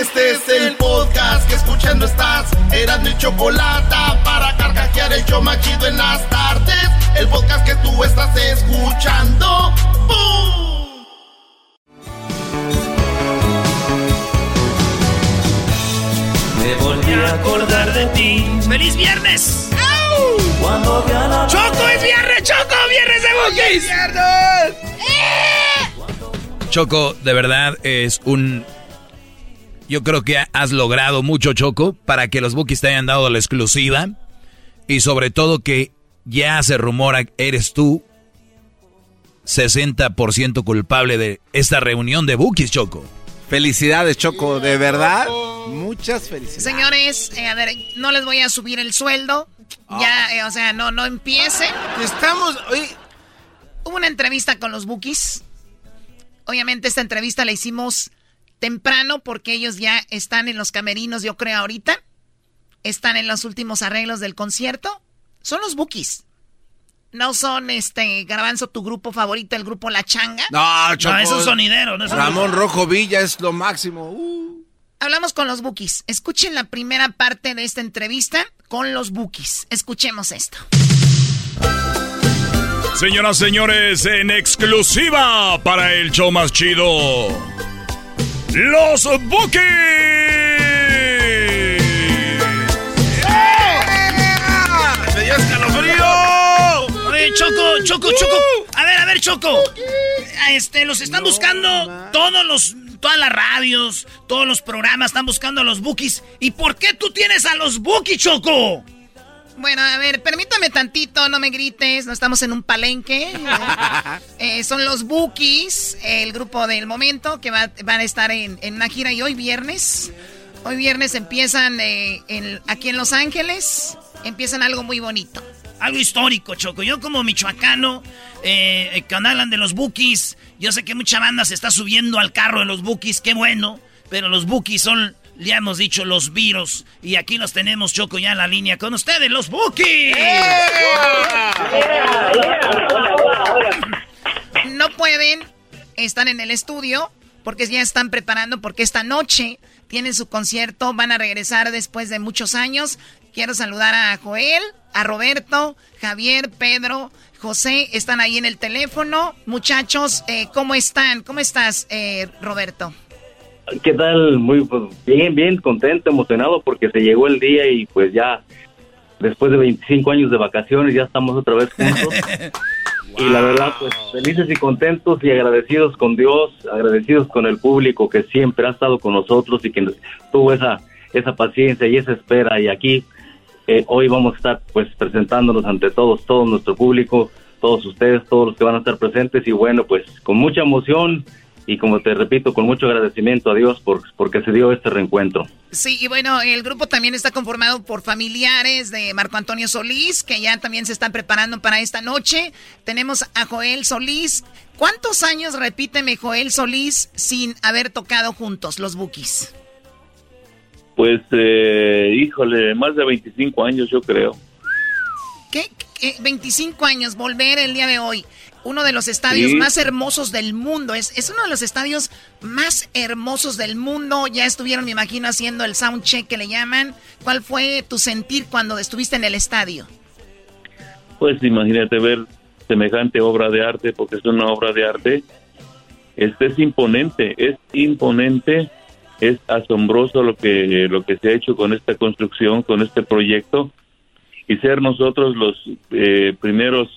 Este es el podcast que escuchando estás. Eran mi chocolate para carcajear el yo machido en las tardes. El podcast que tú estás escuchando. ¡Bum! Me volví a acordar de ti. ¡Feliz viernes! Cuando vi a la ¡Choco es viernes! ¡Choco! ¡Viernes de Bookies! Choco, de verdad es un... Yo creo que has logrado mucho, Choco, para que los Bookies te hayan dado la exclusiva. Y sobre todo que ya se rumora eres tú 60% culpable de esta reunión de Bookies, Choco. Felicidades, Choco, de verdad. Muchas felicidades. Señores, eh, a ver, no les voy a subir el sueldo. Ya, eh, o sea, no, no empiecen. Estamos. oye, Hubo una entrevista con los Bookies. Obviamente esta entrevista la hicimos temprano porque ellos ya están en los camerinos, yo creo, ahorita. Están en los últimos arreglos del concierto. Son los Bookies. No son, este, Garbanzo, tu grupo favorito, el grupo La Changa. No, Choco. No, es un sonidero. No es un- Ramón Rojo Villa es lo máximo. Uh. Hablamos con los Bookies. Escuchen la primera parte de esta entrevista con los Bookies. Escuchemos esto. Señoras, señores, en exclusiva para el show más chido. Los Bookies. ¡Me dio escalofrío! Oye, Choco, Choco, Choco. A ver, a ver, Choco. Este, los están buscando todos los, todas las radios, todos los programas están buscando a los Bookies. ¿Y por qué tú tienes a los Bookies, Choco? Bueno, a ver, permítame tantito, no me grites, no estamos en un palenque. Eh, son los Bookies, el grupo del momento, que va- van a estar en, en una gira y hoy viernes. Hoy viernes empiezan eh, en- aquí en Los Ángeles, empiezan algo muy bonito. Algo histórico, Choco. Yo como michoacano, eh, eh, cuando hablan de los Bookies, yo sé que mucha banda se está subiendo al carro de los Bookies, qué bueno, pero los Bookies son, le hemos dicho, los virus. Y aquí los tenemos, Choco, ya en la línea con ustedes, los Bookies. No pueden, están en el estudio, porque ya están preparando, porque esta noche tienen su concierto, van a regresar después de muchos años. Quiero saludar a Joel, a Roberto, Javier, Pedro, José, están ahí en el teléfono. Muchachos, eh, ¿cómo están? ¿Cómo estás, eh, Roberto? ¿Qué tal? Muy pues, bien, bien, contento, emocionado porque se llegó el día y pues ya después de 25 años de vacaciones ya estamos otra vez juntos. Y la verdad, pues felices y contentos y agradecidos con Dios, agradecidos con el público que siempre ha estado con nosotros y que tuvo esa, esa paciencia y esa espera. Y aquí eh, hoy vamos a estar pues presentándonos ante todos, todo nuestro público, todos ustedes, todos los que van a estar presentes y bueno, pues con mucha emoción y como te repito, con mucho agradecimiento a Dios por, porque se dio este reencuentro. Sí, y bueno, el grupo también está conformado por familiares de Marco Antonio Solís, que ya también se están preparando para esta noche. Tenemos a Joel Solís. ¿Cuántos años, repíteme, Joel Solís, sin haber tocado juntos los Bookies? Pues, eh, híjole, más de 25 años yo creo. ¿Qué? ¿Qué? 25 años, volver el día de hoy. Uno de los estadios Sí. más hermosos del mundo. Es, es uno de los estadios más hermosos del mundo. Ya estuvieron, me imagino, haciendo el sound check que le llaman. ¿Cuál fue tu sentir cuando estuviste en el estadio? Pues imagínate ver semejante obra de arte, porque es una obra de arte. este es imponente, es imponente, es asombroso lo que lo que se ha hecho con esta construcción, con este proyecto y ser nosotros los eh, primeros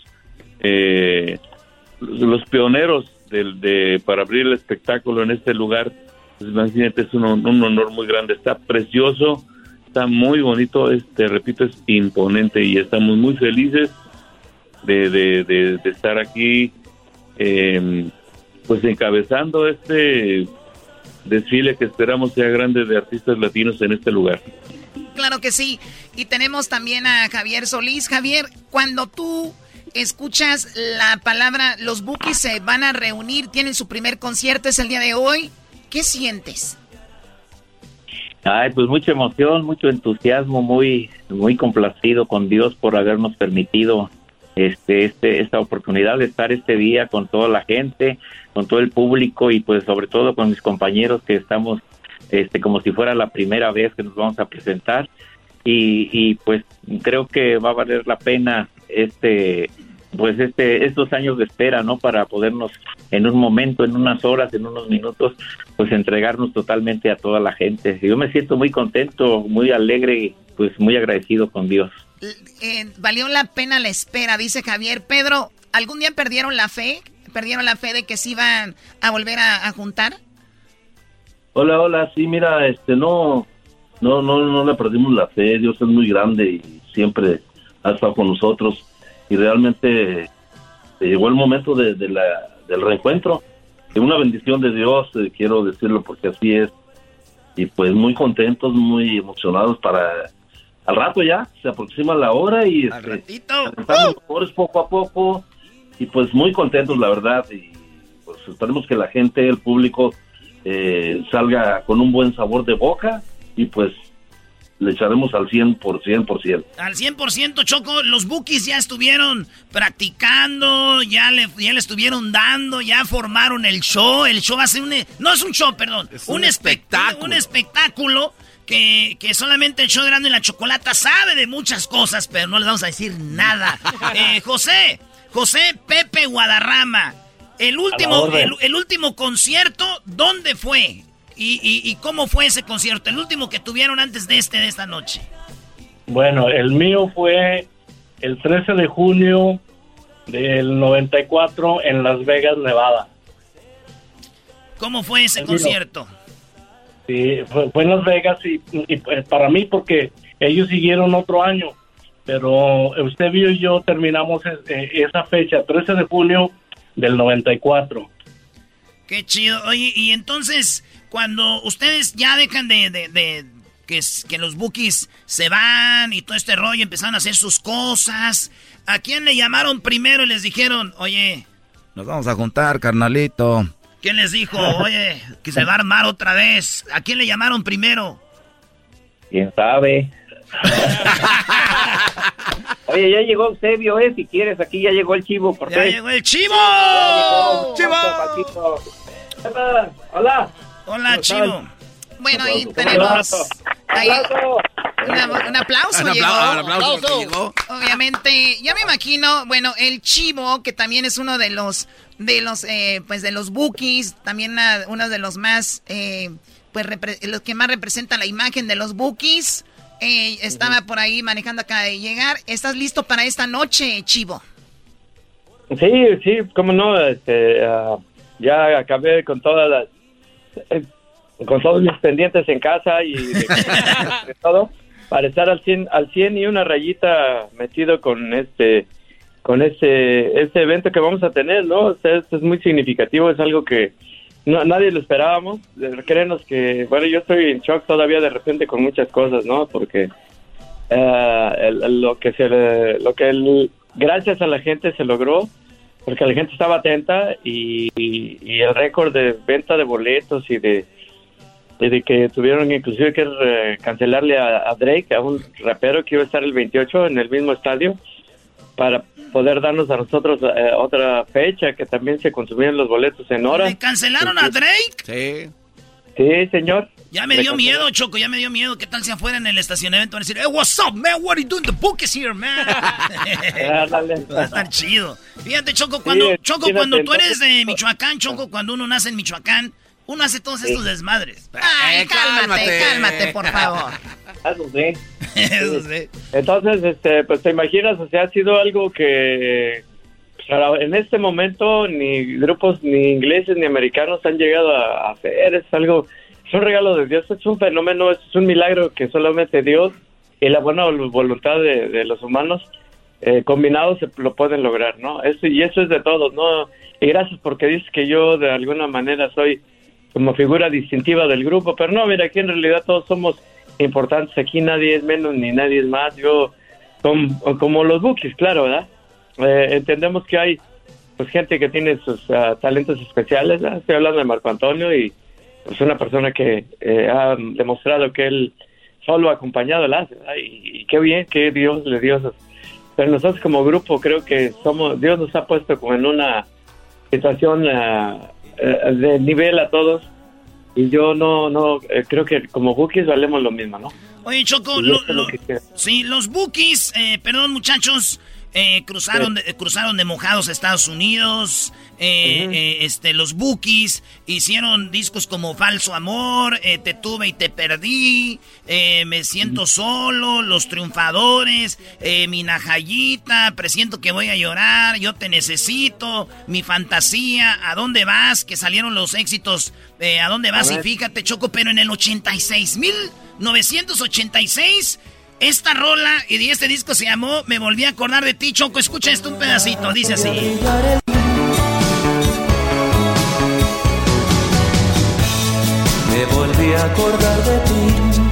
eh, los pioneros del, de, para abrir el espectáculo en este lugar, pues imagínate, es un, honor muy grande, está precioso, está muy bonito, este, repito, es imponente y estamos muy felices de, de, de, estar aquí, eh, pues encabezando este desfile que esperamos sea grande de artistas latinos en este lugar. Claro que sí. Y tenemos también a Javier Solís. Javier, cuando tú escuchas la palabra, los Bookies se van a reunir, tienen su primer concierto, es el día de hoy, ¿qué sientes? Ay, pues mucha emoción, mucho entusiasmo, muy, muy complacido con Dios por habernos permitido este, este, esta oportunidad de estar este día con toda la gente, con todo el público y pues sobre todo con mis compañeros que estamos este, como si fuera la primera vez que nos vamos a presentar y, y pues creo que va a valer la pena este pues este estos años de espera no para podernos en un momento en unas horas en unos minutos pues entregarnos totalmente a toda la gente. Yo me siento muy contento muy alegre pues muy agradecido con Dios. Eh, valió la pena la espera dice Javier. Pedro algún día perdieron la fe perdieron la fe de que se iban a volver a, a juntar hola hola sí mira este no no no no le perdimos la fe. Dios es muy grande y siempre ha estado con nosotros y realmente llegó el momento de, la, del reencuentro. De una bendición de Dios, eh, quiero decirlo porque así es. Y pues muy contentos, muy emocionados para... Al rato ya, se aproxima la hora y al este, mejores poco a poco. Y pues muy contentos la verdad. Y pues esperemos que la gente, el público eh, salga con un buen sabor de boca. Y pues le echaremos al 100%, por 100%. Al 100%, Choco, los bookies ya estuvieron practicando, ya le, ya le estuvieron dando, ya formaron el show. El show va a ser un... No es un show, perdón. un, espectáculo. Un espectáculo que, que, solamente el show de Grande y la Chocolata sabe de muchas cosas, pero no les vamos a decir nada. eh, José, José Pepe Guadarrama, el último, el último concierto, ¿dónde fue? ¿Y, cómo fue ese concierto? El último que tuvieron antes de este, de esta noche. Bueno, el mío fue el 13 de junio del 94 en Las Vegas, Nevada. ¿Cómo fue ese concierto? Sí, fue, en Las Vegas y, pues, para mí porque ellos siguieron otro año, pero usted y yo terminamos eh, esa fecha, 13 de junio del 94. Qué chido. Oye, y entonces, cuando ustedes ya dejan de, que, que, los bookies se van y todo este rollo, empezaron a hacer sus cosas, ¿a quién le llamaron primero y les dijeron, oye... Nos vamos a juntar, carnalito. ¿Quién les dijo, oye, que se va a armar otra vez? ¿A quién le llamaron primero? ¿Quién sabe? Oye, ya llegó Eusebio, ¿eh? Si quieres, aquí ya llegó el chivo. ¡Ya llegó el chivo! ¡Chivo! Hola. Hola, Chivo. Bueno, ahí tenemos. Ahí, un aplauso, un llegó. Obviamente, ya me imagino, bueno, el Chivo, que también es uno de los, de los, eh, pues de los bookies, también uno de los más, eh, pues los que más representa la imagen de los bookies. Eh, estaba por ahí manejando acá de llegar. ¿Estás listo para esta noche, Chivo? Sí, sí, cómo no. Este, ah, ya acabé con todas las eh, con todos mis pendientes en casa y de, todo para estar al 100 al 100 y una rayita metido con este con este este evento que vamos a tener, ¿no? O sea, esto es muy significativo, es algo que no, nadie lo esperábamos. Créenos que, bueno, yo estoy en shock todavía de repente con muchas cosas, ¿no? Porque eh, lo que se lo que gracias a la gente se logró porque la gente estaba atenta y, el récord de venta de boletos y de, de que tuvieron inclusive que eh, cancelarle a, Drake, a un rapero que iba a estar el 28 en el mismo estadio, para poder darnos a nosotros eh, otra fecha que también se consumían los boletos en horas. ¿Le cancelaron a Drake? Sí. Sí, señor. Ya me dio miedo, Choco, ya me dio miedo. ¿Qué tal si afuera en el estacionamiento van a decir, hey, what's up, man? What are you doing? The book is here, man. Va a estar chido. Fíjate, Choco, cuando, Choco, cuando tú eres de Michoacán, Choco, cuando uno nace en Michoacán, uno hace todos estos desmadres. Ay, cálmate, cálmate, por favor. Eso sí. Eso sí. Entonces, este, pues te imaginas, o sea, ha sido algo que pues, en este momento ni grupos ni ingleses ni americanos han llegado a hacer. Es algo, es un regalo de Dios, es un fenómeno, es un milagro que solamente Dios y la buena voluntad de, los humanos eh, combinados lo pueden lograr, ¿no? Eso, y eso es de todos, ¿no? Y gracias porque dices que yo de alguna manera soy como figura distintiva del grupo, pero no, mira, aquí en realidad todos somos importantes, aquí nadie es menos ni nadie es más, yo, como, los bookies, claro, ¿verdad? Eh, entendemos que hay pues gente que tiene sus ah, talentos especiales, estoy hablando de Marco Antonio y pues una persona que eh, ha demostrado que él solo ha acompañado el hace, y, qué bien que Dios le dio Pero nosotros como grupo creo que somos, Dios nos ha puesto como en una situación eh, de nivel a todos y yo no, no, eh, creo que como bookies valemos lo mismo, ¿no? Oye, Choco, sí, los bookies, eh, perdón muchachos, eh, cruzaron, de, cruzaron de mojados a Estados Unidos. Eh, eh, este, los Bookies hicieron discos como Falso Amor, Te tuve y te perdí, Me siento solo, Los Triunfadores, Mi Najayita, Presiento que voy a llorar, Yo te necesito, Mi Fantasía, ¿A dónde vas? Que salieron los éxitos ¿A dónde vas? Y fíjate, Choco, pero en el 86, 1986 esta rola y este disco se llamó Me volví a acordar de ti, Choco. Escucha esto un pedacito, dice así. Me volví a acordar de ti.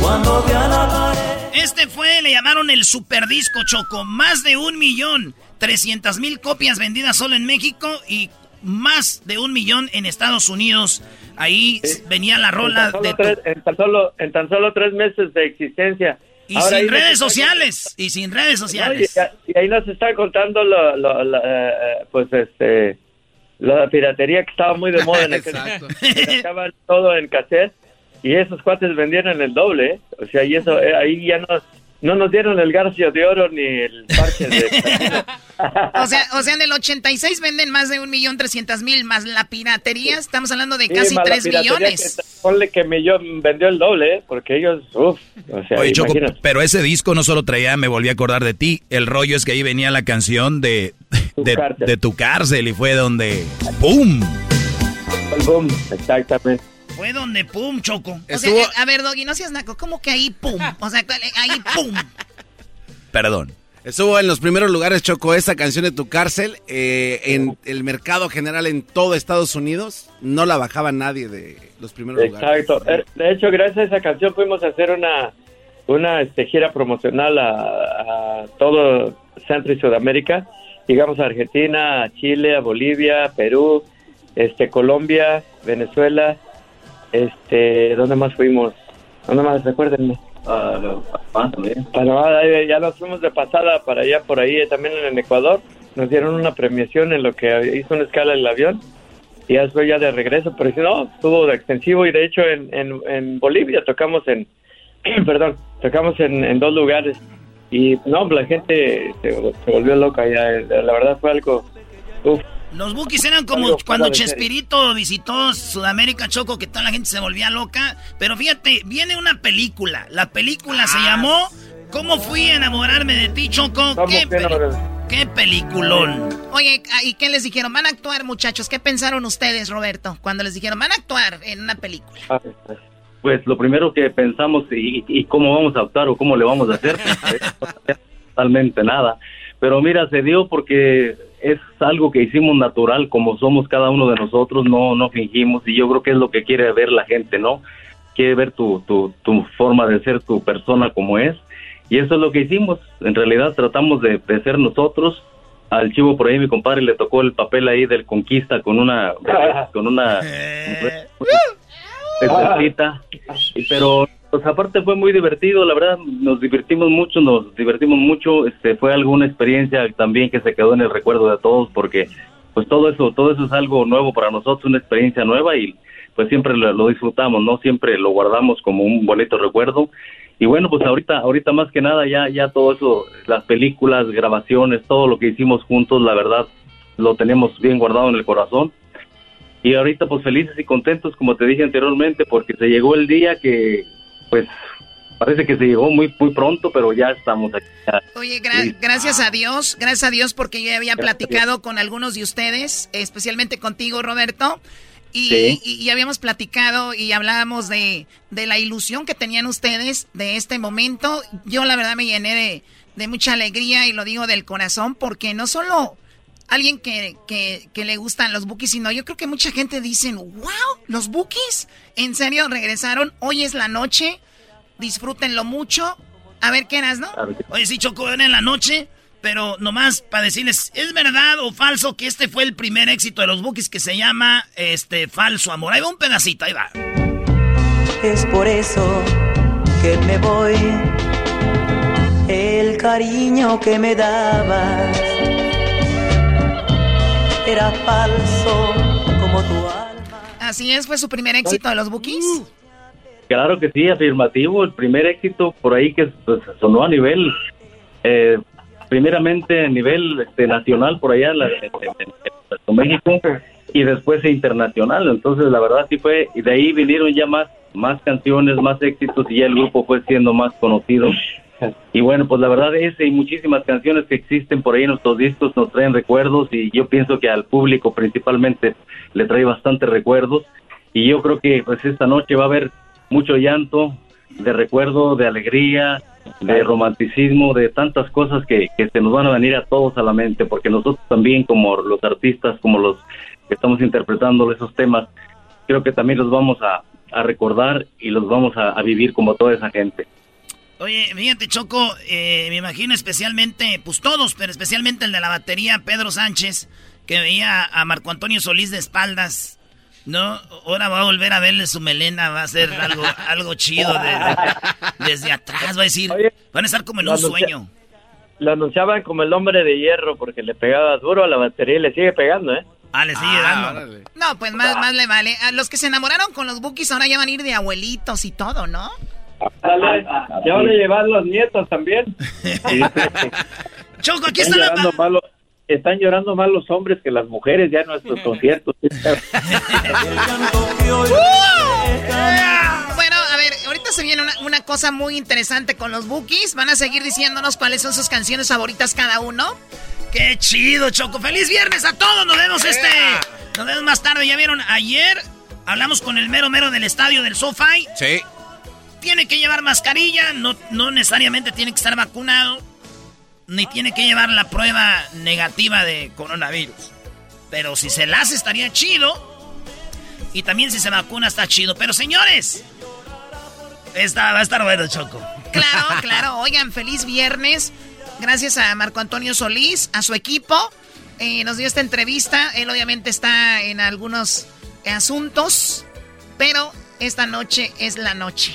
Cuando pared. Este fue, le llamaron el super disco Choco. Más de un millón, trescientas mil copias vendidas solo en México y más de un millón en Estados Unidos. Ahí venía la rola de... en, tan solo, en tan solo tres meses de existencia. Y sin redes sociales, y sin redes sociales. y, ahí nos está contando lo, lo, eh, eh, pues este, la piratería que estaba muy de moda en el Estaban todo en cassette y esos cuates vendieron el doble, ¿eh? o sea, y eso, ahí ya no, no nos dieron el garcio de oro ni el parche de... o, sea, o sea, en el 86 venden más de un millón trescientos mil, más la piratería, estamos hablando de casi tres millones. ponle que millón vendió el doble, ¿eh? porque ellos, uff, o sea, Oye, Choco, pero ese disco no solo traía Me Volví a Acordar de Ti, el rollo es que ahí venía la canción de, de, tu cárcel y fue donde ¡pum! El boom, exactamente. Fue donde pum, Choco. O sea, a ver, Doggy, no seas naco. ¿Cómo que ahí pum? O sea, ahí pum. Perdón. Estuvo en los primeros lugares, Choco, esta canción de Tu Cárcel. Eh, en el mercado general en todo Estados Unidos. No la bajaba nadie de los primeros lugares. Exacto. Eh, de hecho, gracias a esa canción fuimos a hacer una, una este, gira promocional a, a todo Centro y Sudamérica. Llegamos a Argentina, a Chile, a Bolivia, Perú, este, Colombia, Venezuela este, ¿dónde más fuimos? ¿Dónde más? Recuérdenme. Uh, también. Panamá, ya nos fuimos de pasada para allá, por ahí, también en Ecuador. Nos dieron una premiación en lo que hizo una escala el avión. Y ya después ya de regreso, pero si no, estuvo de extensivo. Y de hecho en, en, Bolivia tocamos en, perdón, tocamos en, en, dos lugares. Y no, la gente se, se volvió loca ya. La verdad fue algo... Uf, los Bookies eran como cuando Chespirito visitó Sudamérica Choco, que toda la gente se volvía loca. Pero fíjate, viene una película. La película se ah. llamó ¿Cómo fui a enamorarme de ti, Choco? ¿Qué, ¿Qué peliculón? Oye, ¿y qué les dijeron? ¿Van a actuar, muchachos? ¿Qué pensaron ustedes, Roberto, cuando les dijeron, van a actuar en una película? Ah, pues lo primero que pensamos, y, cómo vamos a actuar o cómo le vamos a hacer? totalmente nada. Pero mira, se dio porque es algo que hicimos natural, como somos cada uno de nosotros, no, no fingimos, y yo creo que es lo que quiere ver la gente, ¿no? Quiere ver tu, tu, tu forma de ser, tu persona como es, y eso es lo que hicimos, en realidad tratamos de, ser nosotros, al chivo por ahí mi compadre le tocó el papel ahí del conquista con una, con una, pero pues aparte fue muy divertido, la verdad, nos divertimos mucho, nos divertimos mucho, este fue alguna experiencia también que se quedó en el recuerdo de todos porque pues todo eso, todo eso es algo nuevo para nosotros, una experiencia nueva y pues siempre lo, lo disfrutamos, ¿no? Siempre lo guardamos como un bonito recuerdo. Y bueno, pues ahorita, ahorita más que nada ya, ya todo eso, las películas, grabaciones, todo lo que hicimos juntos, la verdad, lo tenemos bien guardado en el corazón. Y ahorita pues felices y contentos, como te dije anteriormente, porque se llegó el día que, pues, parece que se llegó muy, muy pronto, pero ya estamos aquí. Oye, gra- gracias a Dios, gracias a Dios porque yo ya había platicado con algunos de ustedes, especialmente contigo, Roberto. Y, Sí. y- y habíamos platicado y hablábamos de, de la ilusión que tenían ustedes de este momento. Yo la verdad me llené de, de mucha alegría y lo digo del corazón porque no solo alguien que, que, que le gustan los bookies, sino yo creo que mucha gente dicen, wow, los bookies, en serio regresaron, hoy es la noche, disfrútenlo mucho. A ver qué eras, ¿no? Oye, sí, Choco, ven en la noche, pero nomás para decirles, ¿es verdad o falso que este fue el primer éxito de los Bookies que se llama este Falso Amor? Ahí va un pedacito, ahí va. Es por eso que me voy. El cariño que me dabas era falso como tu alma. Así es, fue su primer éxito de los Bookies. Claro que sí, afirmativo. El primer éxito por ahí que pues, sonó a nivel, eh, primeramente a nivel este, nacional por allá en, la- en- en- México y después internacional. Entonces, la verdad sí fue, y de ahí vinieron ya más, más canciones, más éxitos y ya el grupo fue siendo más conocido. Y bueno, pues la verdad ese y muchísimas canciones que existen por ahí en nuestros discos nos traen recuerdos y yo pienso que al público principalmente le trae bastantes recuerdos y yo creo que pues esta noche va a haber mucho llanto, de recuerdo, de alegría, de romanticismo, de tantas cosas que, que se nos van a venir a todos a la mente, porque nosotros también como los artistas, como los que estamos interpretando esos temas, creo que también los vamos a, a recordar y los vamos a, a vivir como toda esa gente. Oye, fíjate, Choco, eh, me imagino especialmente, pues todos, pero especialmente el de la batería, Pedro Sánchez, que veía a Marco Antonio Solís de espaldas. No, ahora va a volver a verle su melena, va a ser algo, algo chido de- desde atrás, va a decir, van a estar como en un sueño. Lo anunciaban como el hombre de hierro porque le pegaba duro a la batería y le sigue pegando, ¿eh? Ah, le sigue dando. No, pues más, más le vale. A los que se enamoraron con los Bookies ahora ya van a ir de abuelitos y todo, ¿no? Dale, ya van a llevar los nietos también. Choco, aquí están llorando más los- están llorando más los hombres que las mujeres ya en nuestros conciertos. Bueno, a ver, ahorita se viene una, una cosa muy interesante con los Bookies. Van a seguir diciéndonos cuáles son sus canciones favoritas cada uno. ¡Qué chido, Choco! ¡Feliz viernes a todos! Nos vemos este... Nos vemos más tarde. Ya vieron, ayer hablamos con el mero mero del estadio del SoFi. Sí. Tiene que llevar mascarilla, no, no necesariamente tiene que estar vacunado, ni tiene que llevar la prueba negativa de coronavirus. Pero si se la hace estaría chido. Y también si se vacuna está chido. Pero señores, esta va a estar bueno, Choco. Claro, claro. Oigan, feliz viernes. Gracias a Marco Antonio Solís, a su equipo. Eh, nos dio esta entrevista. Él obviamente está en algunos asuntos, pero esta noche es la noche.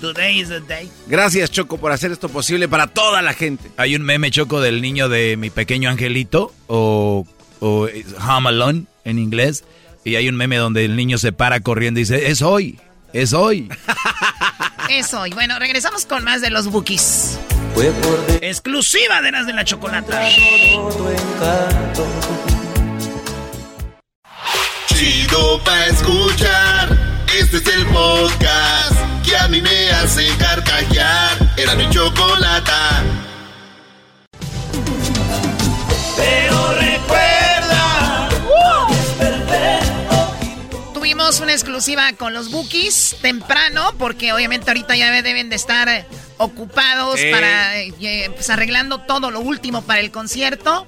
Today is the day. Gracias, Choco, por hacer esto posible para toda la gente. Hay un meme choco del niño de mi pequeño angelito o, o Home Alone en inglés. Y hay un meme donde el niño se para corriendo y dice, es hoy, es hoy. Eso. Y bueno, regresamos con más de los Bookies. Exclusiva de las de la chocolata. Chido pa' escuchar. Este es el podcast que a mí me hace carcajear. Era mi chocolata. Pero recuerda, Tuvimos una exclusiva con los Bookies temprano, porque obviamente ahorita ya deben de estar ocupados para eh, pues, arreglando todo lo último para el concierto.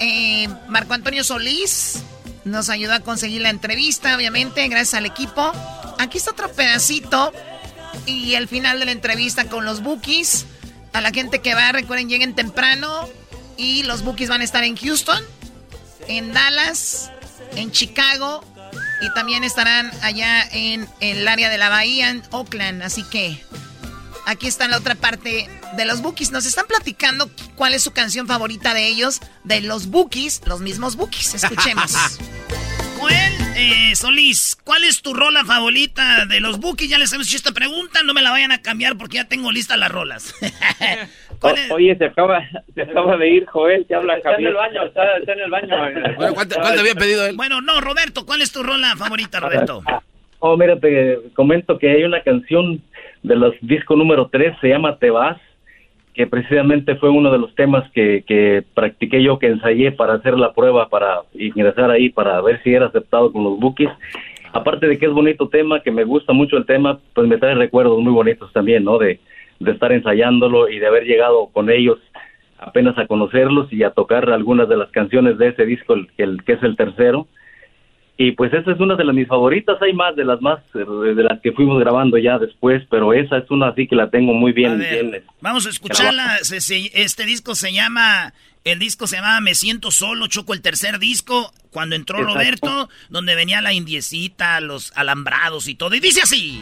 Eh, Marco Antonio Solís nos ayudó a conseguir la entrevista, obviamente, gracias al equipo. Aquí está otro pedacito y el final de la entrevista con los Bookies. A la gente que va, recuerden, lleguen temprano y los Bookies van a estar en Houston, en Dallas, en Chicago y también estarán allá en el área de la bahía, en Oakland. Así que aquí está la otra parte de los Bookies. Nos están platicando cuál es su canción favorita de ellos, de los Bookies, los mismos Bookies. Escuchemos. Joel eh, Solís, ¿cuál es tu rola favorita de los Bookies? Ya les hemos hecho esta pregunta, no me la vayan a cambiar porque ya tengo listas las rolas. oye, se acaba, se acaba de ir Joel, te habla Está en el baño, está, en el baño. bueno, ¿cuánto, había pedido él? Bueno, no, Roberto, ¿cuál es tu rola favorita, Roberto? Oh, mira, te comento que hay una canción de los disco número 3, se llama Te vas, que precisamente fue uno de los temas que, que practiqué yo, que ensayé para hacer la prueba, para ingresar ahí, para ver si era aceptado con los bookies. Aparte de que es bonito tema, que me gusta mucho el tema, pues me trae recuerdos muy bonitos también, ¿no? De, de estar ensayándolo y de haber llegado con ellos apenas a conocerlos y a tocar algunas de las canciones de ese disco, el, el que es el tercero. Y pues esa es una de las mis favoritas, hay más de las más de las que fuimos grabando ya después, pero esa es una así que la tengo muy bien. bien vamos a escucharla, este disco se llama, el disco se llama Me Siento Solo, Choco el tercer disco, cuando entró Roberto, donde venía la indiecita, los alambrados y todo, y dice así.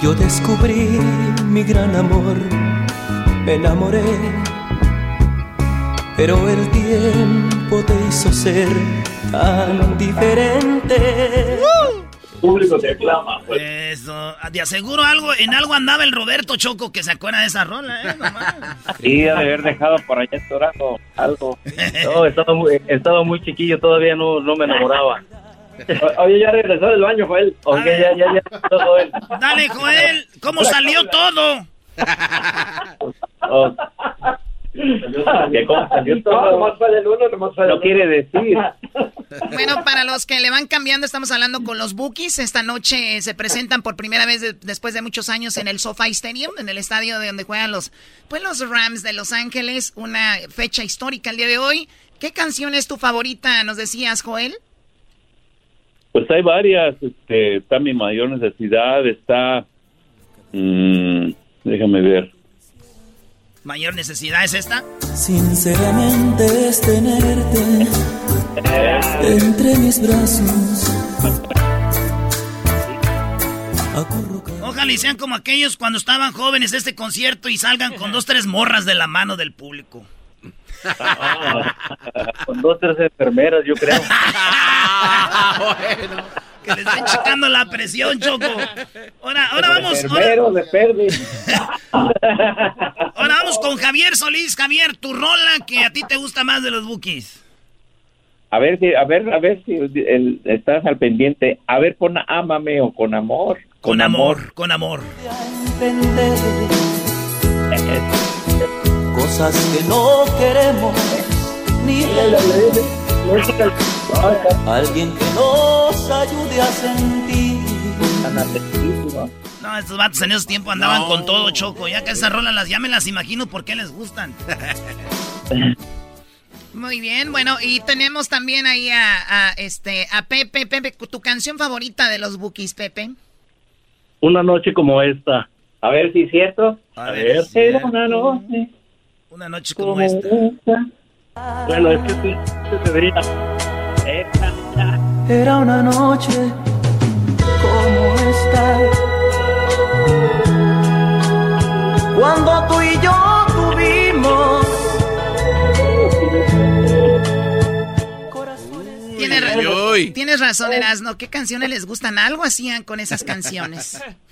Yo descubrí mi gran amor, me enamoré, pero el tiempo te hizo ser tan diferente. público te aclama. Pues. Eso, te aseguro algo, en algo andaba el Roberto Choco que se acuerda de esa rola, ¿eh? Sí, de haber dejado por allá estourando algo. No, estaba muy, estaba muy chiquillo, todavía no, no me enamoraba. Oye, ya regresó del baño, Joel. Oye, ya, ya, ya, Joel. Dale, Joel, ¿cómo salió todo? Oh. No quiere decir. Bueno, para los que le van cambiando, estamos hablando con los Bookies. Esta noche se presentan por primera vez después de muchos años en el SoFi Stadium, en el estadio de donde juegan los, pues los Rams de Los Ángeles. Una fecha histórica el día de hoy. ¿Qué canción es tu favorita? Nos decías, Joel. Pues hay varias. Este, está mi mayor necesidad. Está. Mm, déjame ver. ¿Mayor necesidad es esta? Sinceramente es tenerte entre mis brazos. Ojalá y sean como aquellos cuando estaban jóvenes este concierto y salgan con dos, tres morras de la mano del público. con dos, tres enfermeras, yo creo. bueno. Que le estén checando la presión, Choco. Ahora, ahora vamos. Ahora, vamos con Javier Solís. Javier, tu rola que a ti te gusta más de los bookies. A ver si, a ver, a ver si estás al pendiente. A ver, pon ámame o con amor. Con, amor, con amor. Cosas que no queremos ni Alguien que nos ayude a sentir. No, estos vatos en esos tiempos andaban con todo choco. Ya que esas rolas las ya me las imagino por qué les gustan. Muy bien, bueno, y tenemos también ahí a, este a Pepe. Pepe, tu canción favorita de los Bookies, Pepe. Una noche como esta. A ver si es cierto. A, ver. Era una noche. Una noche como, esta. Bueno, es que sí, se vería. Era una noche como esta. Cuando tú y yo tuvimos. Tienes, tienes razón, Erasno. ¿Qué canciones les gustan? Algo hacían con esas canciones.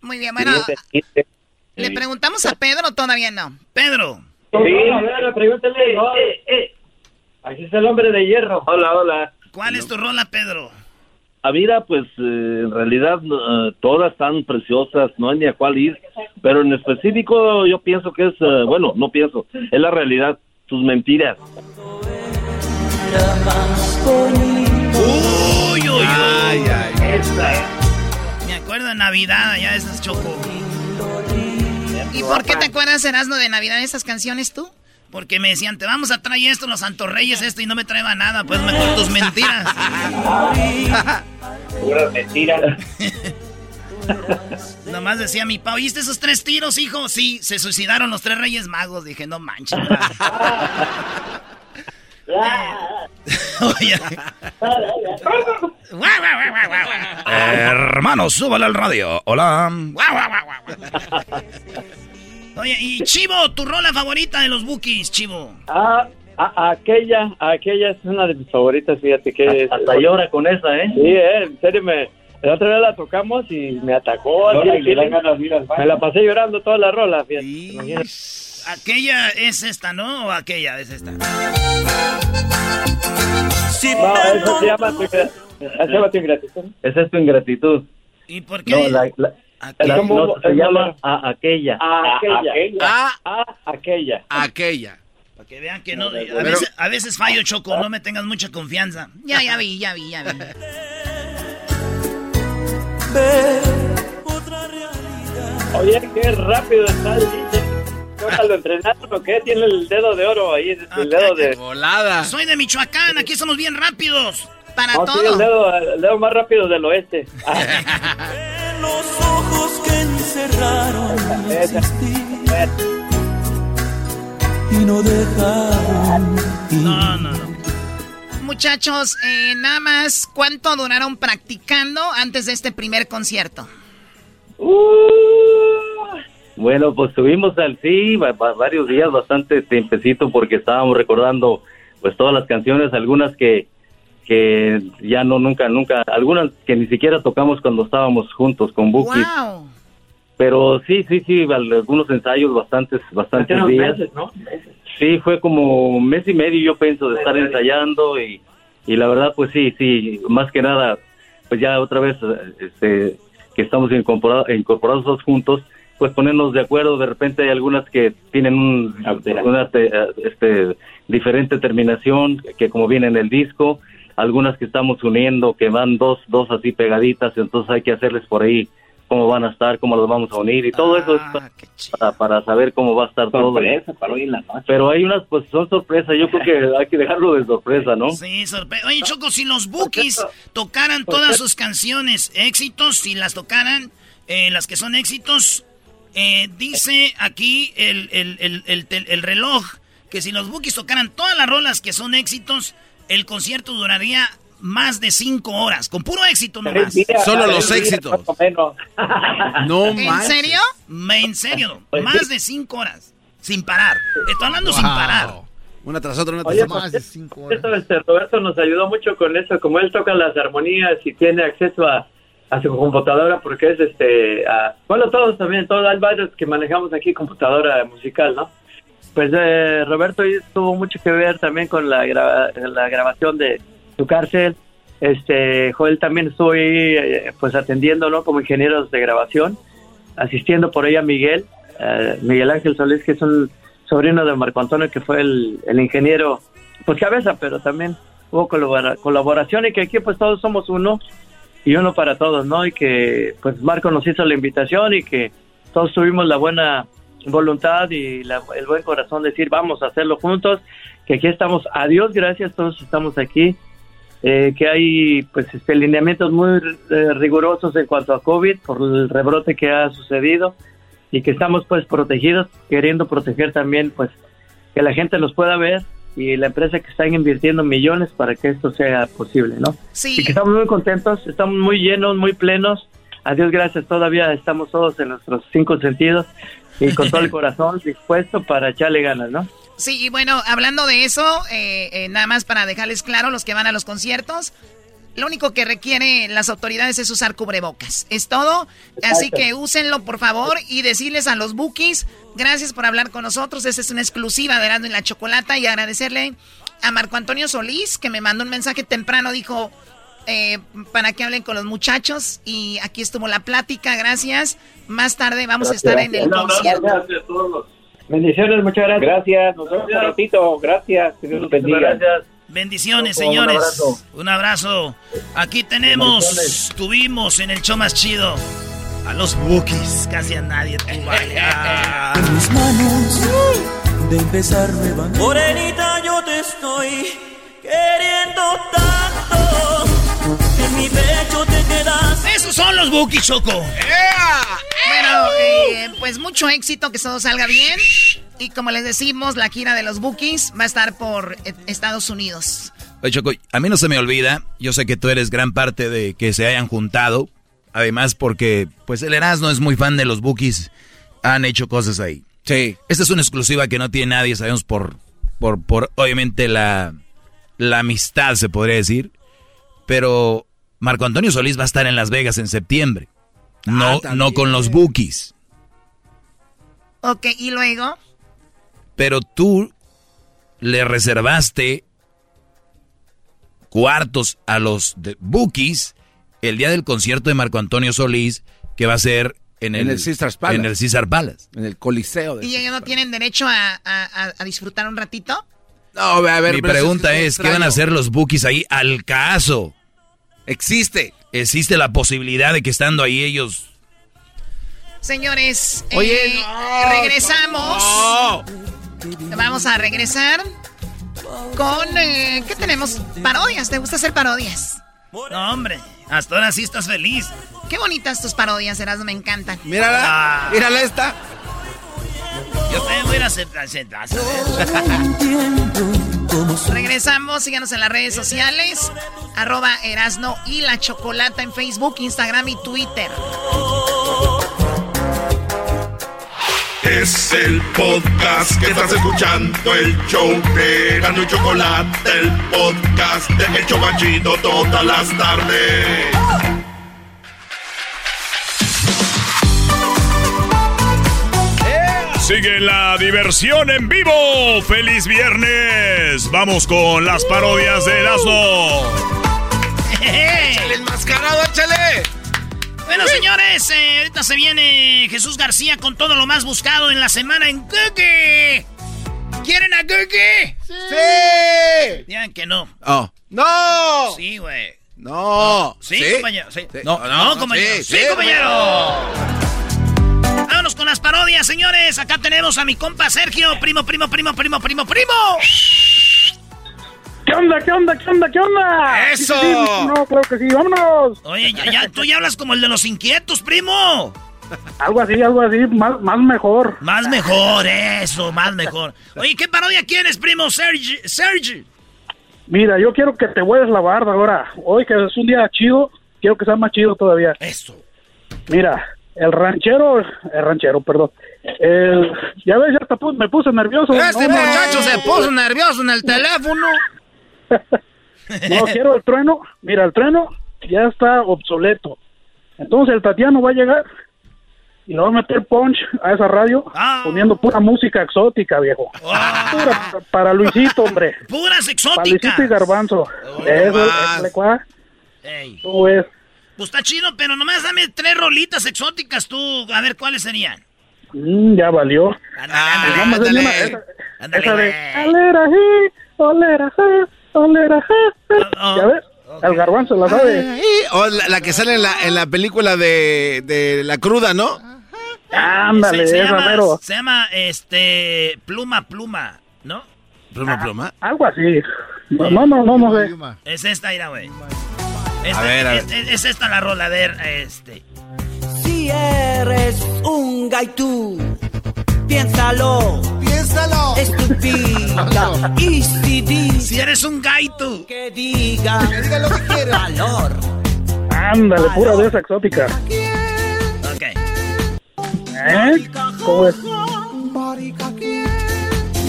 Muy bien, bueno. ¿Le preguntamos a Pedro todavía no? Pedro. Sí, a ver, pregúntale. Eh, eh. Aquí está el hombre de hierro. Hola, hola. ¿Cuál es tu rola, Pedro? A vida, pues eh, en realidad todas están preciosas, no hay ni a cuál ir, pero en específico yo pienso que es, uh, bueno, no pienso, es la realidad, tus mentiras. Uy, uy, uy. Ay, ay. Esta acuerdo de Navidad, ya esas choco. ¿Y por qué te acuerdas, Erasmo, de Navidad de esas canciones tú? Porque me decían, te vamos a traer esto, los Santos Reyes, esto, y no me traeba nada. Pues mejor tus mentiras. Puras mentiras. Nomás decía mi pa, ¿oíste esos tres tiros, hijo? Sí, se suicidaron los tres Reyes Magos. Dije, no manches. Oye. Hermano, súbale al radio. Hola. Oye, y Chivo, tu rola favorita de los Bookies, Chivo. Ah, aquella, aquella es una de mis favoritas, fíjate que... Hasta llora con esa, ¿eh? Sí, eh, en serio, me, la otra vez la tocamos y me atacó. me la pasé llorando toda la rola, fíjate. Aquella es esta, ¿no? ¿O aquella es esta? Si no, eso se llama tu, ingratitud. Esa es tu ingratitud. ¿Y por qué? No, la, la, se llama a, aquella. A aquella. A, a aquella. aquella. Para que vean que no. A, veces, a veces fallo, Choco, no me tengas mucha confianza. Ya, ya vi, ya vi, ya vi. Oye, qué rápido está el DJ. lo entrenaron o qué? Tiene el dedo de oro ahí, el ah, dedo de... Volada. Soy de Michoacán, aquí somos bien rápidos. Para todo. el dedo, el dedo más rápido del oeste. Los ojos que encerraron y no dejaron. No, no, no. Muchachos, eh, nada más, ¿cuánto duraron practicando antes de este primer concierto? Uh, bueno, pues tuvimos al sí varios días, bastante tiempecito, porque estábamos recordando pues todas las canciones, algunas que, que ya no, nunca, nunca, algunas que ni siquiera tocamos cuando estábamos juntos con Buki. Pero sí, sí, sí, algunos ensayos bastantes, bastantes días. Sí, fue como un mes y medio yo pienso de estar ensayando y, y la verdad pues sí, sí, más que nada, pues ya otra vez este, que estamos incorporados, incorporados juntos, pues ponernos de acuerdo. De repente hay algunas que tienen un, una este, diferente terminación que como viene en el disco, algunas que estamos uniendo que van dos, dos así pegaditas, entonces hay que hacerles por ahí cómo van a estar, cómo los vamos a unir y todo eso es ah, para, saber cómo va a estar todo. para hoy en la noche. Pero hay unas pues son sorpresas, yo creo que hay que dejarlo de sorpresa, ¿no? Sí, sorpresa. Oye, Choco, si los Bookies tocaran todas sus canciones éxitos, si las tocaran, eh, las que son éxitos, eh, dice aquí el, el, reloj que si los Bookies tocaran todas las rolas que son éxitos, el concierto duraría más de cinco horas, con puro éxito nomás. Solo los éxitos. no ¿En serio? En serio, pues más de cinco horas, sin parar. Estoy hablando sin parar. Una tras otra, una tras otra. Más de cinco horas. Este, Roberto nos ayudó mucho con eso, como él toca las armonías y tiene acceso a a su computadora porque es este bueno todos también todos varios que manejamos aquí computadora musical no pues eh, Roberto tuvo mucho que ver también con la, la grabación de su cárcel. Este Joel también estuvo ahí eh, pues atendiendo no como ingenieros de grabación asistiendo por ella Miguel eh, Miguel Ángel Solís que es un sobrino de Marco Antonio que fue el, el ingeniero pues cabeza pero también hubo colaboración y que aquí pues todos somos uno y uno para todos, ¿no? Y que pues Marco nos hizo la invitación y que todos tuvimos la buena voluntad y el buen corazón de decir vamos a hacerlo juntos, que aquí estamos, a Dios gracias, todos estamos aquí. Eh, que hay pues este, lineamientos muy eh, rigurosos en cuanto a COVID por el rebrote que ha sucedido y que estamos pues protegidos, queriendo proteger también pues que la gente los pueda ver y la empresa que están invirtiendo millones para que esto sea posible, ¿no? Sí. Y que estamos muy contentos, estamos muy llenos, muy plenos. A Dios gracias, todavía estamos todos en nuestros cinco sentidos y con todo el corazón dispuesto para echarle ganas, ¿no? Sí, y bueno, hablando de eso, eh, eh, nada más para dejarles claro, los que van a los conciertos, lo único que requieren las autoridades es usar cubrebocas. Es todo. Así que úsenlo, por favor, y decirles a los bookies, gracias por hablar con nosotros. Esa es una exclusiva de Erasmo en la Chocolata. Y agradecerle a Marco Antonio Solís, que me mandó un mensaje temprano, dijo, eh, para que hablen con los muchachos. Y aquí estuvo la plática, gracias. Más tarde vamos a estar en el concierto. Gracias a todos. Bendiciones, muchas gracias. Gracias, nos vemos un ratito. Gracias, que Dios los bendiga. Gracias. Bendiciones, Choco, un señores. abrazo. Un abrazo. Aquí tenemos, tuvimos en el show más chido a los Bookies. Casi a nadie tú vale. Ah. Mis manos de empezar me van. Morenita, yo te estoy queriendo tanto. En mi pecho te quedas. Esos son los Bookies, Choco. Bueno, eh, pues mucho éxito, que todo salga bien. Y como les decimos, la gira de los Bookies va a estar por eh, Estados Unidos. Oye, Choco, a mí no se me olvida, yo sé que tú eres gran parte de que se hayan juntado, además porque, pues el Erasmo es muy fan de los Bookies, han hecho cosas ahí. Sí. Esta es una exclusiva que no tiene nadie, sabemos por, por, por obviamente la, la amistad, se podría decir, pero Marco Antonio Solís va a estar en Las Vegas en septiembre, no, no con los Bookies, Ok, y luego. Pero tú le reservaste cuartos a los de Bookies el día del concierto de Marco Antonio Solís, que va a ser en el, En el Palace. En el Caesar Palace. En el Coliseo. De... ¿Y ellos no tienen derecho a, a- a- a disfrutar un ratito? No, a ver, Mi pregunta es, ¿qué van a hacer los Bookies ahí al caso? Existe. Existe la posibilidad de que estando ahí ellos... Señores, Oye, eh, regresamos. Vamos a regresar con... eh, ¿Qué tenemos? Parodias. ¿Te gusta hacer parodias? No, hombre, hasta ahora sí estás feliz. Qué bonitas tus parodias, Erasmo, me encantan. Mírala, Ah. mírala esta. Yo también voy a ir a sentar- sentar- Regresamos, síganos en las redes sociales, arroba Erasno y la Chocolata en Facebook, Instagram y Twitter. Es el podcast que estás escuchando, el show de Gano y Chocolate, el podcast de El Chocachito todas las tardes. Sigue la diversión en vivo. ¡Feliz viernes! Vamos con las parodias de Erasmo. ¡Échale enmascarado, échale! Bueno, señores, eh, ahorita se viene Jesús García con todo lo más buscado en la semana en Google. ¿Quieren a Google? ¡Sí! Digan que no. Oh. ¡No! Sí, güey. No. Sí, compañero. Sí. No, No, no, no, no, compañero. sí, Sí, sí, compañero. Vámonos con las parodias, señores. Acá tenemos a mi compa Sergio. Primo, primo, primo, primo, primo, primo. ¿Qué onda, qué onda, qué onda, qué onda? ¡Eso! Sí, sí, sí, no, claro que sí, vámonos. Oye, ya, ya, tú ya hablas como el de los inquietos, primo. Algo así, algo así, más, más mejor. Más mejor, eso, más mejor. Oye, ¿qué parodia quieres, primo Sergi? Sergi. Mira, yo quiero que te vuelves la barda ahora. Hoy que es un día chido, quiero que sea más chido todavía. Eso. Mira, el ranchero, el ranchero, perdón. El, ya ves, ya me puse nervioso. Este No, muchacho no, se puso nervioso en el teléfono. No, quiero el trueno. Mira, el trueno ya está obsoleto. Entonces el Tatiano va a llegar y le va a meter punch a esa radio Ah. poniendo pura música exótica, viejo. Pura para Luisito, hombre. Puras Para exóticas. Luisito y Garbanzo. Eso, eso Ey. ¿Cómo ves? Pues está chido, pero nomás dame tres rolitas exóticas tú. A ver cuáles serían. Mm, ya valió. Ándale, ándale. Ándale, esa de, güey. "Olera, ji, olera, ja, olera, ja, ja". Oh, ¿Ya ves? El garbanzo la sabe. Ay, o la, la que sale en la, en la película de, de La Cruda, ¿no? Ándale, se, se llama, se llama, este, pluma, pluma, ¿no? Pluma, pluma. Algo así. No, no, no, no sé. Es esta, ira, güey. A ver, a ver. Es, es esta la rola, a ver, este. Si eres un gaitú, piénsalo. Piénsalo. Estúpida. Y si dices Si eres un gaito. que diga. Que diga lo que quiera. Valor. Ándale, pura de esa exótica. Ok. ¿Eh? ¿Cómo es?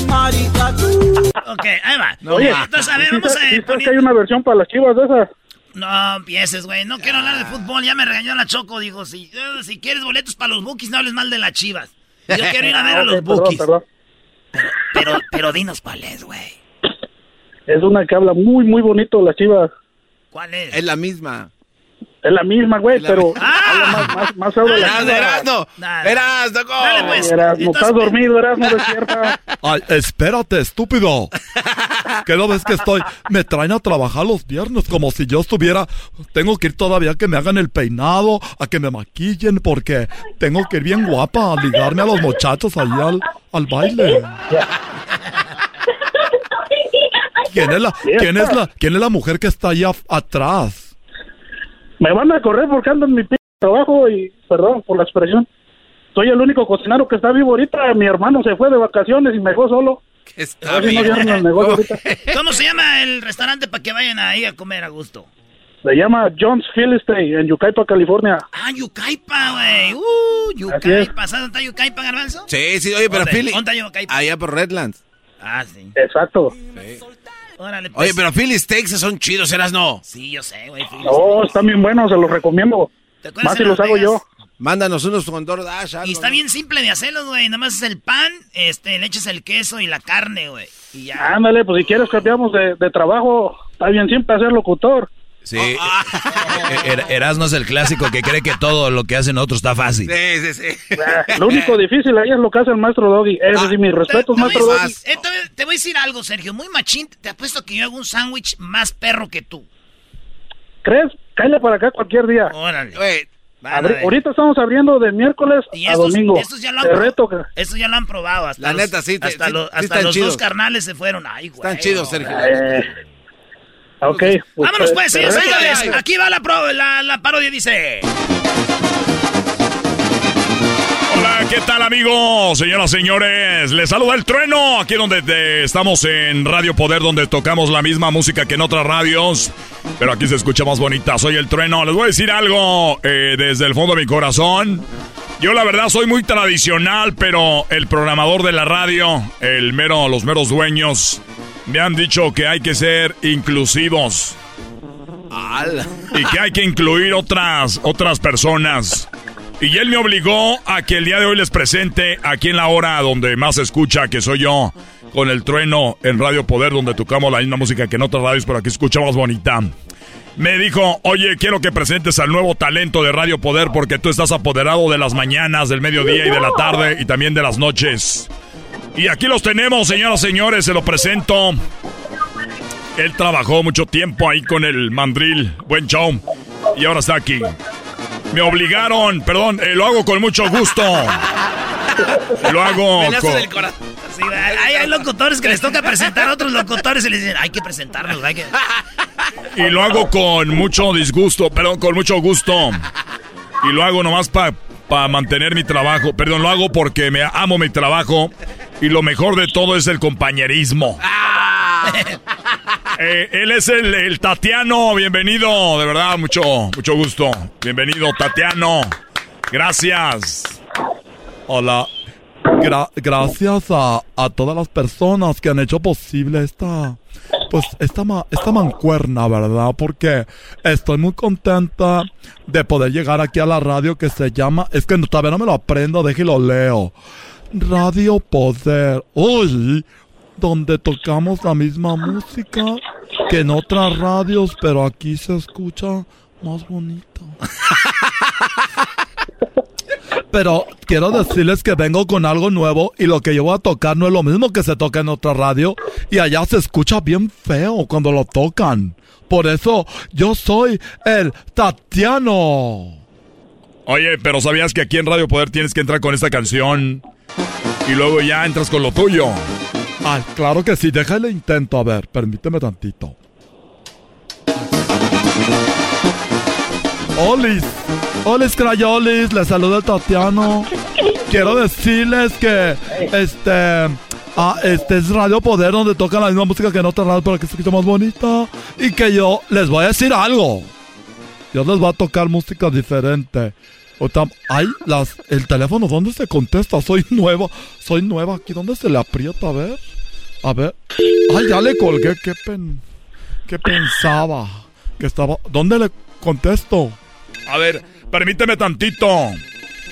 Marica tú. Ok, ahí va. Oye, Entonces, a ver, ¿sí vamos sabes- a que hay una versión para las chivas de esas? No empieces, güey. No quiero hablar de fútbol. Ya me regañó la Choco. Dijo, si, eh, si quieres boletos para los Bookies, no hables mal de las chivas. Yo quiero ir a ver a Ah, los ok, perdón, Bookies. perdón. Pero, pero dinos cuál es, güey. Es una que habla muy, muy bonito las chivas. ¿Cuál es? Es la misma. Es la misma, güey, pero ¡Ah! habla más, más, más las Erasno. Erasno. Erasno. Dale, pues. Erasmo, estás dormido, Erasmo, despierta. Ay, espérate, estúpido. ¿Qué no ves que estoy? Me traen a trabajar los viernes como si yo estuviera. Tengo que ir todavía a que me hagan el peinado, a que me maquillen, porque tengo que ir bien guapa a ligarme a los muchachos ahí al, al baile. ¿Quién es la, quién es la, quién es la mujer que está ahí af- atrás? Me van a correr porque ando en mi p trabajo y, perdón por la expresión. Soy el único cocinero que está vivo ahorita. Mi hermano se fue de vacaciones y me dejó solo. Está si no cierran el negocio ahorita. ¿Cómo se llama el restaurante para que vayan ahí a comer a gusto? Se llama John's Philistine en Yucaipa, California. Ah, Yucaipa, güey. Uh. Yucaipa. ¿Sabes dónde está Yucaipa, Garbanzo? Sí, sí, oye, pero ¿Dónde? Philly. ¿Dónde está Yucaipa? Allá por Redlands. Ah, sí. Exacto. Órale, pues. Oye, pero Philly Steaks son chidos, Erasno. Sí, yo sé, güey. Philly. Oh, están bien buenos, se los recomiendo. ¿Te acuerdas Más si los hago yo. Mándanos unos con DoorDash. algo, Y está ¿no? bien simple de hacerlos, güey. Nada más es el pan, este, le echas el queso y la carne, güey. Y ya. Ándale, pues si quieres cambiamos de, de trabajo. Está bien siempre ser locutor. Sí. Eh, Er- Erasmo es el clásico que cree que todo lo que hacen otros está fácil. Sí, sí, sí. Lo único difícil ahí es lo que hace el maestro Doggy. Es decir, mis respetos, maestro Doggy. eh, te- te voy a decir algo, Sergio. Muy machín. Te apuesto que yo hago un sándwich más perro que tú. ¿Crees? Cállate para acá cualquier día. Órale. Abri- ahorita estamos abriendo de miércoles Y a domingo. estos ya lo han Te pro- reto que... estos ya lo han probado. Hasta La los- neta, sí, te- Hasta, sí- los- sí hasta los chidos. dos carnales se fueron. Ay, güey. Están chidos, Sergio. Eh, ok. pues, Vámonos pues, te señores. Aquí va la, pro- la, la parodia, dice. Hola, ¿qué tal amigos? Señoras, señores, les saluda el trueno, aquí donde te- estamos en Radio Poder, donde tocamos la misma música que en otras radios, pero aquí se escucha más bonita. Soy el trueno, les voy a decir algo eh, desde el fondo de mi corazón. Yo la verdad soy muy tradicional, pero el programador de la radio, el mero, los meros dueños, me han dicho que hay que ser inclusivos Ala. y que hay que incluir otras, otras personas. Y él me obligó a que el día de hoy les presente aquí en la hora donde más se escucha, que soy yo, con el trueno en Radio Poder, donde tocamos la misma música que en otras radios, pero aquí escuchamos bonita. Me dijo, oye, quiero que presentes al nuevo talento de Radio Poder porque tú estás apoderado de las mañanas, del mediodía y de la tarde y también de las noches. Y aquí los tenemos, señoras y señores, se lo presento. Él trabajó mucho tiempo ahí con el mandril, buen show, y ahora está aquí. Me obligaron, perdón, eh, lo hago con mucho gusto. Lo hago con... del corazón. Sí, hay, hay locutores que les toca presentar a otros locutores y les dicen, hay que presentarlos, hay que... Y lo hago con mucho disgusto, perdón, con mucho gusto. Y lo hago nomás para mantener mi trabajo. Perdón, lo hago porque me amo mi trabajo. Y lo mejor de todo es el compañerismo. Eh, él es el, el Tatiano, bienvenido, de verdad, mucho, mucho gusto. Bienvenido, Tatiano. Gracias. Hola. Gra- gracias a, a todas las personas que han hecho posible esta, pues, esta, ma- esta mancuerna, ¿verdad? Porque estoy muy contenta de poder llegar aquí a la radio que se llama, es que todavía no me lo aprendo, déjelo leo. Radio Poder. Uy, donde tocamos la misma música que en otras radios, pero aquí se escucha más bonito. Pero quiero decirles que vengo con algo nuevo y lo que yo voy a tocar no es lo mismo que se toca en otra radio y allá se escucha bien feo cuando lo tocan. Por eso yo soy el Tatiano. Oye, pero ¿sabías que aquí en Radio Poder tienes que entrar con esta canción? Y luego ya entras con lo tuyo. Ay, claro que sí, déjale intento, a ver, permíteme tantito. Olis, Olis Crayolis, les saluda Tatiano. Quiero decirles que este Ah, este es Radio Poder donde tocan la misma música que en otra radio para que se escuche más bonita. Y que yo les voy a decir algo. Yo les voy a tocar música diferente. Ay, las, el teléfono, ¿dónde se contesta? Soy nueva, soy nueva aquí, ¿dónde se le aprieta? A ver, a ver. Ay, ya le colgué, qué pen, qué pensaba que estaba. ¿Dónde le contesto? A ver, permíteme tantito.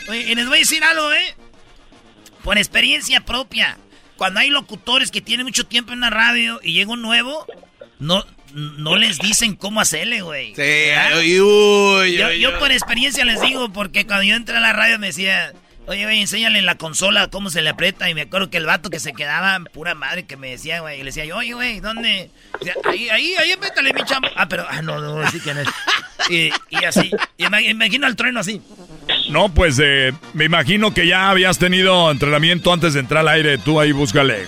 Oye, y les voy a decir algo, ¿eh? Por experiencia propia cuando hay locutores que tienen mucho tiempo en la radio y llega un nuevo, no, no les dicen cómo hacerle, güey. Sí, uy, yo, yo, por experiencia les digo, porque cuando yo entré a la radio me decía, oye, güey, enséñale en la consola cómo se le aprieta. Y me acuerdo que el vato que se quedaba, pura madre, que me decía, güey, y le decía yo, oye, güey, ¿dónde? ahí, ahí, ahí, apriétale mi chamba. Ah, pero, ah, no, no, sí que no es. Y, y así, y imagino el trueno así. No, pues eh, me imagino que ya habías tenido entrenamiento antes de entrar al aire. Tú ahí búscale.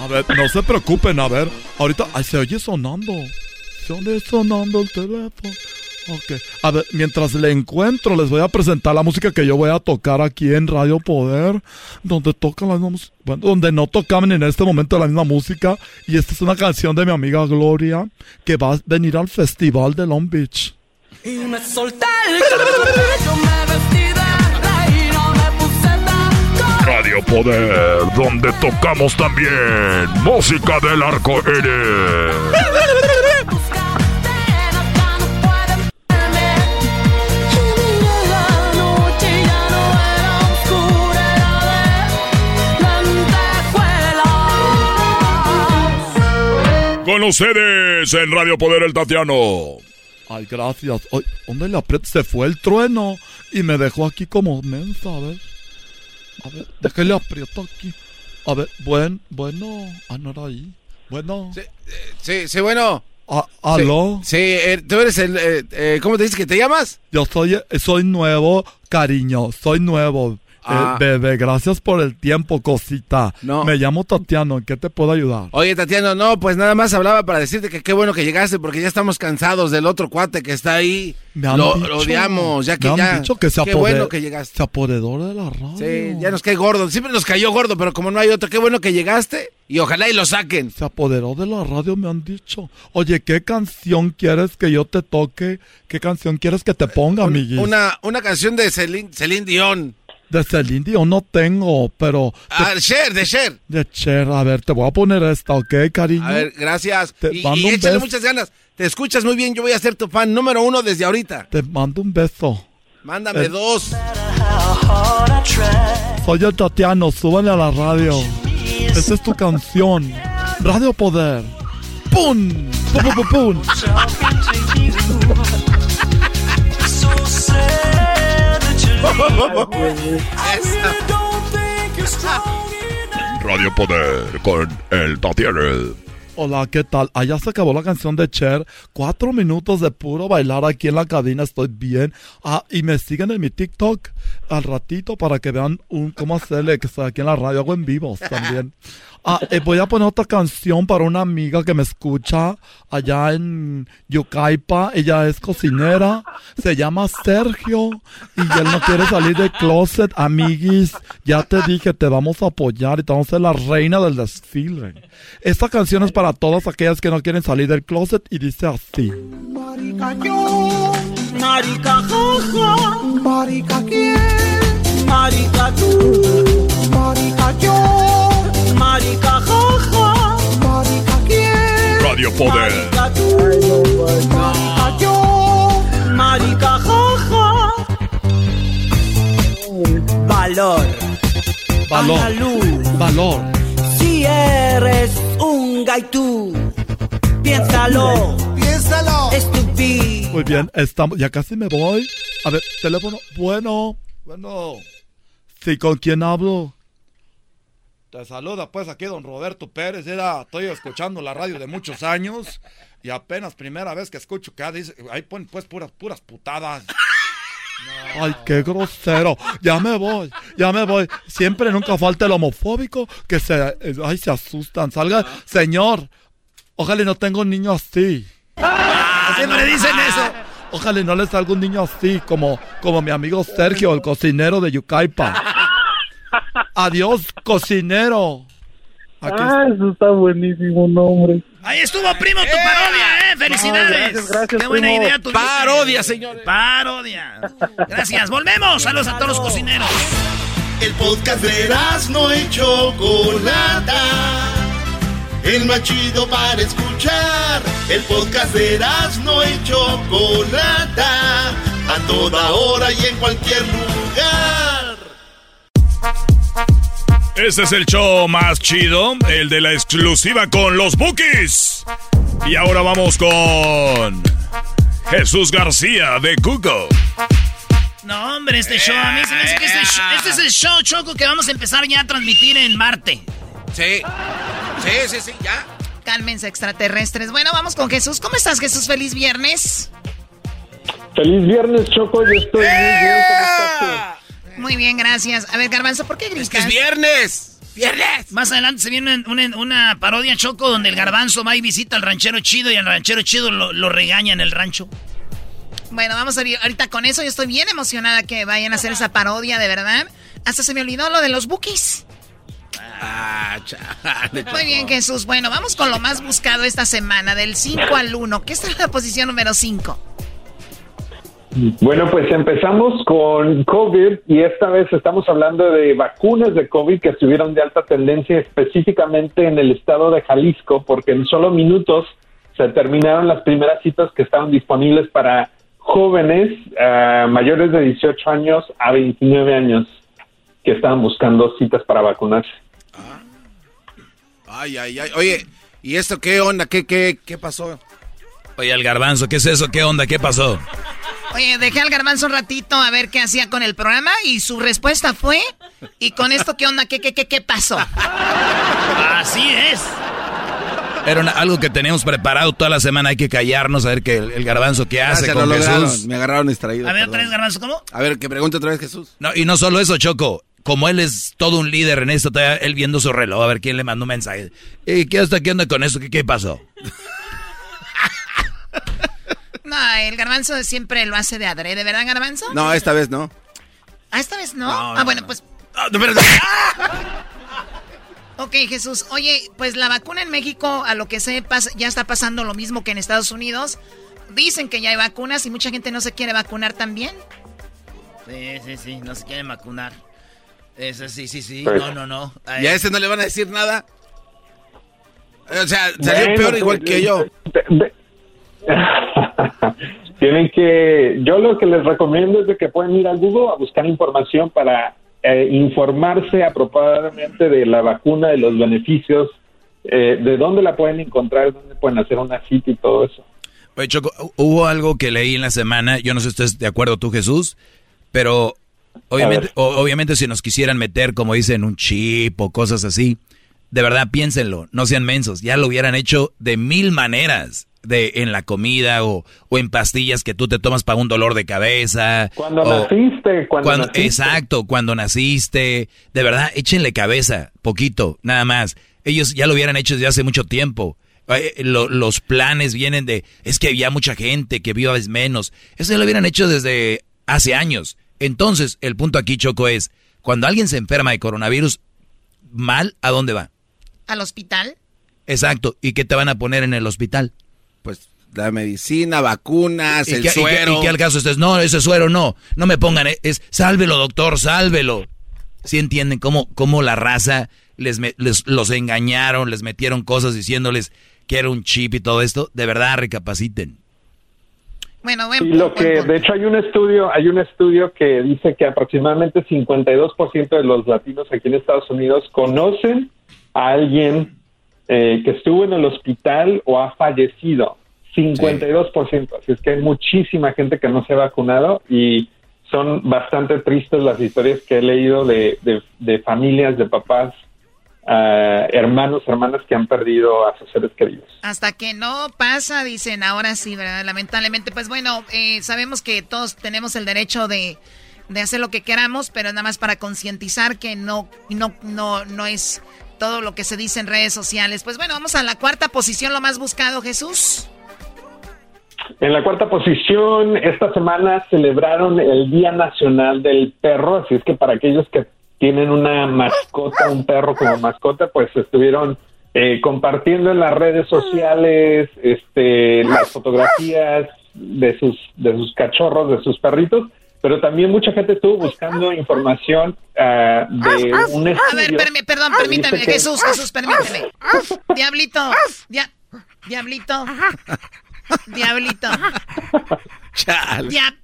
A ver, no se preocupen, a ver. Ahorita ay, se oye sonando. Se oye sonando el teléfono. Ok. A ver, mientras le encuentro, les voy a presentar la música que yo voy a tocar aquí en Radio Poder. Donde tocan la misma música. Bueno, donde no tocaban en este momento la misma música. Y esta es una canción de mi amiga Gloria. Que va a venir al festival de Long Beach. Y me solté el Radio Poder, donde tocamos también música del arco iris. Con ustedes en Radio Poder el Tatiano. Ay, gracias. Ay, ¿Dónde le aprieto? Se fue el trueno y me dejó aquí como mensa, a ver. A ver, déjale aprieto aquí. A ver, buen, bueno. Ah, no era ahí. Bueno. Sí, sí, sí bueno. Ah, ¿Aló? Sí, eh, tú eres el... Eh, eh, ¿Cómo te dices que te llamas? Yo soy, soy nuevo, cariño. Soy nuevo. Ah. bebé, gracias por el tiempo, cosita. No. Me llamo Tatiano, ¿en qué te puedo ayudar? Oye, Tatiano, no, pues nada más hablaba para decirte que qué bueno que llegaste porque ya estamos cansados del otro cuate que está ahí. Me han lo, odiamos, ya que me ya. Han dicho que se qué bueno que llegaste. Se apoderó de la radio. Sí, ya nos cae gordo. Siempre nos cayó gordo, pero como no hay otro, qué bueno que llegaste y ojalá y lo saquen. Se apoderó de la radio, me han dicho. Oye, ¿qué canción quieres que yo te toque? ¿Qué canción quieres que te ponga, amiguis? Una, una canción de Celine, Celine Dion. De Celine Dion no tengo, pero... Ah, Cher, de Cher. De Cher, a ver, te voy a poner esta, ¿ok, cariño? A ver, gracias. Te y, y échale muchas ganas. Te escuchas muy bien, yo voy a ser tu fan número uno desde ahorita. Te mando un beso. Mándame eh. dos. Soy el Tatiano, súbale a la radio. Esa es tu canción. Radio Poder. ¡Pum! ¡Pum, pum, pum! pum. Radio Poder con el Tatiana. Hola, ¿qué tal? Allá se acabó la canción de Cher. Cuatro minutos de puro bailar aquí en la cabina. Estoy bien. Ah, y me siguen en mi TikTok al ratito para que vean un, cómo hacerle que estoy aquí en la radio. Hago en vivos también. Ah, eh, voy a poner otra canción para una amiga que me escucha allá en Yucaipa. Ella es cocinera. Se llama Sergio. Y él no quiere salir de closet. Amiguis, ya te dije, te vamos a apoyar y te vamos a ser la reina del desfile. Esta canción es para todas aquellas que no quieren salir del closet y dice así. Marica yo, marica jaja, marica quién, marica tú, marica yo. Marica jaja, marica quién. Radio Poder. Marica tú, marica yo, marica jaja. Valor. Valor. Valor. Si eres un gaitú, piénsalo. Piénsalo. Estúpido. Muy bien, estamos, ya casi me voy. A ver, teléfono. Bueno, bueno. Sí, ¿con quién hablo? Te saluda pues aquí don Roberto Pérez. Era, estoy escuchando la radio de muchos años y apenas primera vez que escucho que dice, ahí ponen pues puras, puras putadas. Ay, qué grosero. Ya me voy, ya me voy. Siempre nunca falta el homofóbico que se, ay, se asustan. Salga, señor. Ojalá no tenga un niño así. Ah, siempre dicen eso. Ojalá no le salga un niño así, como, como mi amigo Sergio, el cocinero de Yucaipa. Adiós, cocinero. Ah, eso está buenísimo, nombre. Ahí estuvo, primo, tu parodia, ¿eh? ¡Felicidades! gracias, gracias, ¡Qué buena primo. idea tu Parodia, señores. Parodia. Gracias. Volvemos. Saludos a todos los cocineros. El podcast de no y Chocolata. El más chido para escuchar. El podcast de no y Chocolata. A toda hora y en cualquier lugar. Este es el show más chido, el de la exclusiva con los Bookies. Y ahora vamos con Jesús García de Google. No, hombre, este show, a mí se me hace que este, show- este es el show, Choco, que vamos a empezar ya a transmitir en Marte. Sí. Sí, sí, sí, ya. Cálmense, extraterrestres. Bueno, vamos con Jesús. ¿Cómo estás, Jesús? Feliz viernes. Feliz viernes, Choco. Yo estoy muy bien. ¿Cómo estás tú? Muy bien, gracias. A ver, Garbanzo, ¿por qué gritas? Es que es viernes. ¡Viernes! Más adelante se viene una, una parodia, Choco, donde el garbanzo va y visita al ranchero chido y al ranchero chido lo, lo regaña en el rancho. Bueno, vamos a ir ahorita con eso. Yo estoy bien emocionada que vayan a hacer esa parodia, de verdad. Hasta se me olvidó lo de los bookies. Ah, chale. Muy bien, Jesús. Bueno, vamos con lo más buscado esta semana, del 5 al 1. ¿Qué está en la posición número 5? Bueno, pues empezamos con COVID y esta vez estamos hablando de vacunas de COVID que estuvieron de alta tendencia específicamente en el estado de Jalisco porque en solo minutos se terminaron las primeras citas que estaban disponibles para jóvenes eh, mayores de 18 años a 29 años que estaban buscando citas para vacunarse. Ay, ay, ay. Oye, ¿y esto qué onda? ¿Qué, qué, qué pasó? Oye, el garbanzo, ¿qué es eso? ¿Qué onda? ¿Qué pasó? Oye, dejé al garbanzo un ratito a ver qué hacía con el programa y su respuesta fue, ¿y con esto qué onda? ¿Qué, qué, qué, qué pasó? Así es. Era una- algo que teníamos preparado toda la semana. Hay que callarnos a ver qué el, el garbanzo qué hace Gracias, con lo lograron. Jesús. Me agarraron distraído. A ver, perdón. otra vez, garbanzo, ¿cómo? A ver, que pregunte otra vez Jesús. No, y no solo eso, Choco. Como él es todo un líder en esto, todavía él viendo su reloj, a ver quién le mandó un mensaje. ¿Y qué hasta qué onda con esto? ¿Qué, qué pasó? No, el garbanzo siempre lo hace de adrede, ¿verdad, garbanzo? No, esta vez no. Ah, esta vez no. No, ah, no, bueno, no. pues. Ah. Ok, Jesús. Oye, pues la vacuna en México, a lo que sepas, ya está pasando lo mismo que en Estados Unidos. Dicen que ya hay vacunas y mucha gente no se quiere vacunar también. Sí, sí, sí, no se quieren vacunar. Eso sí, sí, sí. Pues- No, no, no. Ay, ¿Y a ese no le van a decir nada? O sea, salió Bueno, peor pues, igual que yo. Tienen que, yo lo que les recomiendo es de que pueden ir al Google a buscar información para eh, informarse apropiadamente de la vacuna, de los beneficios, eh, de dónde la pueden encontrar, dónde pueden hacer una cita y todo eso. Oye, Choco, hubo algo que leí en la semana, yo no sé si estás de acuerdo tú, Jesús, pero obviamente, o- obviamente si nos quisieran meter, como dicen, un chip o cosas así, de verdad piénsenlo, no sean mensos, ya lo hubieran hecho de mil maneras, de en la comida o, o en pastillas que tú te tomas para un dolor de cabeza. Cuando o- naciste, cuando, cuando- naciste. exacto, cuando naciste, de verdad, échenle cabeza, poquito, nada más. Ellos ya lo hubieran hecho desde hace mucho tiempo. Eh, lo- los planes vienen de, es que había mucha gente que vio menos. Eso ya lo hubieran hecho desde hace años. Entonces, el punto aquí, Choco, es, cuando alguien se enferma de coronavirus, mal, ¿a dónde va? ¿Al hospital? Exacto. ¿Y qué te van a poner en el hospital? Pues la medicina, vacunas, ¿Y el qué, y suero. y qué al caso estés? No, ese suero no. No me pongan, eh, es sálvelo, doctor, sálvelo. ¿Sí entienden cómo, cómo la raza les, les- los engañaron, les metieron cosas diciéndoles que era un chip y todo esto? De verdad, recapaciten. Bueno, buen Y lo buen que, de hecho, hay un estudio, hay un estudio que dice que aproximadamente 52% de los latinos aquí en Estados Unidos conocen a alguien eh, que estuvo en el hospital o ha fallecido. 52%. Así es que hay muchísima gente que no se ha vacunado y son bastante tristes las historias que he leído de, de, de familias, de papás hermanos, hermanas que han perdido a sus seres queridos. Hasta que no pasa, dicen, ahora sí, ¿verdad? Lamentablemente, pues bueno, eh, sabemos que todos tenemos el derecho de, de hacer lo que queramos, pero nada más para concientizar que no, no, no, no es todo lo que se dice en redes sociales. Pues bueno, vamos a la cuarta posición, lo más buscado, Jesús. En la cuarta posición, esta semana celebraron el Día Nacional del Perro, así es que para aquellos que tienen una mascota, un perro como mascota, pues estuvieron eh, compartiendo en las redes sociales este, las fotografías de sus, de sus cachorros, de sus perritos, pero también mucha gente estuvo buscando información uh, de un estudio. A ver, perdón, permítame, Jesús, Jesús, permíteme. Diablito, dia, diablito, diablito. Chal. Diab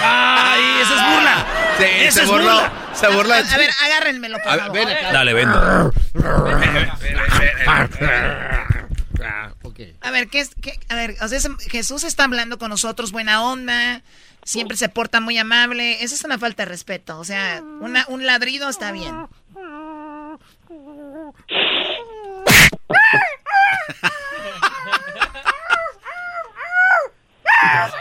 ¡Ay, esa es burla! Sí, esa se es burló. burla. Se burló. A, a ver, agárrenmelo, por favor. ven acá. A ver, ¿qué es? Qué? A ver, o sea, es- Jesús está hablando con nosotros, buena onda, siempre se porta muy amable. Esa es una falta de respeto. O sea, una, un ladrido está bien.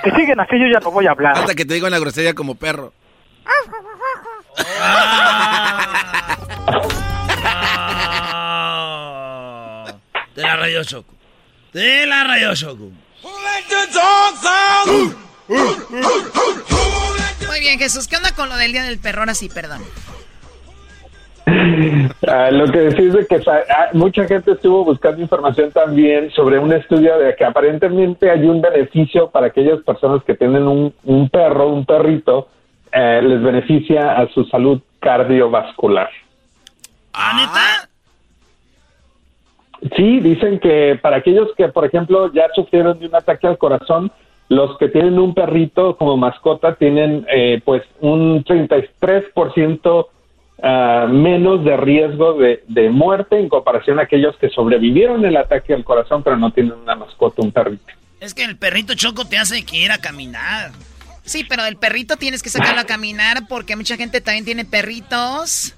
Si siguen así, yo ya no voy a hablar. Hasta que te digo una grosería como perro. Te la rayó Choco. Te la rayó Choco. Muy bien, Jesús, ¿qué onda con lo del Día del Perro? Ahora sí, perdón. Ah, lo que decís de que ah, mucha gente estuvo buscando información también sobre un estudio de que aparentemente hay un beneficio para aquellas personas que tienen un, un perro, un perrito, eh, les beneficia a su salud cardiovascular. ¿Ah, neta? Sí, dicen que para aquellos que, por ejemplo, ya sufrieron de un ataque al corazón, los que tienen un perrito como mascota tienen eh, pues un 33% ah, menos de riesgo de, de muerte en comparación a aquellos que sobrevivieron el ataque al corazón pero no tienen una mascota, un perrito. Es que el perrito Choco te hace que ir a caminar. Sí, pero el perrito tienes que sacarlo a caminar porque mucha gente también tiene perritos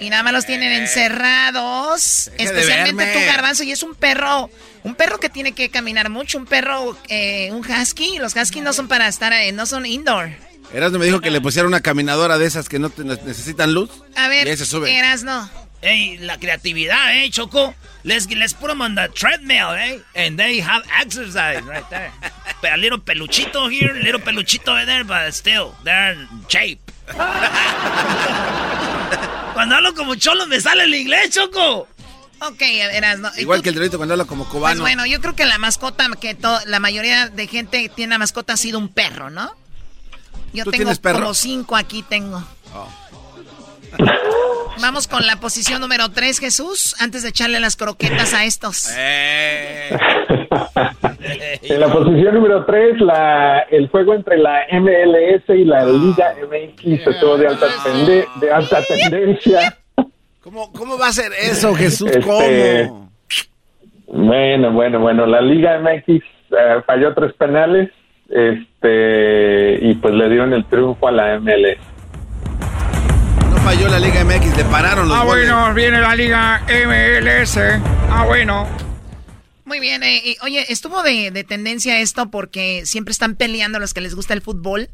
y nada más los tienen encerrados. Especialmente tú, Garbanzo, y es un perro, un perro que tiene que caminar mucho, un perro, eh, un husky. Los husky no son para estar, eh, no son indoor. Erasmo me dijo que le pusiera una caminadora de esas que no te- necesitan luz. A ver, Y ahí se sube. Eras no. Ey, la creatividad, eh, Choco. Let's, let's put them on the treadmill, eh? And they have exercise right there. But a little peluchito here, a little peluchito over there, but still, they're in shape. Cuando hablo como cholo me sale el inglés, Choco. Ok, Eras no. ¿Y Igual tú? que el delito cuando habla como Pues cubano. bueno, yo creo que la mascota que to- la mayoría de gente tiene la mascota ha sido un perro, ¿no? Yo ¿Tú tengo tienes perro? como cinco aquí tengo. Oh. Vamos con la posición número tres, Jesús, antes de echarle las croquetas a estos. Eh. En la posición número 3, la, el juego entre la MLS y la Liga MX estuvo de alta, tende- de alta tendencia. ¿Cómo, ¿Cómo va a ser eso, Jesús? Este, ¿Cómo? Bueno, bueno, bueno, la Liga MX eh, falló tres penales este y pues le dieron el triunfo a la MLS. Falló la Liga MX, le pararon los Ah, goles. bueno, viene la Liga MLS. Ah, bueno. Muy bien, eh, y, oye, estuvo de, de tendencia esto porque siempre están peleando los que les gusta el fútbol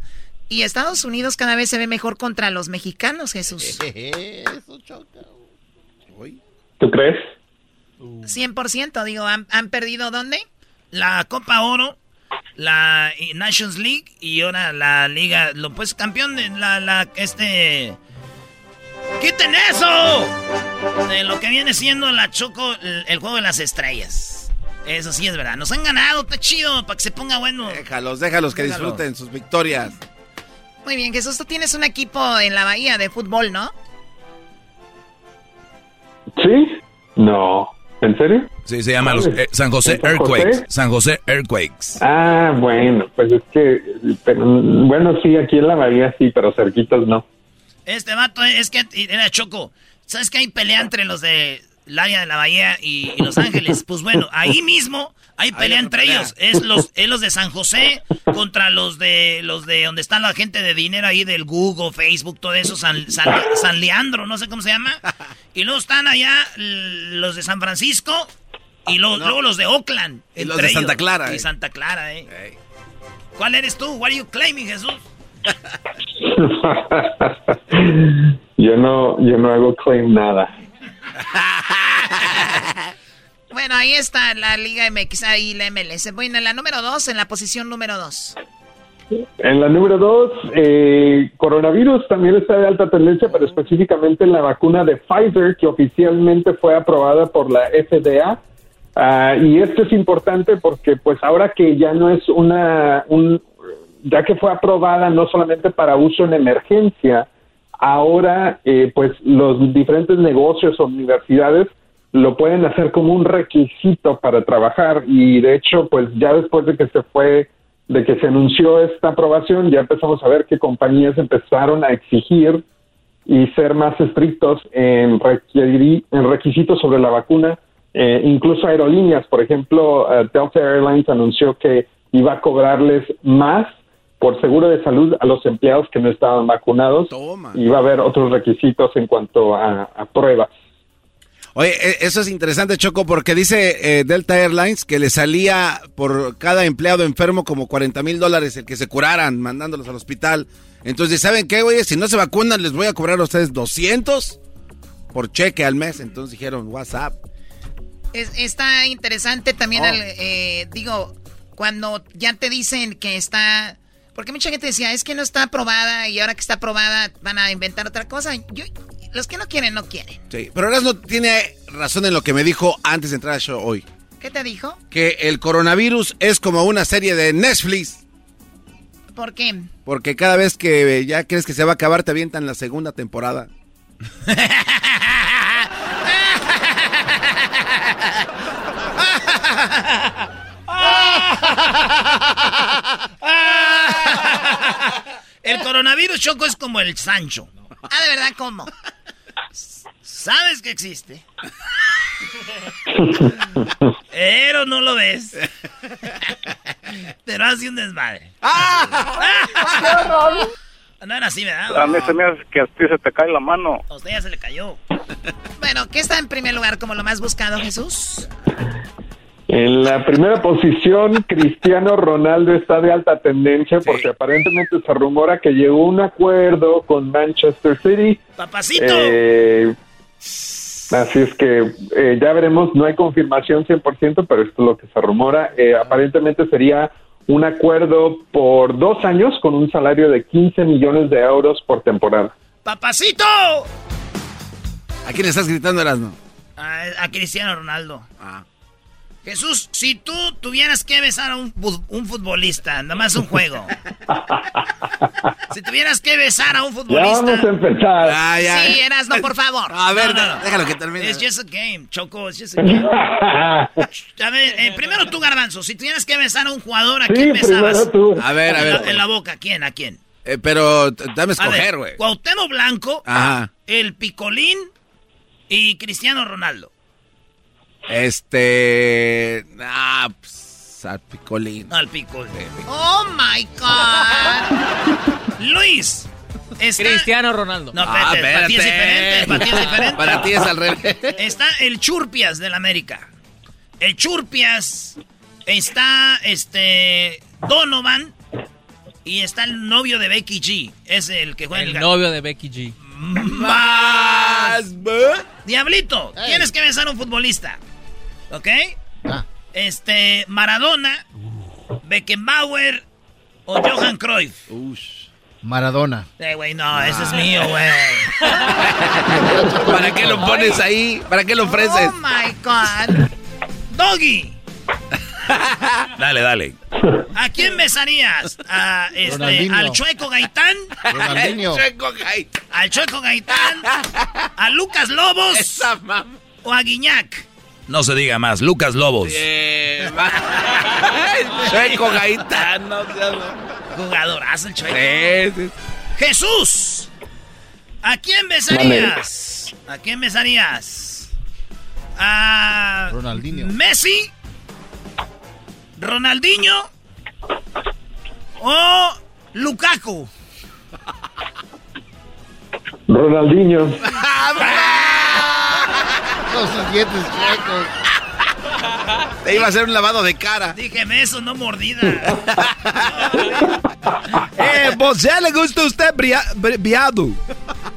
y Estados Unidos cada vez se ve mejor contra los mexicanos, Jesús. Eso choca. ¿Tú crees? 100%, digo, ¿han, han perdido dónde? La Copa Oro, la Nations League y ahora la Liga, lo pues campeón de la, la, este... ¡Quiten eso! De lo que viene siendo la Choco, el, el juego de las estrellas. Eso sí es verdad. Nos han ganado, está chido, para que se ponga bueno. Déjalos, déjalos que Déjalos. disfruten sus victorias. Muy bien, Jesús, tú tienes un equipo en la Bahía de fútbol, ¿no? ¿Sí? No. ¿En serio? Sí, se llama los, eh, San José. Earthquakes. San José Earthquakes. Ah, bueno, pues es que, pero, bueno, sí, aquí en la Bahía sí, pero cerquitas no. Este vato es que era Choco. ¿Sabes que hay pelea entre los de el área de la Bahía y, Los Ángeles. Pues bueno, ahí mismo hay pelea entre ellos. Es los, es los de San José contra los de los de donde está la gente de dinero ahí del Google, Facebook, todo eso, San, San, Leandro, no sé cómo se llama. Y luego están allá los de San Francisco y luego, los de Oakland. Y los de Santa Clara. Y eh. Santa Clara, eh. ¿Cuál eres tú? What are you claiming, Jesús? yo no, yo no hago claim nada. bueno, ahí está la Liga MX y la MLS. Bueno, en la número dos, en la posición número dos. En la número dos, eh, coronavirus también está de alta tendencia, pero específicamente en la vacuna de Pfizer, que oficialmente fue aprobada por la FDA. Ah, y esto es importante porque, pues, ahora que ya no es una, un, ya que fue aprobada no solamente para uso en emergencia, ahora eh, pues los diferentes negocios o universidades lo pueden hacer como un requisito para trabajar. Y de hecho pues ya después de que se fue de que se anunció esta aprobación ya empezamos a ver que compañías empezaron a exigir y ser más estrictos en, requerir, en requisitos sobre la vacuna. Eh, incluso aerolíneas por ejemplo eh, Delta Airlines anunció que iba a cobrarles más por seguro de salud a los empleados que no estaban vacunados y va a haber otros requisitos en cuanto a, pruebas. Oye, e, eso es interesante, Choco, porque dice eh, Delta Airlines que le salía por cada empleado enfermo como 40 mil dólares el que se curaran mandándolos al hospital. Entonces, ¿saben qué, güey? Si no se vacunan, les voy a cobrar a ustedes 200 por cheque al mes. Entonces dijeron, WhatsApp. está interesante también, oh. eh, digo, cuando ya te dicen que está porque mucha gente decía, es que no está aprobada y ahora que está aprobada van a inventar otra cosa. Yo, los que no quieren, no quieren. Sí, pero no tiene razón en lo que me dijo antes de entrar al show hoy. ¿Qué te dijo? Que el coronavirus es como una serie de Netflix. ¿Por qué? Porque cada vez que ya crees que se va a acabar, te avientan la segunda temporada. El coronavirus, Choco, es como el Sancho. Ah, ¿de verdad cómo? Sabes que existe. Pero no lo ves. Pero hace un desmadre. No era así, ¿verdad? A mí se me hace que a ti se te cae la mano. A usted ya se le cayó. Bueno, ¿qué está en primer lugar como lo más buscado, Jesús? En la primera posición, Cristiano Ronaldo está de alta tendencia porque aparentemente se rumora que llegó a un acuerdo con Manchester City. ¡Papacito! Eh, así es que eh, ya veremos, no hay confirmación 100%, pero esto es lo que se rumora. Eh, aparentemente sería un acuerdo por dos años con un salario de 15 millones de euros por temporada. ¡Papacito! ¿A quién estás gritando, Erasmo? A, a Cristiano Ronaldo. Ah. Jesús, si tú tuvieras que besar a un, futbolista, nada más un juego. si tuvieras que besar a un futbolista. Ya vamos a empezar. Ah, sí, eras, no, por favor. A ver, déjalo que termine. Es just a game, Choco, es just a game. a ver, eh, primero tú, Garbanzo, si tuvieras que besar a un jugador, ¿a quién besabas? Tú. A ver, a ver. En la, boca, ¿a quién? ¿A quién? Eh, pero dame escoger, güey. Cuauhtémoc Blanco, Ajá. el Picolín y Cristiano Ronaldo. Este. Ah, pues, al picolín. Al picolín. Oh my God. Luis. Cristiano Ronaldo. No, ah, para ti es diferente. Para ti es diferente. Para ti es al revés. Está el Churpias del América. El Churpias. Está este. Donovan. Y está el novio de Becky G. Es el que juega el, el novio de Becky G. Más. Diablito, tienes que besar a un futbolista. ¿Ok? Ah. Este, Maradona, Beckenbauer o Johan Cruyff. Maradona. Eh, güey, no, ese es mío, güey. ¿Para qué lo pones ahí? ¿Para qué lo ofreces? Oh my God. Doggy. dale, dale. ¿A quién besarías? ¿A este, ¿Al Chueco Gaitán? Chueco Gaitán. ¿Al Chueco Gaitán? ¿A Lucas Lobos? ¿O a Guiñac? No se diga más, Lucas Lobos. Chueco Gaitano. Jugadorazo el Chueco. Jesús. ¿A quién besarías? ¿A quién besarías? a Ronaldinho. Messi, Ronaldinho o Lukaku. Ronaldinho. Con sus dientes chuecos. Te iba a hacer un lavado de cara. Dígame eso, no mordida. Eh, ¿vos le gusta a usted bria- bri- viado?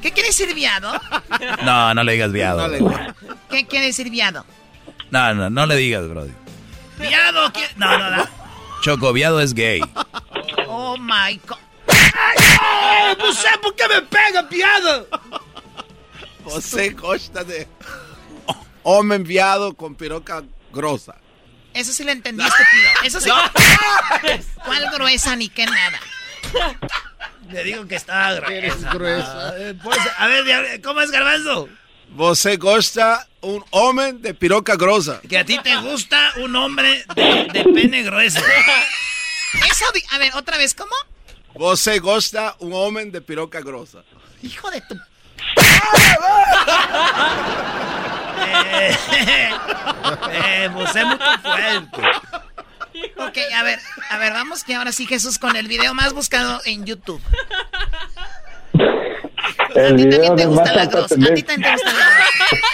¿Qué quiere decir viado? No, no le digas viado. No, ¿Qué quiere decir viado? no, no, le digas, brody. Viado, ¿qué? No, no, no. Choco, viado es gay. Oh my god. ¡Ay, no sé por qué me pega, viado! José Costa de hombre enviado con piroca grosa. Eso sí lo entendí, estúpido. Eso sí. ¿Cuál gruesa ni qué nada? Le digo que está gruesa. Eres gruesa. Eh, pues, a ver, ¿cómo es Garbanzo? José Costa, un hombre de piroca grosa. Que a ti te gusta un hombre de, de pene grueso. Eso, a ver, otra vez, ¿cómo? José Costa, un hombre de piroca grosa. Hijo de tu... Eh, eh, pues es muy fuerte. Ok, a ver, a ver, vamos que ahora sí Jesús con el video más buscado en YouTube. El video ¿Te de gusta más la grosa? ¿A ti también te gusta la grosa?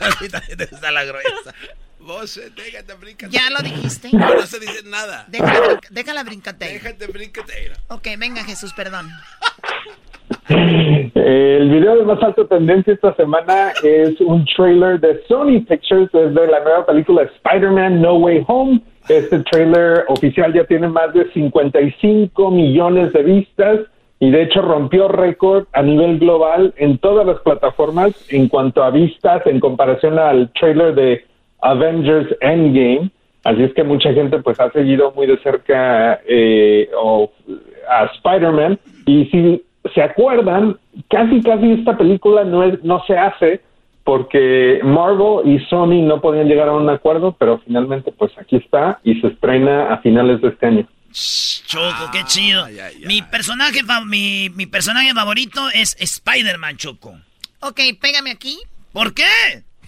A ti también te gusta la gruesa. José, déjate brincar. Ya lo dijiste. No se dice nada. Déjala, déjala. Déjate brincatera. Ok, venga Jesús, perdón. El video de más alta tendencia esta semana es un trailer de Sony Pictures desde la nueva película Spider-Man No Way Home. Este trailer oficial ya tiene más de 55 millones de vistas y de hecho rompió récord a nivel global en todas las plataformas en cuanto a vistas en comparación al trailer de Avengers Endgame. Así es que mucha gente pues ha seguido muy de cerca eh, a Spider-Man y si se acuerdan, casi casi esta película no es, no se hace porque Marvel y Sony no podían llegar a un acuerdo, pero finalmente pues aquí está y se estrena a finales de este año. Choco, qué chido. Mi personaje, fa- mi, mi personaje favorito es Spider-Man, Choco. Ok, pégame aquí. ¿Por qué?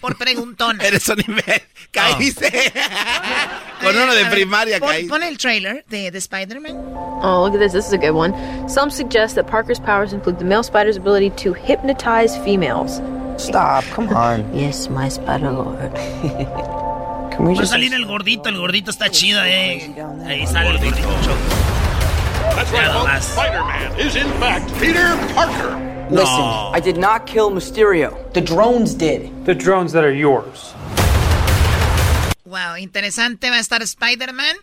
Por preguntón. Eres un nivel. Caíste. Con uno de primaria Pon, caíste. pon el trailer de, de Spider-Man. Oh, look at this. This is a good one. Some suggest that Parker's powers include the male spider's ability to hypnotize females. Stop, come on. Yes, my spider lord. Can we Va a salir el gordito, el gordito está chido, eh. Ahí sale el gordito, Choco. That's right. Spider-Man is in fact Peter Parker. Listen? I did not kill Mysterio. The drones did. The drones that are yours. Wow, interesante va a estar Spider-Man.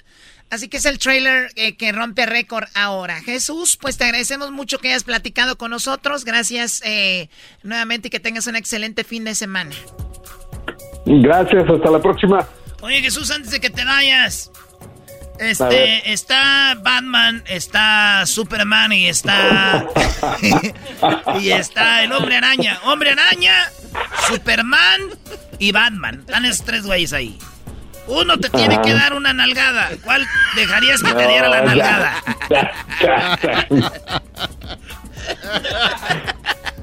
Así que es el trailer eh, que rompe récord ahora. Jesús, pues te agradecemos mucho que hayas platicado con nosotros. Gracias eh, nuevamente y que tengas un excelente fin de semana. Gracias, hasta la próxima. Oye, Jesús, antes de que te vayas. Este, está Batman, está Superman y está. y está el hombre araña. Hombre araña, Superman y Batman. Están esos tres güeyes ahí. Uno te tiene que dar una nalgada. ¿Cuál dejarías que te diera la nalgada?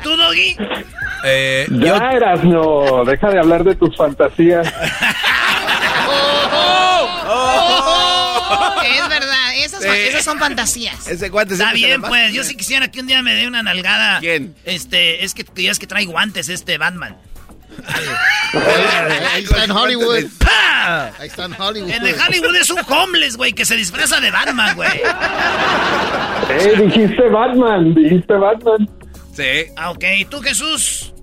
¿Tú, Doggy? Eh, Ya eras, no, deja de hablar de tus fantasías. Es verdad, esas, esas son fantasías. Ese guante Está bien, pues. Yo sí quisiera que un día me dé una nalgada. ¿Quién? Este, es que ya es que trae guantes este Batman. Ahí está en Hollywood. ¡Pah! Ahí está en Hollywood. El de Hollywood es un homeless, güey, que se disfraza de Batman, güey. Eh, dijiste Batman, dijiste Batman. Sí. Ah, ok. ¿Y tú, Jesús?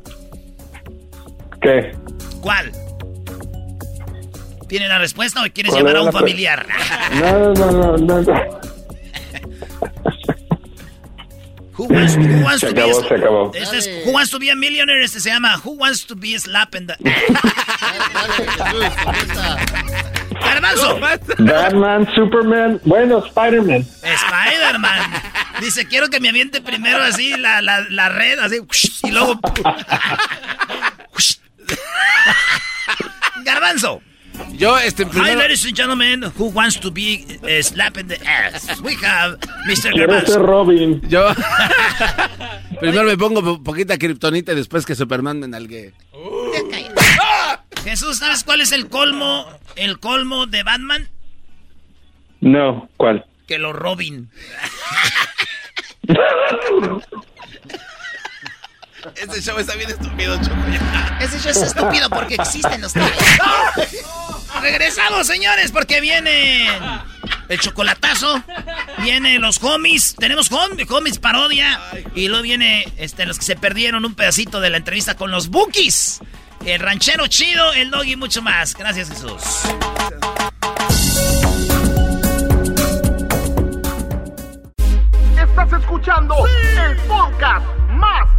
¿Qué? ¿Cuál? ¿Tiene la respuesta o quieres ¿Cuál llamar a un familiar? No, no, no, no, no. Who wants, who wants Se to be acabó, a, se acabó. Este es Who wants to be a millionaire. Este se llama Who wants to be a slap in the... Garbanzo. Batman, Superman, bueno, Spider-Man. Spider-Man. Dice, quiero que me aviente primero así la, la, la red, así, y luego... Garbanzo. Yo, este, Hi, primero... ladies and gentlemen, who wants to be uh, slapped in the ass? We have Mr. Quiero. Robin. Yo... primero me pongo po- poquita kriptonita y después que Superman me nalgue. Cállate. Jesús, ¿sabes cuál es el colmo, el colmo de Batman? No, ¿cuál? Que lo Robin. Ese show está bien estúpido, Choco. Ese show es estúpido porque existen ustedes. Regresamos, señores, porque viene el chocolatazo. Viene los homies. Tenemos homies, homies parodia. Y luego viene este, los que se perdieron un pedacito de la entrevista con los Bookies. El ranchero chido, el dog y mucho más. Gracias, Jesús. Estás escuchando el podcast más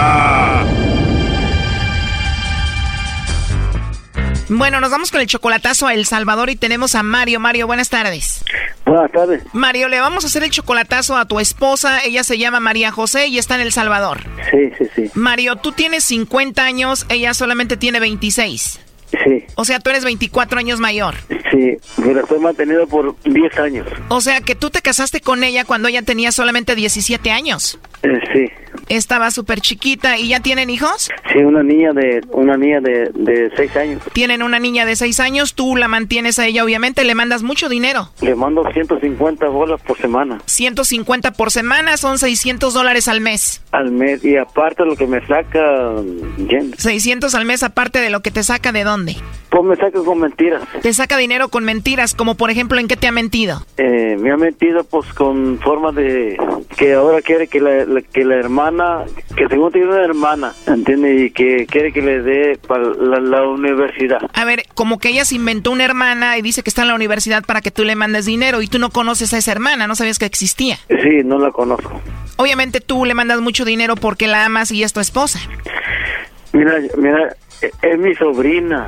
Bueno, nos vamos con el chocolatazo a El Salvador y tenemos a Mario. Mario, buenas tardes. Buenas tardes. Mario, le vamos a hacer el chocolatazo a tu esposa. Ella se llama María José y está en El Salvador. Sí, sí, sí. Mario, tú tienes 50 años, ella solamente tiene 26. Sí, O sea, tú eres 24 años mayor. sí. Me la estoy manteniendo por 10 años. O sea, que tú te casaste con ella cuando ella tenía solamente 17 años. Eh, sí. Estaba súper chiquita. ¿Y ya tienen hijos? Sí, una niña de una niña de, de 6 años. Tienen una niña de 6 años. Tú la mantienes a ella, obviamente. Le mandas mucho dinero. Le mando 150 bolas por semana 150 por semana son 600 dólares al mes. al mes. Y aparte lo que me saca, ¿entiendes? 600 al mes aparte de lo que te saca de dónde. Pues me saca con mentiras. Te saca dinero con mentiras, como por ejemplo, ¿en qué te ha mentido? Eh, me ha mentido pues con forma de que ahora quiere que la, la- que la hermana, que según tiene una hermana, ¿entiendes? Y que quiere que le dé para la, la universidad. A ver, como que ella se inventó una hermana y dice que está en la universidad para que tú le mandes dinero y tú no conoces a esa hermana, no sabías que existía. Sí, no la conozco. Obviamente tú le mandas mucho dinero porque la amas y es tu esposa. Mira, mira, eh, es mi sobrina.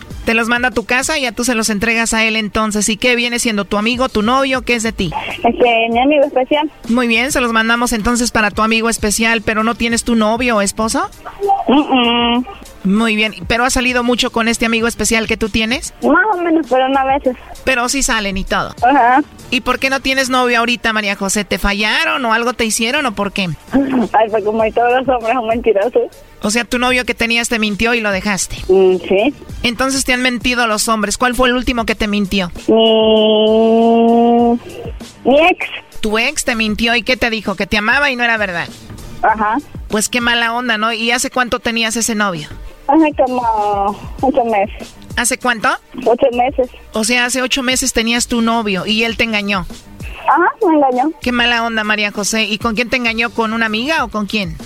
Te los manda a tu casa y ya tú se los entregas a él entonces. ¿Y qué viene siendo tu amigo, tu novio? ¿Qué es de ti? Este, mi amigo especial. Muy bien, se los mandamos entonces para tu amigo especial, pero ¿no tienes tu novio o esposo? Muy bien, ¿pero has salido mucho con este amigo especial que tú tienes? Más o menos, pero no a veces. Pero sí salen y todo. Ajá. ¿Y por qué no tienes novio ahorita, María José? ¿Te fallaron o algo te hicieron o por qué? Ay, pues como todos los hombres son mentirosos. O sea, tu novio que tenías te mintió y lo dejaste. Mm, sí. Entonces te han mentido los hombres. ¿Cuál fue el último que te mintió? Mi, mi ex. Tu ex te mintió y qué te dijo? Que te amaba y no era verdad. Ajá. Pues qué mala onda, ¿no? ¿Y hace cuánto tenías ese novio? Hace como ocho meses. ¿Hace cuánto? Ocho meses. O sea, hace ocho meses tenías tu novio y él te engañó. Ajá, me engañó. Qué mala onda, María José. ¿Y con quién te engañó? ¿Con una amiga o con quién?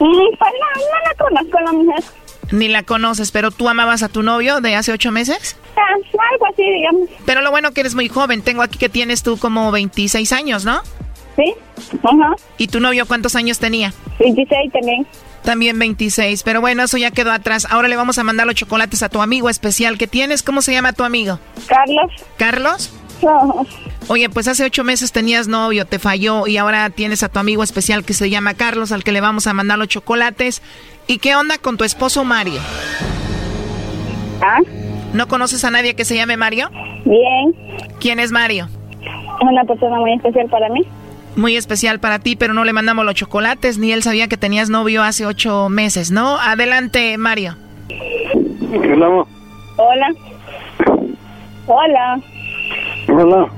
Mm, pues no, no la conozco la mujer. Ni la conoces, pero tú amabas a tu novio de hace ocho meses. Ah, algo así, digamos. Pero lo bueno que eres muy joven. Tengo aquí que tienes tú como 26 años, ¿no? Sí. Ajá. ¿Y tu novio cuántos años tenía? 26 también. También 26. Pero bueno, eso ya quedó atrás. Ahora le vamos a mandar los chocolates a tu amigo especial que tienes. ¿Cómo se llama tu amigo? Carlos. ¿Carlos? Oye, pues hace ocho meses tenías novio, te falló y ahora tienes a tu amigo especial que se llama Carlos, al que le vamos a mandar los chocolates. ¿Y qué onda con tu esposo Mario? ¿Ah? ¿No conoces a nadie que se llame Mario? Bien. ¿Quién es Mario? Es una persona muy especial para mí. Muy especial para ti, pero no le mandamos los chocolates, ni él sabía que tenías novio hace ocho meses, ¿no? Adelante, Mario. Hola. Hola. Hola. Hola.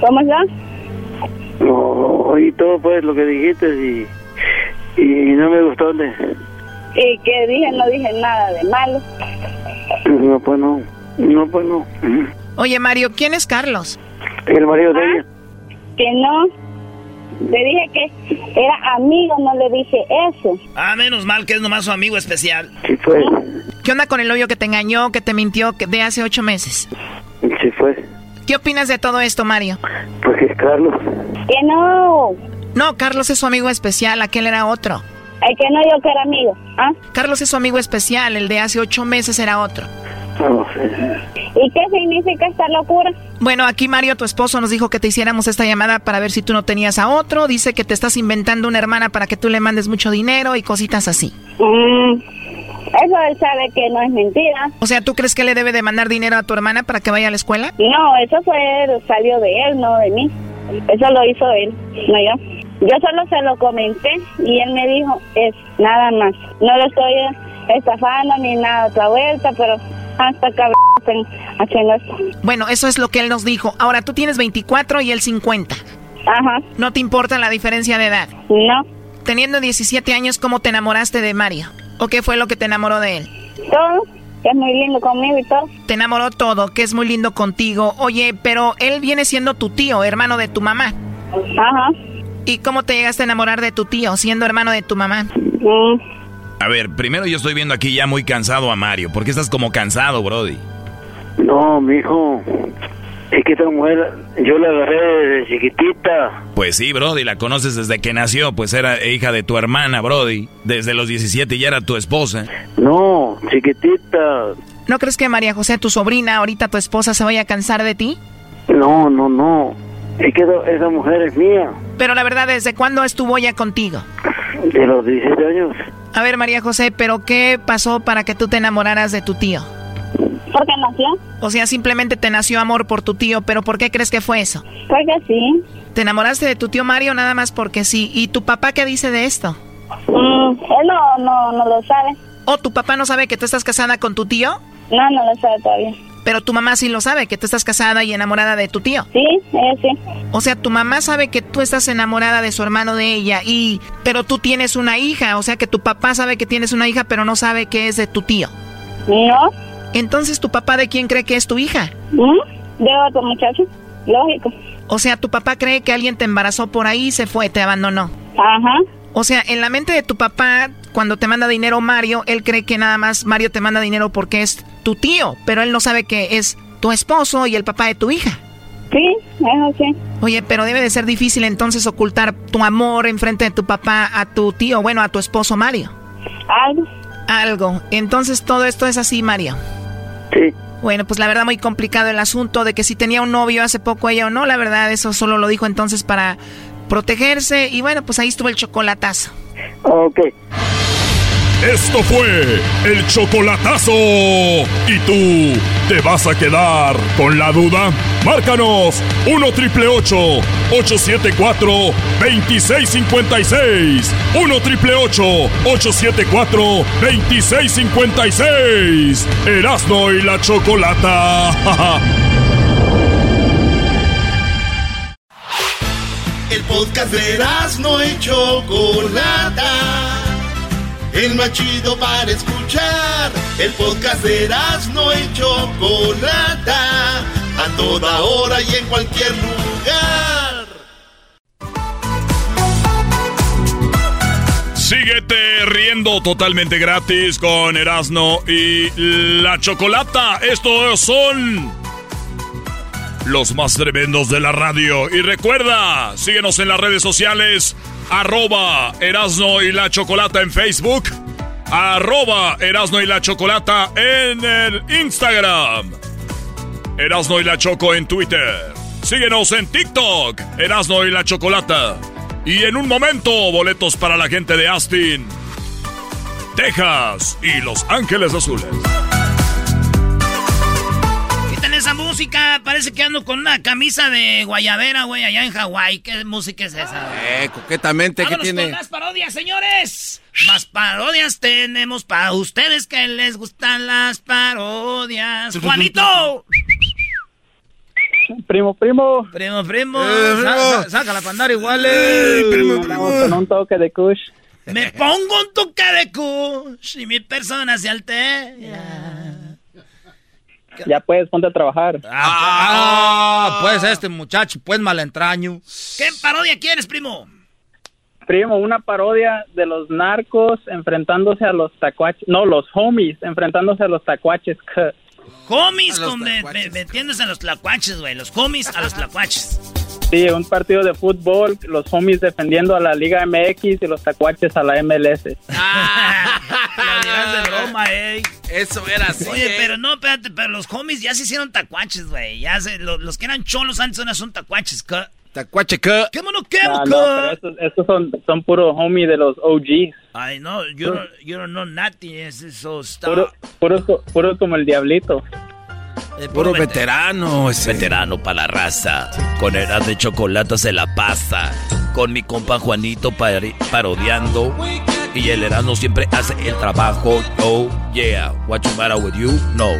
¿Cómo estás? No, oí todo pues lo que dijiste y, y no me gustó. De, ¿Y qué dije? No dije nada de malo. no, pues no. No, pues no. Oye, Mario, ¿quién es Carlos? El marido de ella. Que no. Le dije que era amigo, no le dije eso. Ah, menos mal que es nomás su amigo especial. Sí fue. ¿Qué onda con el novio que te engañó, que te mintió que de hace ocho meses? Sí fue. ¿Qué opinas de todo esto, Mario? Pues es Carlos. Que no. No, Carlos es su amigo especial, aquel era otro. El que no yo que era amigo. ¿Ah? Carlos es su amigo especial, el de hace ocho meses era otro. Sé. ¿Y qué significa esta locura? Bueno, aquí Mario, tu esposo, nos dijo que te hiciéramos esta llamada para ver si tú no tenías a otro. Dice que te estás inventando una hermana para que tú le mandes mucho dinero y cositas así. Mm, eso él sabe que no es mentira. O sea, ¿tú crees que le debe de mandar dinero a tu hermana para que vaya a la escuela? No, eso fue salió de él, no de mí. Eso lo hizo él, no yo. Yo solo se lo comenté y él me dijo, es nada más. No lo estoy estafando ni nada otra vuelta, pero hasta esto. Bueno, eso es lo que él nos dijo. Ahora, tú tienes 24 y él 50. Ajá. ¿No te importa la diferencia de edad? No. Teniendo 17 años, ¿cómo te enamoraste de Mario? ¿O qué fue lo que te enamoró de él? Todo, que es muy lindo conmigo y todo. Te enamoró todo, que es muy lindo contigo. Oye, pero él viene siendo tu tío, hermano de tu mamá. Ajá. ¿Y cómo te llegaste a enamorar de tu tío, siendo hermano de tu mamá? Mm. A ver, primero yo estoy viendo aquí ya muy cansado a Mario. ¿Por qué estás como cansado, Brody? No, mijo. Es que esta mujer, yo la agarré desde chiquitita. Pues sí, Brody, la conoces desde que nació, pues era hija de tu hermana, Brody. Desde los 17 ya era tu esposa. No, chiquitita. ¿No crees que María José, tu sobrina, ahorita tu esposa, se vaya a cansar de ti? No, no, no. Es que esa mujer es mía. Pero la verdad, ¿desde cuándo estuvo ella contigo? De los 17 años. A ver, María José, ¿pero qué pasó para que tú te enamoraras de tu tío? Porque nació. O sea, simplemente te nació amor por tu tío, pero ¿por qué crees que fue eso? Porque sí. ¿Te enamoraste de tu tío Mario nada más porque sí? ¿Y tu papá qué dice de esto? Mm, él no, no, no lo sabe. ¿O tu papá no sabe que tú estás casada con tu tío? No, no lo sabe todavía. Pero tu mamá sí lo sabe, que tú estás casada y enamorada de tu tío. Sí, ella sí. O sea, tu mamá sabe que tú estás enamorada de su hermano de ella y pero tú tienes una hija, o sea que tu papá sabe que tienes una hija, pero no sabe que es de tu tío. No. Entonces, ¿tu papá de quién cree que es tu hija? ¿Mm? De otro muchacho. Lógico. O sea, tu papá cree que alguien te embarazó por ahí y se fue, te abandonó. Ajá. O sea, en la mente de tu papá, cuando te manda dinero Mario, él cree que nada más Mario te manda dinero porque es tu tío, pero él no sabe que es tu esposo y el papá de tu hija. Sí, eso sí. Oye, pero debe de ser difícil entonces ocultar tu amor enfrente de tu papá a tu tío, bueno, a tu esposo Mario. Algo. Algo. Entonces todo esto es así, Mario. Sí. Bueno, pues la verdad muy complicado el asunto de que si tenía un novio hace poco ella o no, la verdad eso solo lo dijo entonces para protegerse y bueno, pues ahí estuvo el chocolatazo. Ok. Esto fue el chocolatazo. ¿Y tú te vas a quedar con la duda? Márcanos 1 triple 874 2656. 1 triple 874 2656. Erasno y la chocolata. podcast de Erasno y Chocolata. El más chido para escuchar. El podcast de Erasno y Chocolata. A toda hora y en cualquier lugar. Síguete riendo totalmente gratis con Erasno y la chocolata. Estos son los más tremendos de la radio. Y recuerda, síguenos en las redes sociales, arroba Erasno y la Chocolata en Facebook, arroba Erasno y la Chocolata en el Instagram, Erasno y la Choco en Twitter. Síguenos en TikTok, Erasno y la Chocolata. Y en un momento, boletos para la gente de Austin, Texas y Los Ángeles Azules. Esa música. Parece que ando con una camisa de guayabera, güey, allá en Hawái. ¿Qué música es esa? Eh, coquetamente, ¿qué tiene? con más parodias, señores. Más parodias tenemos para ustedes que les gustan las parodias. ¡Juanito! Primo, primo. Primo, primo. Eh, primo. Sa- sa- Saca la pandara igual. eh. Vamos con un toque de kush. Me pongo un toque de kush y mi persona se altera. Ya puedes, ponte a trabajar. Ah, pues este muchacho, pues malentraño. ¿Qué parodia quieres, primo? Primo, una parodia de los narcos enfrentándose a los tacuaches. No, los homies enfrentándose a los tacuaches. Homies con me- a los tlacuaches, güey. Los homies a los tlacuaches. Sí, un partido de fútbol, los homies defendiendo a la Liga MX y los tacuaches a la MLS. Dirás de broma, eh. Eso era así. Oye, eh. pero no, espérate, pero los homies ya se hicieron tacuaches, güey. Ya se, lo- los, que eran cholos antes ahora son tacuaches, ¿ca? Tacuache, ¿qué? ¿Qué mono, qué, Ah, ca? no, pero estos, estos son, son puro homie de los OGs. Ay, no, yo no, yo no know nothing, es eso. Puro, puro, puro como el diablito. Puro veterano. Veterano para la raza. Con edad de chocolate se la pasa. Con mi compa Juanito parodiando. Y el Erasmo siempre hace el trabajo. Oh, yeah. What you matter with you? No.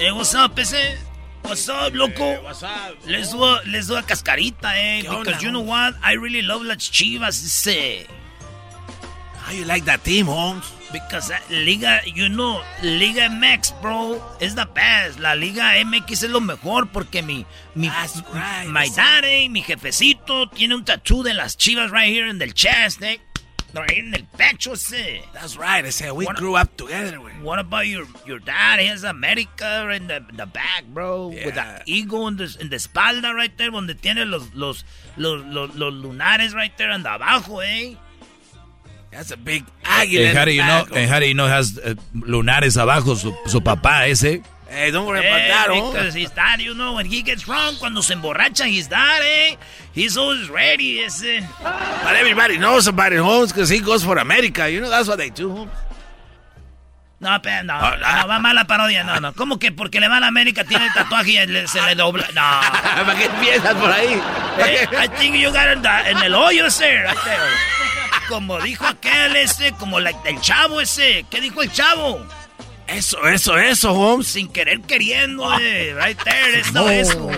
Eh, what's up, ese? What's up, loco? what's up? Les doy, les doy a cascarita, eh. Because you know what? I really love las chivas, ese. How you like that team, Holmes? Because uh, Liga, you know, Liga MX, bro, is the best. La Liga MX es lo mejor porque mi, mi, my daddy, mi jefecito, tiene un tattoo de las chivas right here in the chest, eh. Right here in el pecho, ese. That's right. I said we What- grew up together. güey. What about your your dad? He has America in the, the back, bro. With the eagle in the, in the espalda right there, donde tiene los, los, los, los, los lunares right there and abajo, eh. That's a big En águila. in the Harry, no, back, en Harry no has eh, lunares abajo, su, su papá ese. Hey, don't worry about Eh, that, because his dad, you know, when he gets drunk, cuando se emborracha, his dad, eh, he's always ready, ese. But everybody knows about it, Holmes, because he goes for America. You know, that's what they do, Holmes. No, pero no, no, va mala parodia, no, no. ¿Cómo que porque le va a la América tiene el tatuaje y le- se le dobla? No. ¿Para qué empiezas por ahí? Eh, I think you got it en el hoyo there. Como dijo aquel ese, como la- el chavo ese. ¿Qué dijo el chavo? Eso, eso, eso, Holmes. Sin querer queriendo, eh. Right there, eso, eso.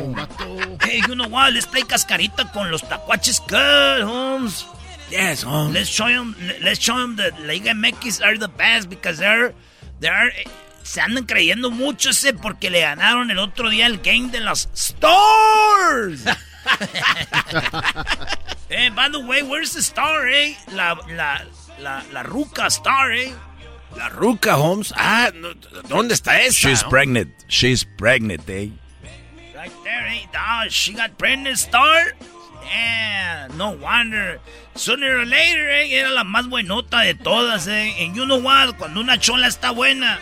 Hey, you know what? Let's play cascarita con los tacuaches good, Holmes. Yes, Holmes. Let's show them, let's show them that Liga MX are the best because they're, they're, se andan creyendo mucho ese porque le ganaron el otro día el game de los Stars. Eh, by the way, where's the star, eh? La, la, la, la ruca star, eh? La ruca, Holmes. Ah, no, ¿dónde está esa? She's no? pregnant. She's pregnant, eh? Right there, eh? Ah, she got pregnant star. Yeah, no wonder. Sooner or later, eh, era la más buenota de todas, eh. And you know what? Cuando una chola está buena,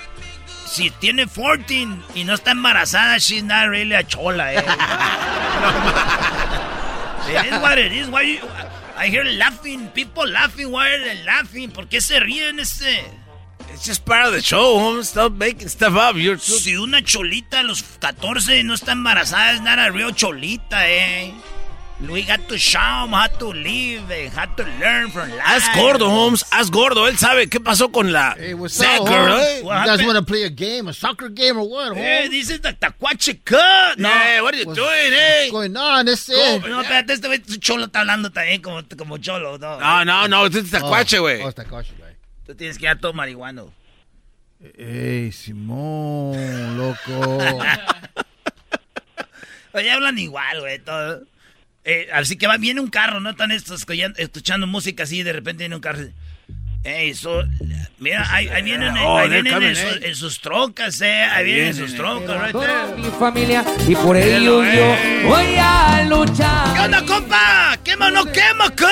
si tiene 14 y no está embarazada, she's not really a chola, eh. it is what it is. Why you, I hear laughing, people laughing. Why are they laughing? ¿Por qué se ríen ese? It's just part of the show, Holmes. Stop making stuff up. You're too... Si una cholita a los 14 no está embarazada, es not a real cholita, eh. We got to show them how to live and how to learn from life. Haz gordo, Holmes. Haz gordo. Él sabe qué pasó con la Hey, what's soccer, Holmes? eh? You guys want to play a game, a soccer game or what, Eh, Holmes? this is the Tacuache Cut. No. Hey, what are you What's- doing, eh? What's going on? This Oh, is... no, espérate, este güey, cholo está hablando también como, como cholo, ¿no? No, no, no. Este es tacuache, güey. Oh, está coche, güey. Tú tienes que ir todo marihuano. Ey, Simón, loco. Oye, hablan igual, güey, todo. Eh, así que va, viene un carro, ¿no? Están estos escuchando, música así y de repente viene un carro. Ey, so, mira, ahí, ahí vienen, Oh, ahí vienen coming, en, sus- eh. en sus trocas, eh. Ahí vienen en sus trocas, right mi familia y por ello yo voy a luchar. ¿Qué onda, compa? ¿Quema o no quema, cut?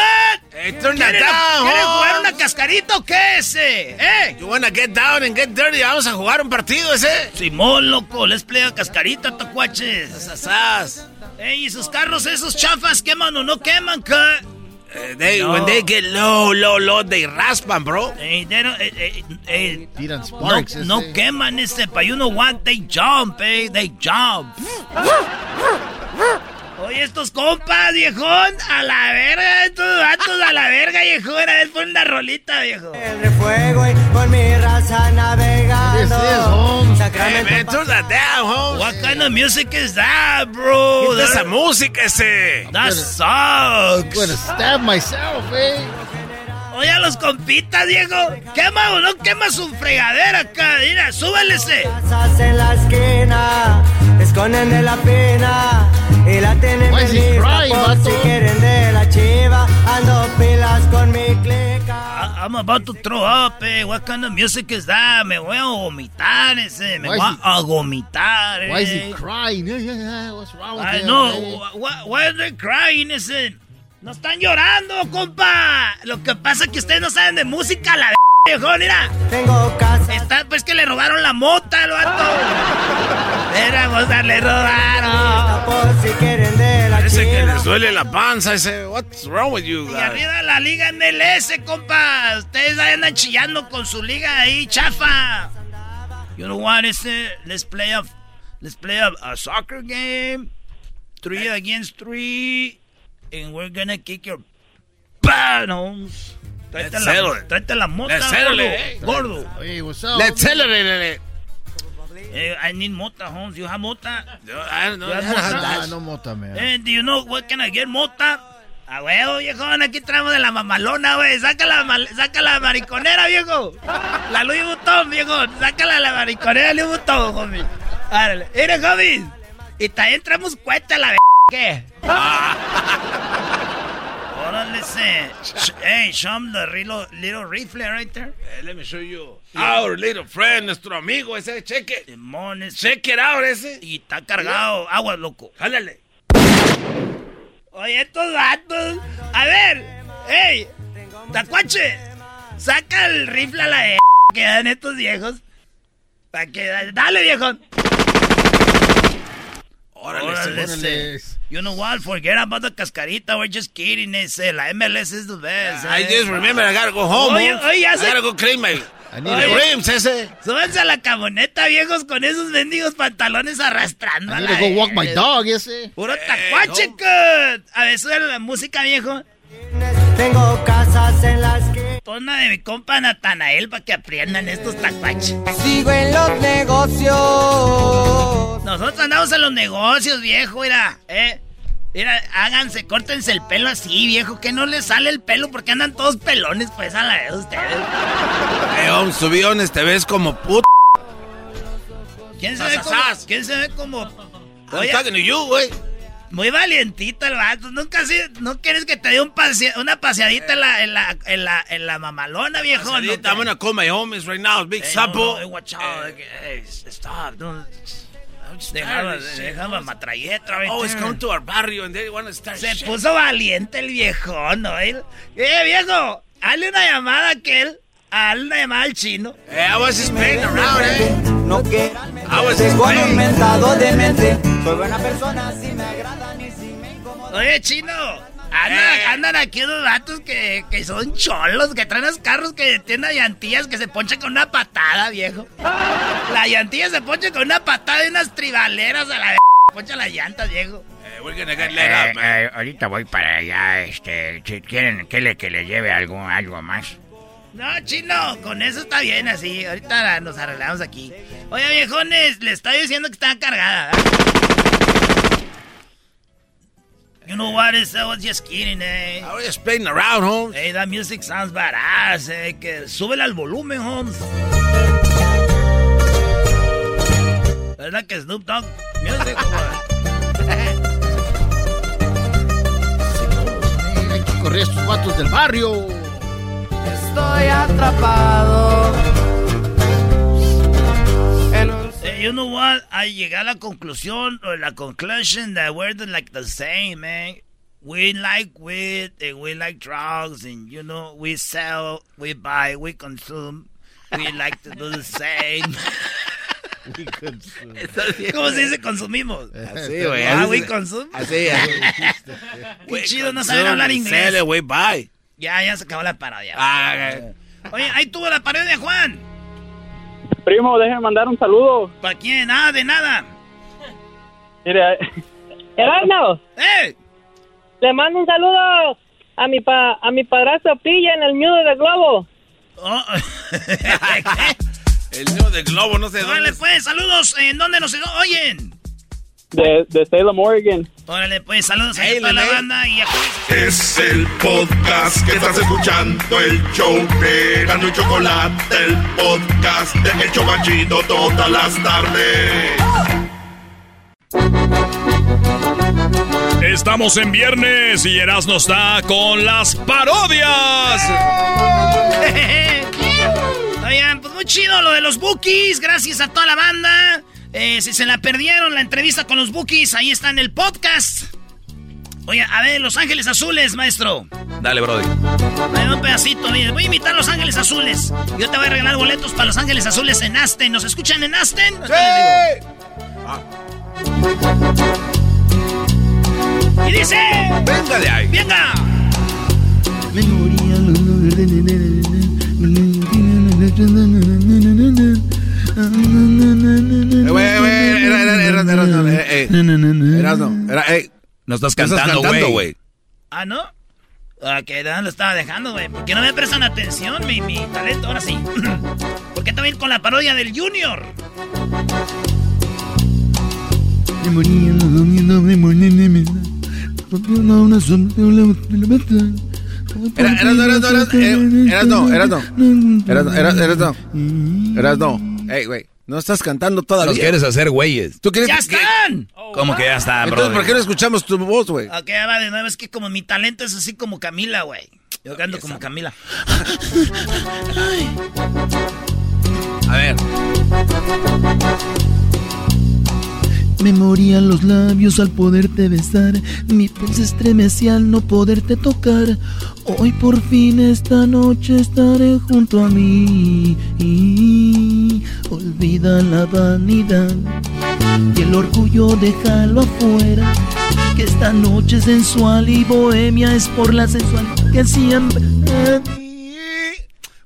Hey, turn that ¿Quieren, down, ¿quieren jugar una cascarita o qué ese? ¿Eh? You wanna get down and get dirty. Vamos a jugar un partido ese. Simón, loco, les playa cascarita, tacuaches. Sasas. Ey, ¿y sus carros esos chafas queman o no queman, cut? Eh, they, No. When they get low, low, low, they raspan, bro. Ey, they don't- eh, eh, eh, Tiran no, sparks. ese. no queman ese, pa' you know what, they jump, eh, they jump. Oye, estos compas, viejón, a la verga, estos vatos a la verga, viejón, a ver, pon una rolita, viejo. fuego y con mi raza navegando. This is Holmes. Hey, man, turn that down, Holmes. What kind of music is that, bro? Quita esa música ese. That I'm sucks. gonna stab myself, eh? Oye, a los compitas, Diego. Quema o no quema su fregadera acá. Mira, súbele ese. Casas en la esquina, esconden de la pena y la tienen Why is he lista crying, por si quieren de la chiva. Ando pilas con mi clica. I- I'm about to throw up, eh. What kind of music is that? Me voy a vomitar ese. Me Why voy is he- a vomitar, eh. Why is he crying? Yeah, yeah, yeah. What's wrong with I him? know. eh? Wh- wh- Why are they crying ese? No están llorando, compa. Lo que pasa es que ustedes no saben de música, la viejo, mira. Tengo casa. Está, pues que le robaron la mota al vato. Era mota, le robaron. Por si quieren de la Ese que les duele la panza, ese. What's wrong with you Y guys? arriba la liga MLS, compa. Ustedes ahí andan chillando con su liga ahí, chafa. You know what, ese? Let's play a, let's play a, a soccer game. Three against three. And we're gonna kick your panos. Tráete Let's la, tráete la mota, Let's gordo. eh. Gordo. Hey, what's up? Let's celebrate it. Eh, I need mota, Holmes. You have mota? I don't know. Ah, that. no mota, man. Eh, do you know what can I get, mota? A huevo, viejón, aquí traemos de la mamalona, güey. Saca la, saca la mariconera, viejo. La Louis Vuitton, viejo. Sácala la mariconera Louis Vuitton, homie. Árale. Mire, homie. Y también traemos cuenta la ¿Qué? Se. Sh- Hey, show him the little, little rifle right there. Eh, let me show you. Our little friend, nuestro amigo ese. Simón, ese. Check it out ese. Y está cargado. Agua, loco. Jálale. Oye, estos vatos. A ver, hey, Tacuache, saca el rifle a la de que dan estos viejos. Pa' que. Dale, viejo. Órale, Órale. You know what? Forget about the cascarita. We're just kidding. Ese. La MLS is the best. I eh. just remember I gotta go home. Oye, oye, I se- gotta go clean my rims ese. Súbanse a la camioneta, viejos, con esos mendigos pantalones arrastrando. I need to go walk my dog, ese. Puro tacuache, cut. A ver, sube la música, viejo. Tengo casas en la esquina. Pon una de mi compa Natanael para que aprendan estos tacuaches. Sigo en los negocios. Nosotros andamos en los negocios, viejo, mira, eh. Mira, háganse, córtense el pelo así, viejo, que no les sale el pelo porque andan todos pelones, pues, a la vez ustedes. Eh, Holmes, to be honest, te ves como puto. ¿Quién se ve como? ¿Quién se ve como? I'm Oye, talking to you, güey. Muy valientito el vato. Nunca así, no quieres que te dé un pasea- una paseadita en la, en la, en la, en la mamalona, viejo. No I'm gonna call my homies right now, big Hey, sapo. no, no, watch out. Hey, stop. Don't, Dejaba, dejaba matralleta. Oh, it's come to our barrio and they want to start Se shit. puso valiente el viejo, ¿no? Él- Eh, viejo, hazle una llamada a aquel. Hazle una llamada al chino. Eh, I was just playing around, eh. No quieran I was just con un playing. mentado de mente. Soy buena persona, si me agradan y si me incomodan. Oye, chino. Andan, andan aquí unos vatos que, que son cholos, que traen los carros que tienen las llantillas que se ponchan con una patada, viejo. La llantilla se poncha con una patada y unas tribaleras a la poncha las llantas, viejo. Eh, we're gonna get let up, man. Eh, ahorita voy para allá, este, si quieren que le, que le lleve algo, algo más. No, chino, con eso está bien así. Ahorita nos arreglamos aquí. Oye, viejones, le estoy diciendo que está cargada. ¿verdad? You know what? Is, I was just kidding, eh. I was just playing around, Holmes. Hey, that music sounds badass, eh. Que súbele al volumen, Holmes. ¿Verdad que Snoop Dogg Music? Hay que correr a estos vatos del barrio. Estoy atrapado. You know what? I llegué a la conclusión, o la conclusion that we're the, like the same, man. We like weed, and we like drugs, and you know, we sell, we buy, we consume. We like to do the same. ¿Cómo se dice consumimos? Así, güey. Ah, we consume. Así, así. Qué chido no saber hablar inglés. Sell we buy. Ya, ya se acabó la parodia. Ah, Oye, ahí tuvo la parodia, Juan. Primo, déjeme mandar un saludo. ¿Para quién? Nada, de nada. Mire, Erasmo, ¡Eh! le mando un saludo a mi pa, a mi padrastro Pilla en el nudo del globo. Oh. El niño de globo, no sé dónde. Órale, pues, saludos. ¿En dónde nos oyen? de, de Salem, Oregon. Órale, pues, saludos a toda la banda y a... Es el podcast que estás escuchando, el show de Gano y Chocolate, el podcast de El Chobachito todas las tardes. Estamos en viernes y Erasmo está con las parodias. Oigan, pues muy chido lo de los Bookies. Gracias a toda la banda. Eh, si se la perdieron, la entrevista con los Bookies, ahí está en el podcast. Oye, a ver, Los Ángeles Azules, maestro. Dale, Brody. Dame un pedacito, mire. Voy a invitar a Los Ángeles Azules. Yo te voy a regalar boletos para Los Ángeles Azules en Aston. ¿Nos escuchan en Aston? ¡Sí! Y dice... Venga de ahí. ¡Venga! Eh, güey, no. No estás No cantando, güey. Ah, ¿no? Ok, ¿dónde lo estaba dejando, güey? ¿Por qué no me prestan atención, mi, mi talento? Ahora sí. ¿Por qué también con la parodia del Junior? Era, era, no, era, no, era, eh, era, no, era, no. Era, no, era, era, no. Era, no. Ey, güey, no estás cantando todavía. Los quieres hacer güeyes. ¿Tú quieres ¡Ya están! ¿Cómo que ya está, Entonces, Brody? ¿por qué no escuchamos tu voz, güey? Ok, va de nuevo. Es que como mi talento es así como Camila, güey. Yo canto como Camila. A ver. Me morían los labios al poderte besar, mi piel se estremecía al no poderte tocar. Hoy por fin esta noche estaré junto a mí. Olvida la vanidad y el orgullo déjalo afuera. Que esta noche sensual y bohemia es por la sensualidad que siempre.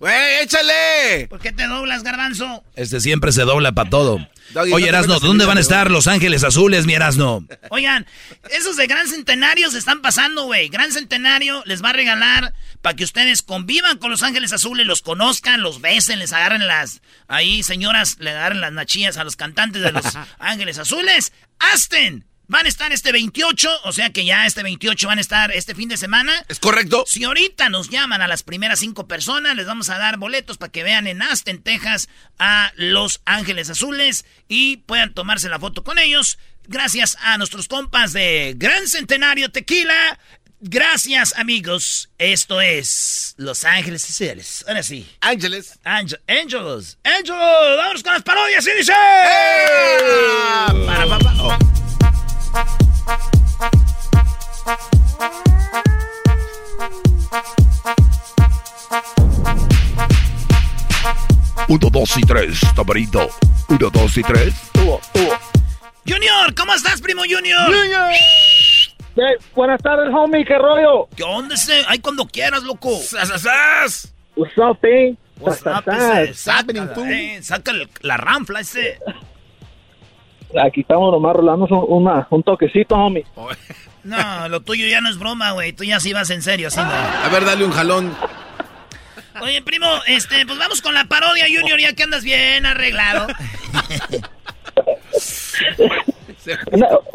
¡Güey, échale! ¿Por qué te doblas, garbanzo? Este siempre se dobla para todo. Doggy, Oye, Erasno, ¿dónde van a estar Los Ángeles Azules, mi Erasno? Oigan, esos de Gran Centenario se están pasando, güey. Gran Centenario les va a regalar para que ustedes convivan con los Ángeles Azules, los conozcan, los besen, les agarren las... Ahí, señoras, le agarren las nachillas a los cantantes de los Ángeles Azules. Asten, van a estar este 28, o sea que ya este 28 van a estar este fin de semana. ¿Es correcto? Si ahorita nos llaman a las primeras cinco personas, les vamos a dar boletos para que vean en Aston, Texas, a Los Ángeles Azules y puedan tomarse la foto con ellos. Gracias a nuestros compas de Gran Centenario Tequila. Gracias, amigos. Esto es Los Ángeles Sociales. Ahora sí. Ángeles. Angel, Angels. Angels. Vámonos con las parodias. Y dice. Para, papá. Oh. Uno, dos y tres, tamarito. Uno, dos y tres. Junior, ¿cómo estás, primo Junior? Junior. buenas tardes, homie, ¿qué rollo? ¿Qué onda ese? Ay, cuando quieras, loco. ¡Sas, What's up, eh? What's up, ese? Saca, eh, saca la ranfla ese. Aquí estamos nomás rolando un, un toquecito, homie. No, lo tuyo ya no es broma, güey. Tú ya sí vas en serio, así no. A ver, dale un jalón. Oye, primo, este, pues vamos con la parodia, Junior, ya que andas bien arreglado.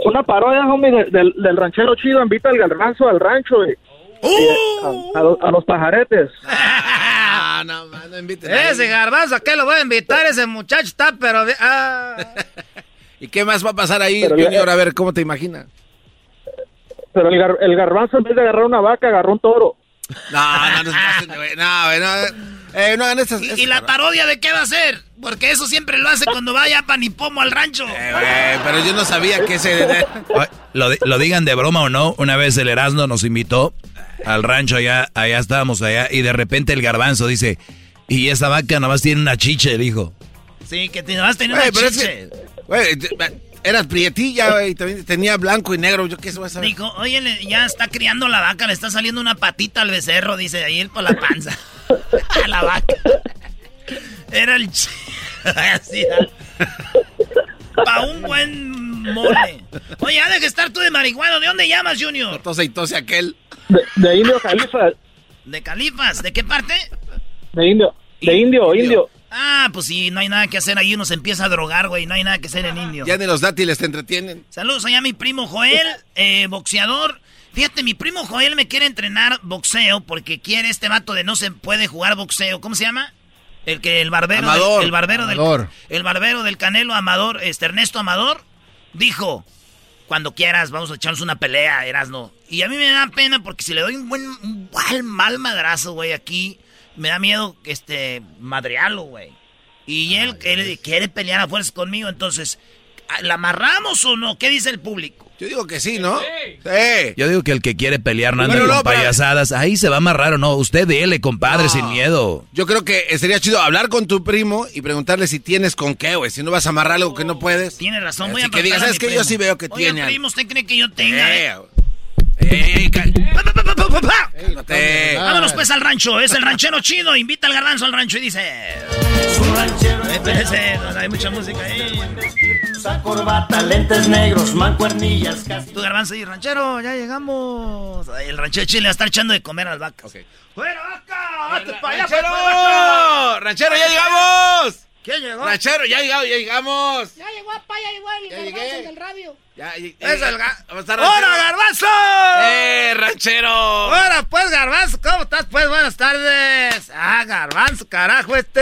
una, parodia, homie, del, del, ranchero chido, invita al garbanzo al rancho, güey. ¡Uh! a, los pajaretes. Ah, no, no inviten Ese garbanzo, ¿a qué lo voy a invitar? Ese muchacho está, pero... Ah. ¿Y qué más va a pasar ahí, Junior? A ver, ¿cómo te imaginas? Pero el, el garbanzo, en vez de agarrar una vaca, agarró un toro. No, no, no, no, no, eh, no hagan esas, ¿Y, la parodia de qué va a ser? Porque eso siempre lo hace cuando vaya a Panipomo al rancho. Eh, pero yo no sabía que ese... lo, lo, digan de broma o no, una vez el Erasmo nos invitó al rancho allá, allá estábamos allá, y de repente el garbanzo dice, y esa vaca nomás tiene una chiche, dijo. Sí, que nomás tiene una chiche. Eras prietilla, güey, tenía blanco y negro, yo qué sé, a Dijo, oye, ya está criando la vaca, le está saliendo una patita al becerro, dice, ahí por la panza. a la vaca. Era el... Así, Pa' un buen mole. Oye, ya deja estar tú de marihuana, ¿de dónde llamas, Junior? Tose y tose aquel. De, Indio Califas. ¿De Califas? ¿De qué parte? De Indio. De Indio, Indio. Ah, pues sí, no hay nada que hacer ahí, uno se empieza a drogar, güey, no hay nada que hacer en indio. Ya de los dátiles te entretienen. Saludos allá a mi primo Joel, eh, boxeador. Fíjate, mi primo Joel me quiere entrenar boxeo porque quiere este vato de no se puede jugar boxeo. ¿Cómo se llama? El que el barbero Amador. el barbero Amador. del el barbero del Canelo Amador, este Ernesto Amador dijo, "Cuando quieras vamos a echarnos una pelea, Erasno." Y a mí me da pena porque si le doy un buen un mal, mal madrazo, güey, aquí me da miedo este madrearlo, güey. Y él, quiere pelear a fuerzas conmigo, entonces, ¿la amarramos o no? ¿Qué dice el público? Yo digo que sí, ¿no? Sí. Yo digo que el que quiere pelear no anda con payasadas. Ahí se va a amarrar o no. Usted dele, compadre, sin miedo. Yo creo que sería chido hablar con tu primo y preguntarle si tienes con qué, güey. Si no vas a amarrar algo que no puedes. Tiene razón, voy a que digas, ¿sabes que Yo sí veo que Oye, tiene. primo, ¿usted cree que yo tenga? Eh, ¡Ey, Vámonos pues al rancho. Es el ranchero chido. Invita al garbanzo al rancho y dice. Su ranchero. Espérese, hay mucha música ahí. Usa corbata, lentes negros, mancuernillas. Tu garbanzo y ranchero, ya llegamos. el ranchero chile va a estar echando de comer a las vacas. ¡Fuera vaca! ¡Hazte para allá, ¡Ranchero! Pues, ¡Ranchero, ya llegamos! ¿Quién llegó? ¡Ranchero, ya llegamos, ya llegamos! Ya llegó, papá, ya llegó el Ya garbanzo llegué. del radio. Ya, ya, Es el ga- ¡Hola, garbanzo! ¡Eh, ranchero! Hola, pues, garbanzo, ¿cómo estás? Pues, buenas tardes. Ah, garbanzo, carajo, este.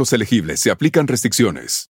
elegibles se aplican restricciones.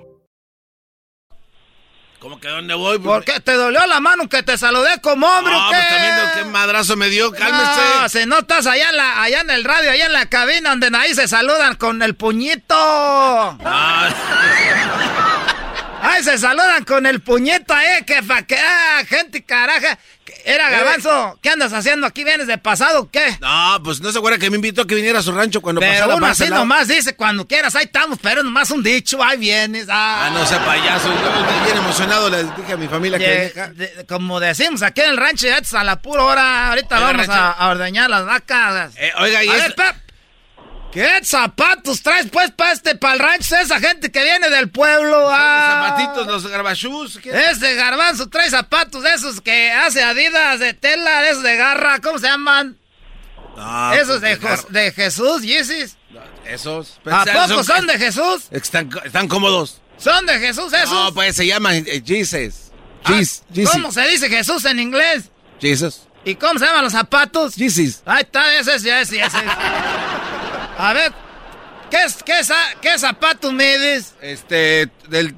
¿Cómo que dónde voy? ¿Por qué te dolió la mano que te saludé como hombre No, o qué? pues también qué madrazo me dio, cálmese. No, si no estás allá en, la, allá en el radio, allá en la cabina donde ahí se saludan con el puñito. Ah. Ahí se saludan con el puñito, eh, que fa que, ah, gente caraja. Era Garbanzo, ¿qué andas haciendo aquí? ¿Vienes de pasado o qué? No, pues no se acuerda que me invitó a que viniera a su rancho cuando Pero pasara uno así nomás dice, cuando quieras, ahí estamos, pero nomás un dicho, ahí vienes. Ah, Ah, no sea payaso. Yo bien emocionado. Le dije a mi familia que de- como decimos aquí en el rancho, ya es a la pura hora. Ahorita Oiga, vamos a, a ordeñar las vacas. Eh, oiga, y a es- ver, Pep, ¿qué zapatos traes pues para este, para el rancho? Esa gente que viene del pueblo. ah. Zapatitos, los garbachús. Ese garbanzo trae zapatos de esos que hace Adidas de tela, de esos de garra, ¿cómo se llaman? No, esos pues, de, gar- de Jesús, Yeezys. Esos. ¿A poco son de Jesús? Están, están cómodos. ¿Son de Jesús esos? No, pues se llaman eh, Jesus. Jesus. Jesus. ¿Cómo se dice Jesús en inglés? Jesus. ¿Y cómo se llaman los zapatos? Jesus. Ahí está, ese es, ese, ese. A ver, ¿qué, es- qué, qué zapatos mides? Este, del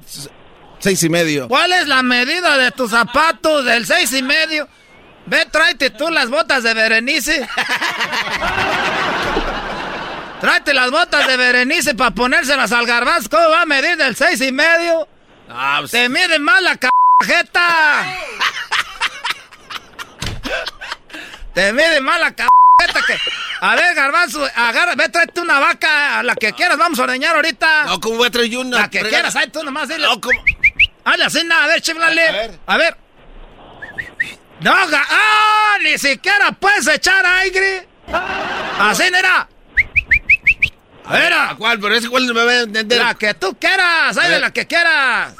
seis y medio. ¿Cuál es la medida de tus zapatos del seis y medio? Ve, tráete tú las botas de Berenice. Tráete las botas de Berenice para ponérselas al garbanzo. ¿Cómo va a medir del seis y medio? Ah, pues, Te mide más la cajeta. Te mide más la cajeta que... A ver, garbanzo, agarra, ve, tráete una vaca, la que quieras, vamos a ordeñar ahorita. No, ¿cómo voy a traer yo una? La que quieras, ahí tú nomás dile. No, ¿cómo? Hazle así, nada, a ver, chiflale. A ver. A ver. No, ¡Ah! Ni siquiera puedes echar aire. Así, nera. A ver, ¿a cuál? Pero ese cuál no me va a entender. La que tú quieras, ahí de la que quieras.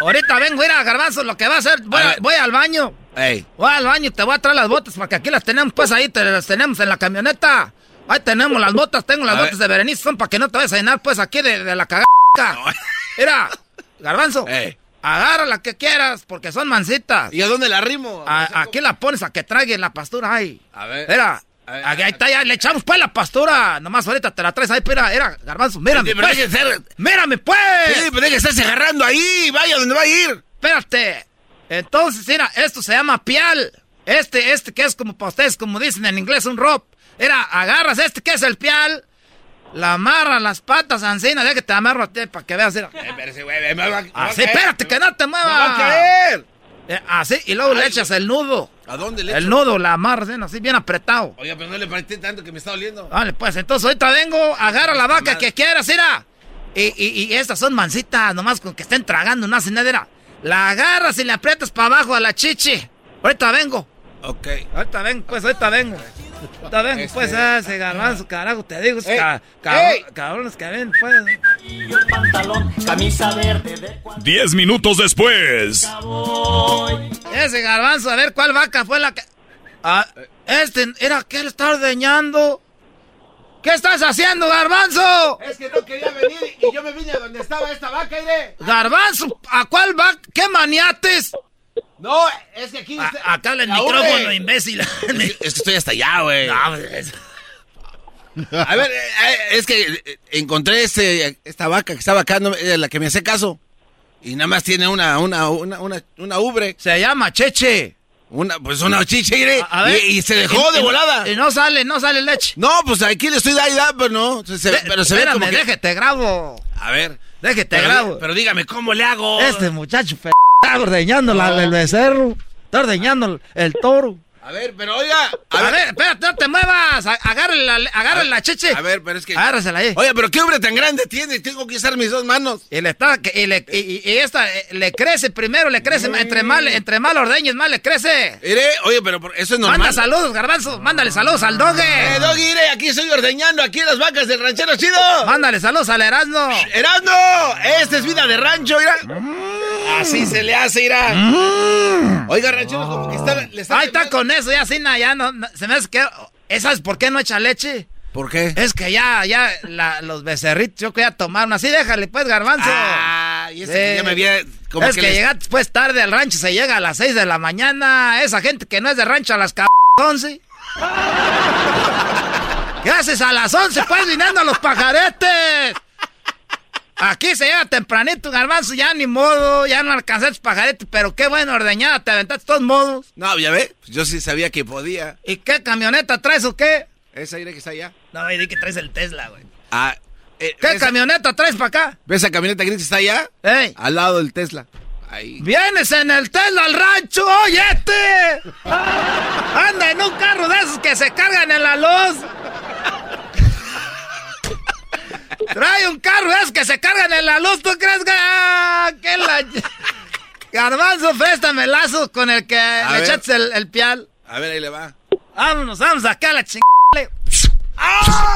Ahorita vengo a ir a Garbanzo, lo que va a hacer, voy, A voy al baño. Ey. Voy al baño y te voy a traer las botas, porque aquí las tenemos, pues ahí te las tenemos en la camioneta. Ahí tenemos las botas, tengo las A botas de Berenice, son para que no te vayas a llenar, pues aquí de, de la cagada. Mira, Garbanzo, Ey. agarra la que quieras, porque son mansitas. ¿Y a dónde la arrimo? A- aquí la pones a que trague la pastura ahí. A ver. Mira, aquí, ahí está, ya le echamos pues la pastura. Nomás ahorita te la traes ahí, mira, era, garbanzo, mírame, Sí, pero pues. ser- Mírame, pues. Sí, pero que estarse agarrando ahí. Vaya donde va a ir. Espérate. Entonces, mira, esto se llama pial. Este, este que es como para ustedes, como dicen en inglés, un rope. Era, agarras este que es el pial, la amarras las patas, Ancina, de que te amarro a ti para que veas. Mira. Espérese, güey, me va- me va a Así, caer. espérate, que no te Me muevas. va a caer. Eh, Así, y luego le echas el nudo. ¿A dónde le El echo? nudo, la amarras, ¿eh? así bien apretado. Oiga, pero no le parece tanto que me está oliendo. Vale, pues entonces ahorita vengo, agarra la vaca que quieras, mira. Y, y, y estas son mansitas, nomás con que estén tragando, no hacen nada. La agarras y le aprietas para abajo a la chichi. Ahorita vengo. Ok. Ahorita vengo, pues ahorita vengo. Ahorita vengo, Este- pues, ah, ese garbanzo, carajo, te digo, esos Ey, ca- ey. cabrones que ven, pues. Diez minutos después. Ese garbanzo, a ver cuál vaca fue la que. Ah, este, era que él está ordeñando. ¿Qué estás haciendo, garbanzo? Es que no quería venir y yo me vine a donde estaba esta vaca, iré. Garbanzo, ¿a cuál vaca? ¿Qué maniates? No, es que aquí... A- acá el micrófono, imbécil. Es que estoy hasta allá, güey. No, pues, A ver, eh, eh, es que eh, encontré este, esta vaca que estaba acá, la que me hace caso. Y nada más tiene una, una, una, una, una ubre. Se llama Cheche. Una, pues una chiche, iré. A ver. Y, y se dejó Y- de volada. Y no sale, no sale leche. No, pues aquí le estoy dando, da, pero no. Se- se- Ve- pero se ve espérame, como que... déjate grabo. A ver. Déjate Pero, grabo. pero dígame, ¿cómo le hago? Este muchacho fe- está ordeñando la, el becerro. Está ordeñando el, el toro. A ver, pero oiga. A, ver, espérate, no te muevas. A- Agárrale la, cheche. A ver, pero es que... Agárrasela ahí. Oye, pero qué hombre tan grande tiene. Tengo que usar mis dos manos. Y le está, y, le, y, esta eh, le crece primero, le crece, entre más, entre lo ordeñes, más le crece. Iré, oye, pero eso es normal. Manda saludos, garbanzo, mándale saludos al doge. Eh, Doggy, iré, aquí estoy ordeñando aquí las vacas del ranchero chido. Mándale saludos al Erasmo. ¡Erasmo! Esta es vida de rancho, mira. Así se le hace, mira. Oiga, ranchero, como que está, le está... Ahí está con eso, ya na, ya no, no- se me hace que... ¿eh, ¿Sabes por qué no echa leche? ¿Por qué? Es que ya, ya, la- los becerritos, yo quería tomar una. Así déjale, pues, garbanzo. Ah, y ese que ya me había... Como es que, les- llegaste pues tarde al rancho, se llega a las 6 de la mañana. Esa gente que no es de rancho a las c 11. ¿Qué haces a las 11? Pues viniendo a los pajaretes. Aquí se llega tempranito, garbanzo, ya ni modo, ya no alcanzaste pajaretes, pero qué bueno ordeñada, te aventaste de todos modos. No, ya ve, yo sí sabía que podía. ¿Y qué camioneta traes o qué? Esa iré que está allá. No, y di que traes el Tesla, güey. Ah, Eh, ¿Qué ¿ves- camioneta traes para acá? ¿Ves esa camioneta gris que está allá? ¡Ey! Al lado del Tesla. Ahí. ¡Vienes en el Tesla al rancho! ¡Oye, este! ¡Anda en un carro de esos que se cargan en la luz! Trae un carro esos que se cargan en la luz. ¿Tú crees que.? ah, que la... Garbanzo, féstame lazo con el que le ver. echaste el, el pial. A ver, ahí le va. Vámonos, vamos acá a la chingada.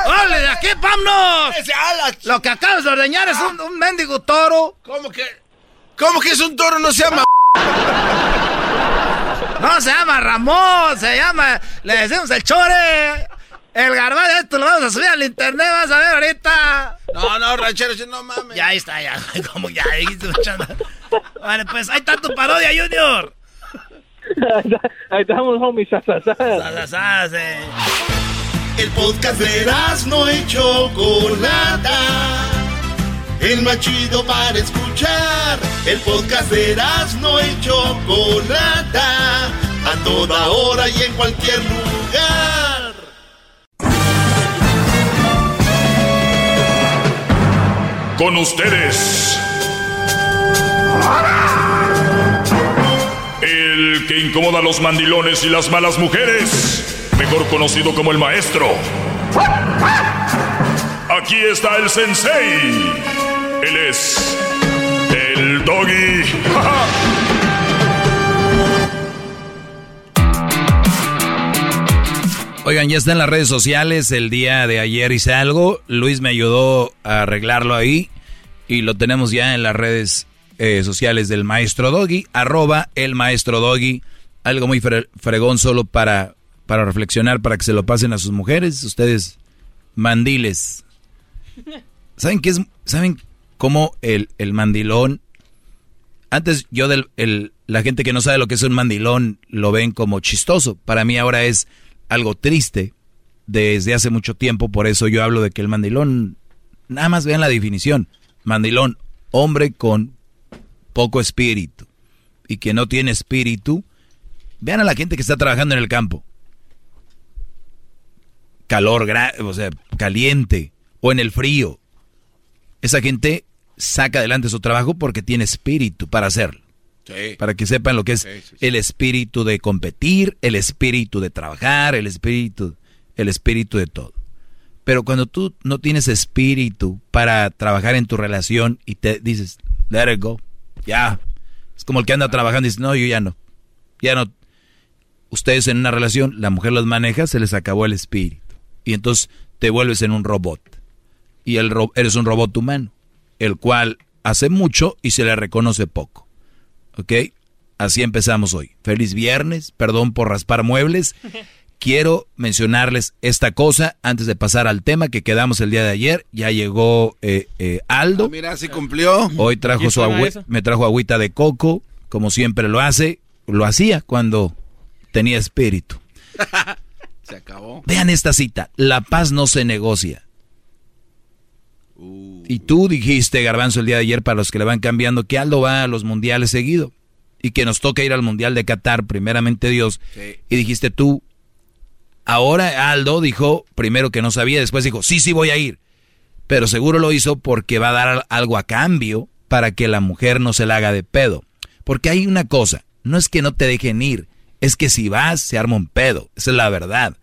¡Órale, de aquí, vámonos! Lo que acabas de ordeñar es un, un mendigo toro. ¿Cómo que? ¿Cómo que es un toro? No se llama. No, se llama Ramón, se llama, le decimos el chore. El garbanzo, esto lo vamos a subir al internet, vas a ver ahorita. No, no, ranchero, no mames. Ya ahí está, ya. Como ya dijiste. Vale, pues hay tanto parodia, Junior. Ahí estamos, homies. Sasasas, eh. El podcast de no y Chocolata. El más chido para escuchar. El podcast de no y Chocolata. A toda hora y en cualquier lugar. Con ustedes. El que incomoda a los mandilones y las malas mujeres. Mejor conocido como el maestro. Aquí está el sensei. Él es. El doggy. Oigan, ya está en las redes sociales. El día de ayer hice algo. Luis me ayudó a arreglarlo ahí. Y lo tenemos ya en las redes eh, sociales del maestro Doggy. Arroba el maestro Doggy. Algo muy fre- fregón solo para, para reflexionar, para que se lo pasen a sus mujeres. Ustedes, mandiles. ¿Saben qué es? ¿Saben cómo el, el mandilón? Antes yo del el, la gente que no sabe lo que es un mandilón lo ven como chistoso. Para mí ahora es algo triste desde hace mucho tiempo. Por eso yo hablo de que el mandilón, nada más vean la definición. Mandilón, hombre con poco espíritu. Y que no tiene espíritu. Vean a la gente que está trabajando en el campo. Calor, o sea, caliente. O en el frío. Esa gente saca adelante su trabajo porque tiene espíritu para hacerlo. Sí. Para que sepan lo que es el espíritu de competir, el espíritu de trabajar, el espíritu, el espíritu de todo. Pero cuando tú no tienes espíritu para trabajar en tu relación y te dices, let it go, ya. Es como el que anda trabajando y dice, no, yo ya no. Ya no. Ustedes en una relación, la mujer los maneja, se les acabó el espíritu. Y entonces te vuelves en un robot. Y el ro- eres un robot humano, el cual hace mucho y se le reconoce poco. ¿Ok? Así empezamos hoy. Feliz viernes, perdón por raspar muebles. Quiero mencionarles esta cosa antes de pasar al tema que quedamos el día de ayer. Ya llegó eh, eh, Aldo. Mira, sí cumplió. Hoy trajo ¿Y su me trajo agüita de coco, como siempre lo hace. Lo hacía cuando tenía espíritu. Se acabó. Vean esta cita. La paz no se negocia. Y tú dijiste, Garbanzo, el día de ayer, para los que le van cambiando, que Aldo va a los mundiales seguido. Y que nos toca ir al mundial de Qatar, primeramente Dios. Y dijiste tú, ahora Aldo dijo, primero que no sabía, después dijo, sí, sí voy a ir. Pero seguro lo hizo porque va a dar algo a cambio para que la mujer no se la haga de pedo. Porque hay una cosa, no es que no te dejen ir, es que si vas se arma un pedo, esa es la verdad.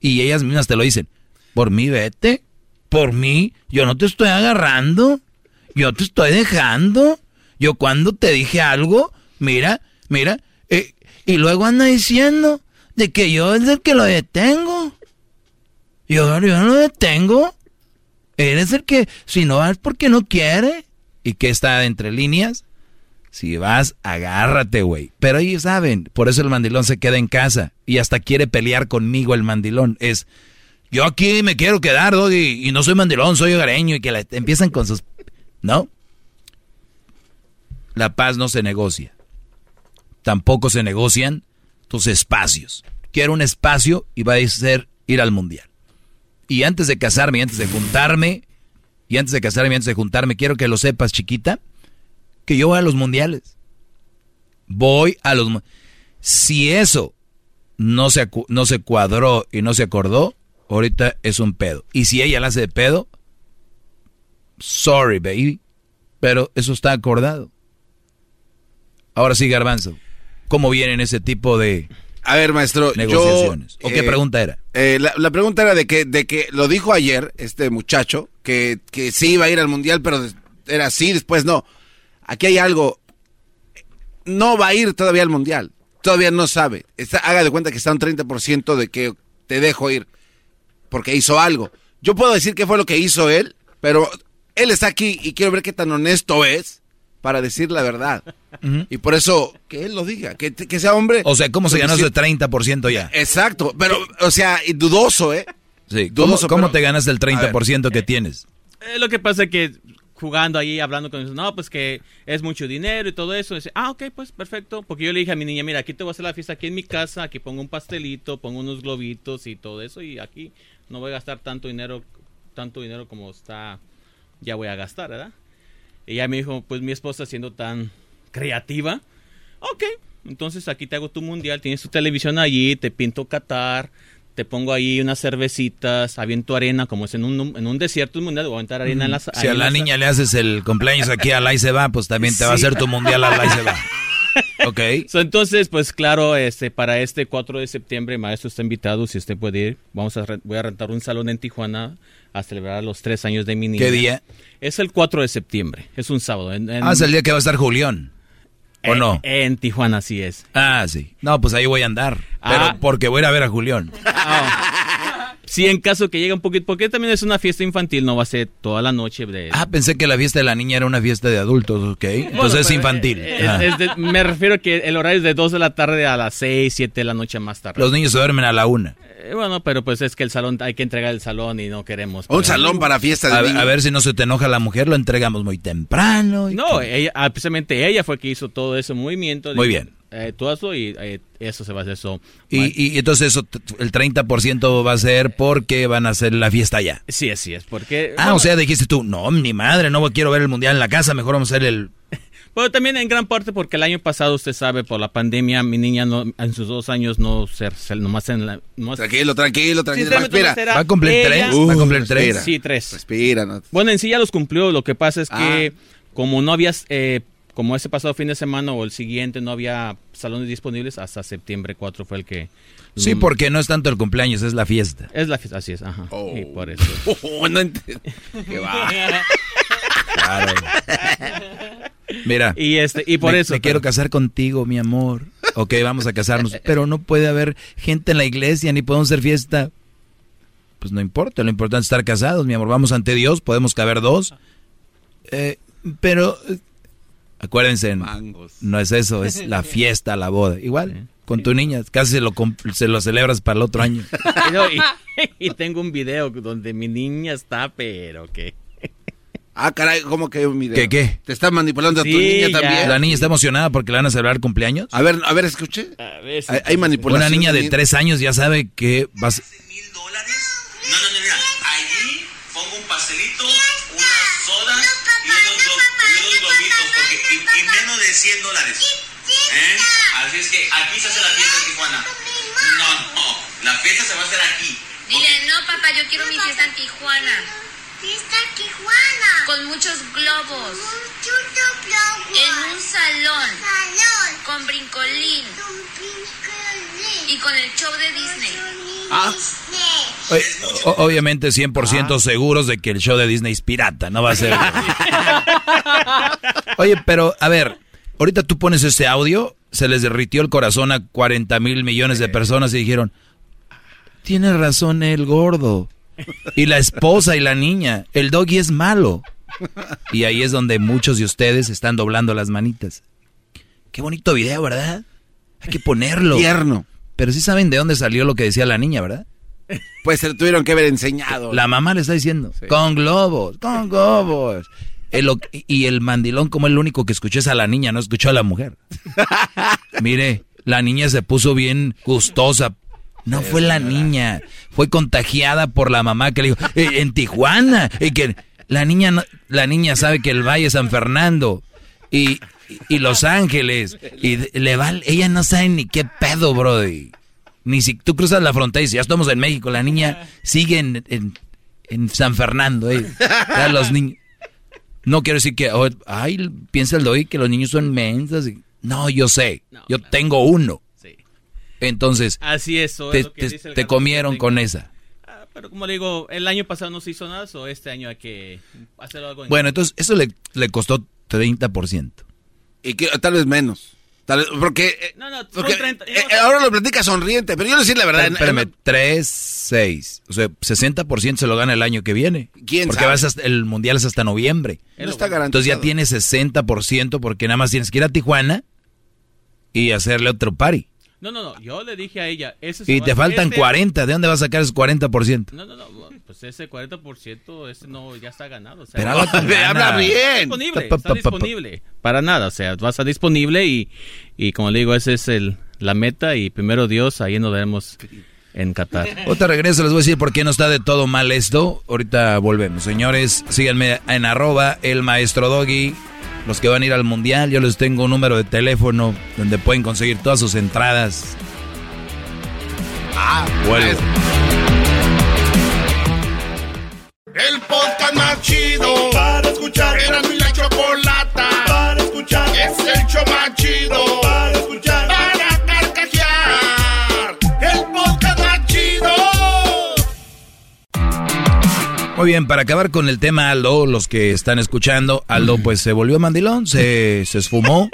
Y ellas mismas te lo dicen, por mí vete, por mí, yo no te estoy agarrando, yo te estoy dejando, yo cuando te dije algo, mira, mira, eh, y luego anda diciendo de que yo es el que lo detengo. Yo, yo no lo detengo. Eres el que, si no vas porque no quiere. ¿Y qué está entre líneas? Si vas, agárrate, güey. Pero ellos saben, por eso el mandilón se queda en casa y hasta quiere pelear conmigo el mandilón. Es, yo aquí me quiero quedar, Doggy, y no soy mandilón, soy hogareño y que la- empiezan con sus... ¿No? La paz no se negocia. Tampoco se negocian tus espacios. Quiero un espacio y va a ser ir al mundial. Y antes de casarme, antes de juntarme, y antes de casarme, antes de juntarme, quiero que lo sepas, chiquita, que yo voy a los mundiales. Voy a los... Si eso no se, no se cuadró y no se acordó, ahorita es un pedo. Y si ella la hace de pedo, Sorry, baby. Pero eso está acordado. Ahora sí, Garbanzo. ¿Cómo vienen ese tipo de A ver, maestro, negociaciones? yo, ¿O qué eh, pregunta era? eh, la, la pregunta era de que, de que lo dijo ayer este muchacho, que, que sí iba a ir al mundial, pero era así, después no. Aquí hay algo. No va a ir todavía al mundial. Todavía no sabe. Está, haga de cuenta que está un 30% de que te dejo ir. Porque hizo algo. Yo puedo decir qué fue lo que hizo él, pero él está aquí y quiero ver qué tan honesto es para decir la verdad. Y por eso, que él lo diga, que, que sea hombre. O sea, ¿cómo se ganó ese suficiente- 30% ya? Exacto, pero, o sea, y dudoso, ¿eh? Sí. ¿Cómo, Dudoso, cómo pero- te ganaste el 30% que tienes? Eh, lo que pasa es que jugando ahí, hablando con ellos, no, pues que es mucho dinero y todo eso. Dice, ah, ok, pues perfecto. Porque yo le dije a mi niña, mira, aquí te voy a hacer la fiesta aquí en mi casa, aquí pongo un pastelito, pongo unos globitos y todo eso. Y aquí no voy a gastar tanto dinero, tanto dinero como está, ya voy a gastar, ¿verdad? Y ella me dijo, pues mi esposa siendo tan creativa, ok, entonces aquí te hago tu mundial, tienes tu televisión allí, te pinto Qatar, te pongo ahí unas cervecitas, aviento arena, como es en un, en un desierto mundial, voy a aventar arena en las... Si a la niña le haces el cumpleaños aquí a la y se va, pues también te va a hacer tu mundial a la y se va. Ok. So, entonces, pues claro, este, para este 4 de septiembre, maestro está invitado, si usted puede ir, vamos a voy a rentar un salón en Tijuana a celebrar los tres años de mi niña. ¿Qué día? Es el 4 de septiembre, es un sábado. En, en- Ah, es el día que va a estar Julián. ¿O en- no? En Tijuana, sí es. Ah, sí. No, pues ahí voy a andar. Pero Ah. porque voy a ir a ver a Julián. Sí, en caso que llegue un poquito, porque también es una fiesta infantil, no va a ser toda la noche de... Ah, pensé que la fiesta de la niña era una fiesta de adultos, ok. Entonces es pero, infantil. eh, es- Ah. es de- me refiero que el horario es de 2 de la tarde a las 6, 7 de la noche más tarde. Los niños se duermen a la una. Eh, bueno, pero pues es que el salón, hay que entregar el salón y no queremos... Un salón para fiesta de A, niños. a ver si no se te enoja la mujer, lo entregamos muy temprano. y No, que- ella, ah, precisamente ella fue que hizo todo ese movimiento. Muy bien. Eh, todo eso y eh, eso se va a hacer eso. Y, y entonces eso, el 30% va a ser porque van a hacer la fiesta allá. Sí, así es, porque... Ah, bueno, o sea, dijiste tú, no, ni madre, no quiero ver el mundial en la casa, mejor vamos a hacer el... Pero también en gran parte porque el año pasado, usted sabe, por la pandemia, mi niña no, en sus dos años no ser, ser nomás en la... nomás- Tranquilo, tranquilo, tranquilo. Respira. ¿Va a cumplir ella- tres? ¿Va a cumplir tres? respira. Sí, tres. Respira, no. Bueno, en sí ya los cumplió. Lo que pasa es que Ah. como no había, eh, como ese pasado fin de semana o el siguiente no había salones disponibles, hasta septiembre 4 fue el que... Sí, porque no es tanto el cumpleaños, es la fiesta. Es la fiesta, así es, ajá. Oh. Y por eso. Oh, no ¿Qué va? Claro. Mira. Y este, y por me, eso. me quiero casar contigo, mi amor. Ok, vamos a casarnos. Pero no puede haber gente en la iglesia, ni podemos hacer fiesta. Pues no importa, lo importante es estar casados, mi amor. Vamos ante Dios, podemos caber dos. Eh, pero acuérdense, no es eso, es la fiesta, la boda. Igual, con tu niña, casi se lo, comp- se lo celebras para el otro año. Y, no, y- y tengo un video donde mi niña está, pero que. Ah, caray, ¿cómo que un video? ¿Qué, qué? ¿Te está manipulando a tu niña ya. también? La niña está emocionada porque le van a celebrar cumpleaños. A ver, a ver, escuche. A ver Hay, hay manipulación. Una niña de tres años ya sabe que vas... No, no, no, mira, allí pongo un pastelito, unas sodas y unos, glo- y unos globitos, porque, y, y menos de 100 dólares. ¿Eh? Así es que aquí se hace la fiesta en Tijuana. No, no, la fiesta se va a hacer aquí. Dile, no, papá, yo quiero mi fiesta en Tijuana. Fiesta en Tijuana. Con muchos globos. Muchos globos. En un salón. Salón. Con brincolín. Con brincolín. Y con el show de Disney. Ah. O- obviamente 100% seguros de que el show de Disney es pirata, no va a ser. Oye, pero a ver, ahorita tú pones ese audio, se les derritió el corazón a 40 mil millones de personas y dijeron, tiene razón el gordo. Y la esposa y la niña, el doggy es malo. Y ahí es donde muchos de ustedes están doblando las manitas. Qué bonito video, ¿verdad? Hay que ponerlo. Tierno. Pero sí saben de dónde salió lo que decía la niña, ¿verdad? Pues se lo tuvieron que haber enseñado. La mamá le está diciendo, con globos, con globos. El y el mandilón, como el único que escuchó es a la niña, no escuchó a la mujer. Mire, la niña se puso bien gustosa. No fue la niña, fue contagiada por la mamá que le dijo, "Eh, en Tijuana, y que la niña, no- la niña sabe que el Valle es San Fernando y, y Los Ángeles, y le va, ella no sabe ni qué pedo, brody. Ni si tú cruzas la frontera y si ya estamos en México, la niña sigue en, en- en San Fernando. eh. Los niños. No quiero decir que, oh, ay, piensa el doy que los niños son mensas. y- No, yo sé. yo tengo uno. Entonces, Así es, eso te, es lo que te- dice el te gato comieron que con esa. Pero como le digo, el año pasado no se hizo nada, o este año hay que hacer algo. en- Bueno, entonces eso le, le costó 30%. Y que, tal vez menos. Tal vez- porque eh, No, no, son porque, 30, eh, ahora lo platica sonriente, pero yo le decir la verdad. Espérame, en- 3, 6. O sea, 60% se lo gana el año que viene. ¿Quién Porque sabe? vas hasta- el mundial es hasta noviembre. No está Entonces ya garantizado. tienes 60% porque nada más tienes que ir a Tijuana y hacerle otro party. No, no, no, yo le dije a ella, ese se Y te faltan este- 40. ¿De dónde vas a sacar esos 40%? No, no, no, pues ese 40% ese no ya está ganado. O sea, Pero habla bien. Está disponible, Pa, pa, está pa, pa, pa. disponible. Para nada, o sea, va a estar disponible y, y como le digo, esa es el, la meta y primero Dios, ahí nos veremos en Qatar. Otra regreso les voy a decir por qué no está de todo mal esto. Ahorita volvemos. Señores, síganme en arroba el maestro doggy. Los que van a ir al mundial, yo les tengo un número de teléfono donde pueden conseguir todas sus entradas. Ah, Vuelvo. El podcast más chido para escuchar. Era mi la chocolata para escuchar. Es el show más chido para escuchar. Para carcajear. El podcast más chido. Muy bien, para acabar con el tema Aldo, los que están escuchando, Aldo pues se volvió mandilón, se, se esfumó.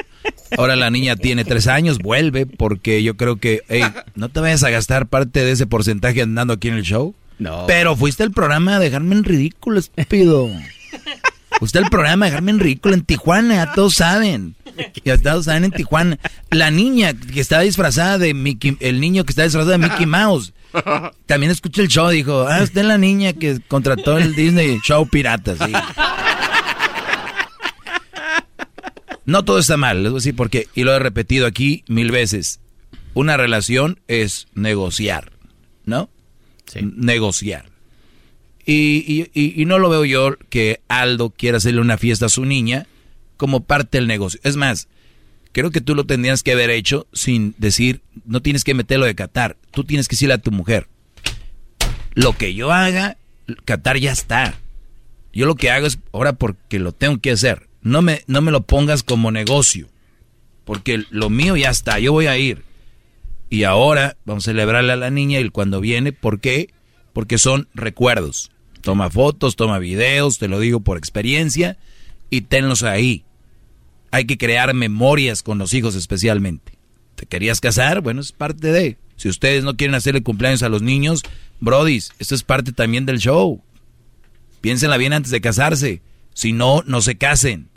Ahora la niña tiene tres años, vuelve porque yo creo que, hey, no te vayas a gastar parte de ese porcentaje andando aquí en el show. No. Pero fuiste al programa a dejarme en ridículo, estúpido. Fuiste al programa a dejarme en ridículo en Tijuana, ya todos saben. Ya todos saben en Tijuana. La niña que estaba disfrazada de Mickey, el niño que está disfrazado de Mickey Mouse. También escuché el show, dijo, ah, usted es la niña que contrató el Disney Show Pirata, sí. No todo está mal, les voy decir por qué. Y lo he repetido aquí mil veces. Una relación es negociar, ¿no? Negociar. Y, y- y- y no lo veo yo que Aldo quiera hacerle una fiesta a su niña como parte del negocio. Es más, creo que tú lo tendrías que haber hecho sin decir, no tienes que meterlo de Qatar. Tú tienes que decirle a tu mujer, lo que yo haga, Qatar ya está. Yo lo que hago es ahora porque lo tengo que hacer. No me, no me lo pongas como negocio. Porque lo mío ya está, yo voy a ir. Y ahora vamos a celebrarle a la niña y cuando viene, ¿por qué? Porque son recuerdos. Toma fotos, toma videos, te lo digo por experiencia, y tenlos ahí. Hay que crear memorias con los hijos especialmente. ¿Te querías casar? Bueno, es parte de. Si ustedes no quieren hacerle cumpleaños a los niños, brodis, esto es parte también del show. Piénsenla bien antes de casarse. Si no, no se casen.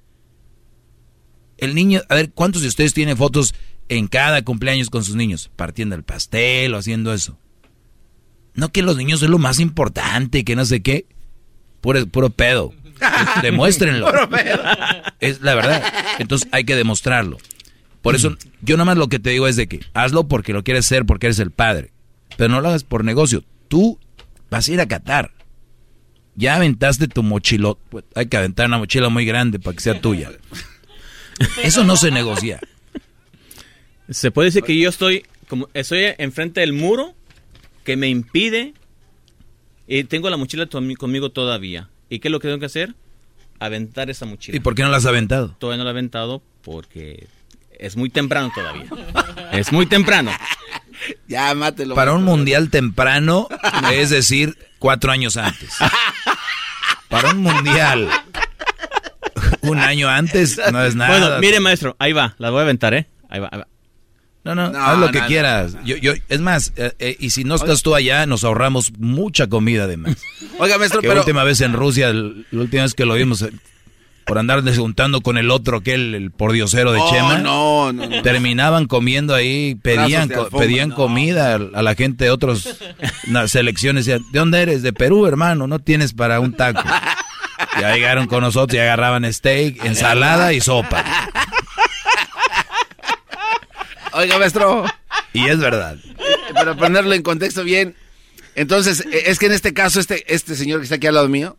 El niño, a ver, ¿cuántos de ustedes tienen fotos en cada cumpleaños con sus niños? Partiendo el pastel o haciendo eso. No que los niños es lo más importante, que no sé qué. Puro, puro pedo. Demuéstrenlo. Puro pedo. Es la verdad. Entonces hay que demostrarlo. Por eso, yo nomás lo que te digo es de que hazlo porque lo quieres hacer, porque eres el padre. Pero no lo hagas por negocio. Tú vas a ir a Qatar. Ya aventaste tu mochilo. Pues, hay que aventar una mochila muy grande para que sea tuya. Eso no se negocia. Se puede decir que yo estoy como estoy enfrente del muro que me impide y tengo la mochila conmigo todavía. ¿Y qué es lo que tengo que hacer? Aventar esa mochila. ¿Y por qué no la has aventado? Todavía no la he aventado porque es muy temprano todavía. es muy temprano. Ya, mátelo. Para un mundial temprano, es decir, cuatro años antes. Para un mundial un año antes, no es nada. Bueno, mire maestro, ahí va, la voy a aventar, ¿eh? Ahí va, ahí va. No, no, No, haz lo que no, quieras. Yo, yo, es más, eh, eh, y si no estás tú allá, nos ahorramos mucha comida además. Oiga, maestro, que pero- la última vez en Rusia, la última vez que lo vimos, eh, por andar desjuntando con el otro, que el, pordiosero de Oh, Chema, no, no, no. terminaban comiendo ahí, pedían, alfombra, pedían no. comida a, la gente de otros na- selecciones. Decían, ¿de dónde eres? De Perú, hermano, no tienes para un taco. Ya llegaron con nosotros y agarraban steak, ensalada y sopa. Oiga, maestro. Y es verdad. Para ponerlo en contexto bien. Entonces, eh, es que en este caso, este, este señor que está aquí al lado mío,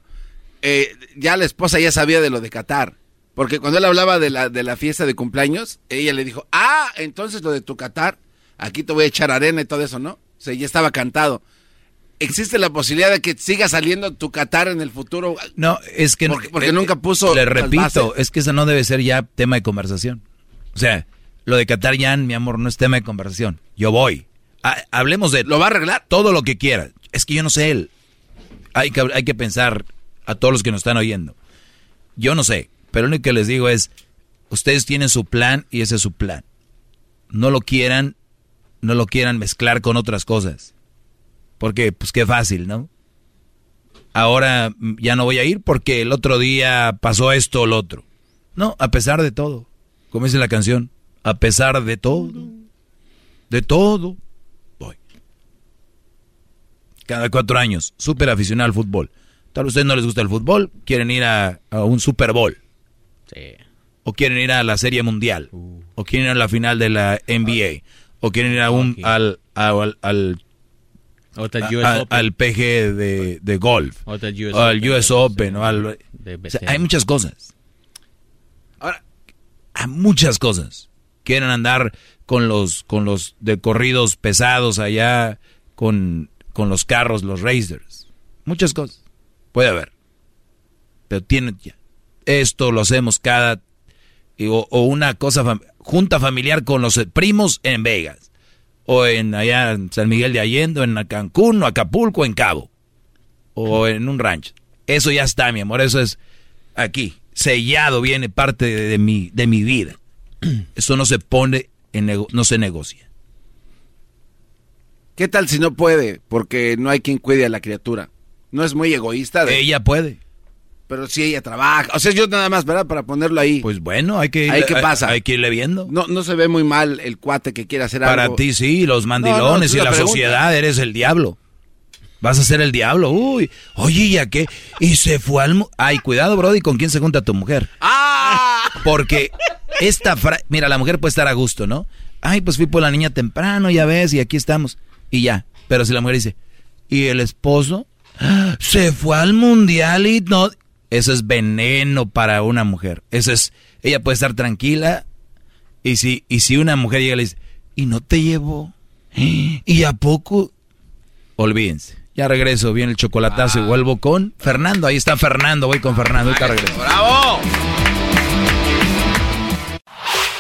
eh, ya la esposa ya sabía de lo de Qatar. Porque cuando él hablaba de la, de la fiesta de cumpleaños, ella le dijo, ah, entonces lo de tu Qatar, aquí te voy a echar arena y todo eso, ¿no? O sea, ya estaba cantado. ¿existe la posibilidad de que siga saliendo tu Qatar en el futuro? No, es que... Porque, porque eh, nunca puso... Le repito, es que eso no debe ser ya tema de conversación. O sea, lo de Qatar ya, mi amor, no es tema de conversación. Yo voy. Ha- hablemos de... ¿Lo va a arreglar? Todo lo que quiera. Es que yo no sé él. Hay que, hay que pensar a todos los que nos están oyendo. Yo no sé, pero lo único que les digo es, ustedes tienen su plan y ese es su plan. No lo quieran, no lo quieran mezclar con otras cosas. Porque, pues qué fácil, ¿no? Ahora mm, ya no voy a ir porque el otro día pasó esto o lo otro. No, a pesar de todo. Como dice la canción, a pesar de todo. De todo. Voy. Cada cuatro años, súper aficionado al fútbol. Tal vez a ustedes no les gusta el fútbol, quieren ir a, a un Super Bowl. O quieren ir a la Serie Mundial. O quieren ir a la final de la NBA. O quieren ir a un, al, al, al, a- US PG de, de golf. US o al Open. US Open. o al- o sea, hay muchas cosas. Ahora, hay muchas cosas. Quieren andar con los, con los de corridos pesados allá, con, con los carros, los racers. Muchas cosas. Puede haber. Pero tienen ya. Esto lo hacemos cada... O, una cosa, junta familiar con los primos en Vegas. O en allá en San Miguel de Allende, o en Cancún, o Acapulco, o en Cabo. O en un rancho. Eso ya está, mi amor. Eso es aquí. Sellado viene parte de mi, de mi vida. Eso no se pone, en no se negocia. ¿Qué tal si no puede? Porque no hay quien cuide a la criatura. No es muy egoísta. De... Ella puede. Pero si ella trabaja. O sea, yo nada más, ¿verdad? Para ponerlo ahí. Pues bueno, hay que ¿Ahí irle- qué hay- pasa? hay que irle viendo. No, no se ve muy mal el cuate que quiere hacer Para algo. ti sí, los No, no, mandilones es y la pregunta. sociedad, eres el diablo. Vas a ser el diablo. Uy, oye, ¿ya qué? Y se fue al... Ay, cuidado, Brody, ¿con quién se junta tu mujer? ¡Ah! Porque esta frase... Mira, la mujer puede estar a gusto, ¿no? Ay, pues fui por la niña temprano, ya ves, y aquí estamos. Y ya. Pero si la mujer dice, ¿y el esposo? Se fue al mundial y no... Eso es veneno para una mujer. Eso es... Ella puede estar tranquila. Y si, y si una mujer llega y le dice, ¿y no te llevó? ¿Y a poco? Olvídense. Ya regreso, viene el chocolatazo y vuelvo con Fernando. Ahí está Fernando, voy con Fernando. Ahorita regreso. ¡Bravo!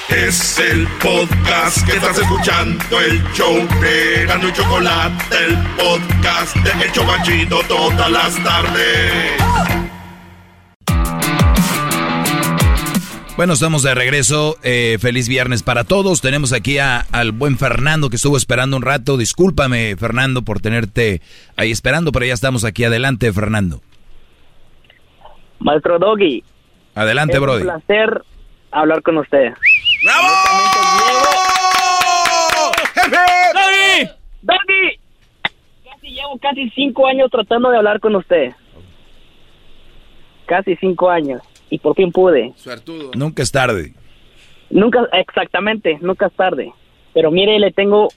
Es el podcast que estás escuchando, el show de Gano y Chocolate, el podcast de El Chocachito todas las tardes. Bueno, estamos de regreso. Eh, feliz viernes para todos. Tenemos aquí a- al buen Fernando que estuvo esperando un rato. Discúlpame, Fernando, por tenerte ahí esperando, pero ya estamos aquí. Adelante, Fernando. Maestro Doggy. Adelante, es Brody. un placer hablar con usted. ¡Bravo! ¡Doggy! ¡Doggy! Casi llevo casi cinco años tratando de hablar con usted. Casi cinco años. Y por fin pude. Suertudo. Nunca es tarde. Nunca, exactamente, nunca es tarde. Pero mire, le tengo